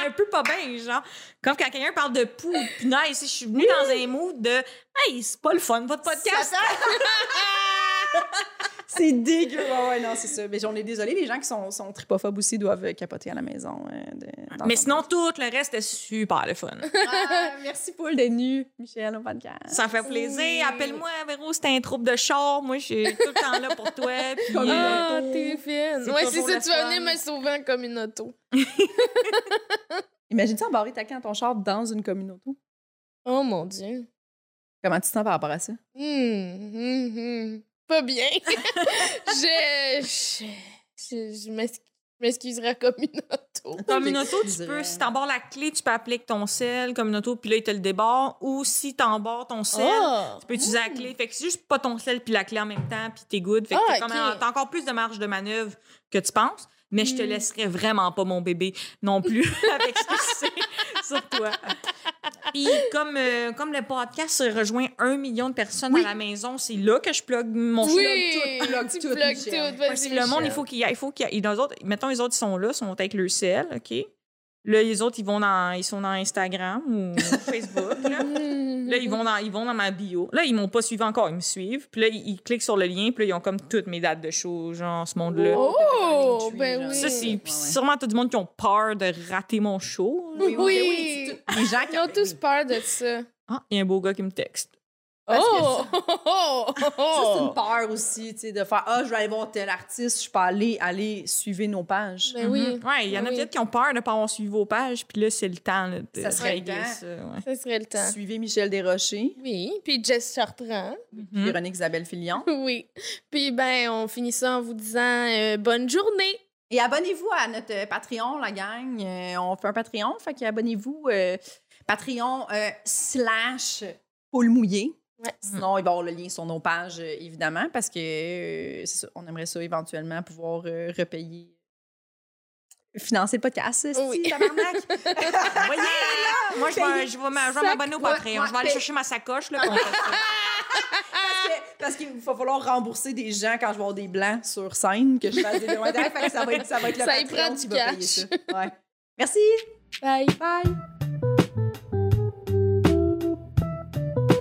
Speaker 4: un peu pas bien, genre. Comme quand quelqu'un parle de poux punaise, je suis venue dans un mood de, hey, c'est pas le fun, votre podcast.
Speaker 2: C'est dégueu. Ouais, ouais, non, c'est ça. Mais j'en ai désolé, les gens qui sont, sont tripophobes aussi doivent capoter à la maison. euh, de-
Speaker 4: Mais sinon, tout le reste est super le fun.
Speaker 2: Ah, merci, Paul, d'être venu, Michel, au podcast.
Speaker 4: Ça fait plaisir.
Speaker 3: Oui.
Speaker 4: Appelle-moi, Véro, c'était un troupe de char. Moi, je suis tout le temps là pour toi. Puis,
Speaker 2: Comme
Speaker 4: euh,
Speaker 3: Ah,
Speaker 2: auto.
Speaker 3: t'es fine.
Speaker 4: C'est
Speaker 3: Ouais, c'est ça, tu vas venir me sauver en communauto.
Speaker 2: Imagine-tu embarrer ta dans ton char dans une communauté.
Speaker 3: Oh mon Dieu.
Speaker 2: Comment tu te sens par rapport à ça?
Speaker 3: Hmm, hmm, hmm. Pas bien. je, je, je, je m'ex- je m'excuserai comme une auto.
Speaker 4: Comme une auto, tu peux, si t'embarres la clé, tu peux appeler avec ton sel, comme une auto, puis là, il te le débarre. Ou si t'embarres ton sel,
Speaker 3: Oh!
Speaker 4: tu peux utiliser la clé. Fait que c'est juste pas ton sel puis la clé en même temps, puis t'es good. Fait que
Speaker 3: Ah, ok.
Speaker 4: t'as encore plus de marge de manœuvre que tu penses. Mais je te
Speaker 3: Hmm.
Speaker 4: laisserai vraiment pas mon bébé non plus avec ce que je sais sur toi. Puis comme, euh, comme le podcast rejoint un million de personnes à la maison, c'est là que je plug mon.
Speaker 3: Oui!
Speaker 2: plug
Speaker 3: tu
Speaker 2: tout, Michel.
Speaker 3: tout.
Speaker 4: Ouais, c'est le monde, il faut qu'il y ait- il faut qu'il y ait- et dans les autres, mettons, les autres, ils sont là, sont avec le sel, OK? Là, les autres, ils vont dans, ils sont dans Instagram ou Facebook, là. Là, ils vont, dans, ils vont dans ma bio. Là, ils m'ont pas suivi encore, ils me suivent. Puis là, ils, ils cliquent sur le lien, puis là, ils ont comme toutes mes dates de show, genre, ce monde-là.
Speaker 3: Oh, ben
Speaker 2: genre.
Speaker 3: oui.
Speaker 4: Ça, c'est
Speaker 2: Ouais,
Speaker 4: puis
Speaker 2: ouais.
Speaker 4: sûrement tout le monde qui ont peur de rater mon show.
Speaker 3: Oui,
Speaker 2: oui, oui, les gens qui
Speaker 3: Ils ont tous peur de ça.
Speaker 4: Ah, il y a un beau gars qui me texte.
Speaker 2: Parce que
Speaker 3: Oh! oh!
Speaker 2: Ça, c'est une peur aussi, tu sais, de faire Ah, je vais aller voir tel artiste, je peux aller, aller suivre nos pages.
Speaker 3: Ben oui.
Speaker 4: Mhm. Ouais, il y en a
Speaker 3: Oui.
Speaker 4: peut-être qui ont peur de ne pas avoir suivi vos pages, puis là, c'est le temps là, de
Speaker 2: Ça serait le
Speaker 4: régler
Speaker 2: temps.
Speaker 4: ça. ouais.
Speaker 3: Ça serait le temps.
Speaker 2: Suivez Michel Desrochers,
Speaker 3: Oui, puis Jess Chartrand.
Speaker 4: Mhm.
Speaker 2: Véronique Isabelle Filion.
Speaker 3: Oui. Puis ben, on finit ça en vous disant euh, bonne journée.
Speaker 2: Et abonnez-vous à notre euh, Patreon, la gang. Euh, on fait un Patreon, fait qu'abonnez-vous euh, Patreon euh, slash Paul Mouillé.
Speaker 3: Ouais.
Speaker 2: Sinon, il va y avoir le lien sur nos pages, euh, évidemment, parce que euh, ça, on aimerait ça éventuellement pouvoir euh, repayer, financer le podcast, esti,
Speaker 3: Oui.
Speaker 2: tabarnak.
Speaker 4: Voyez, moi, je vais, je vais m'abonner au Patreon. Je vais aller chercher ma sacoche. Là,
Speaker 2: parce qu'il va falloir rembourser des gens quand je vais avoir des blancs sur scène, que je fasse des que ça va être, ça va être le
Speaker 3: Ça
Speaker 2: Patreon qui va payer ça. Ouais. Merci.
Speaker 3: Bye.
Speaker 2: Bye.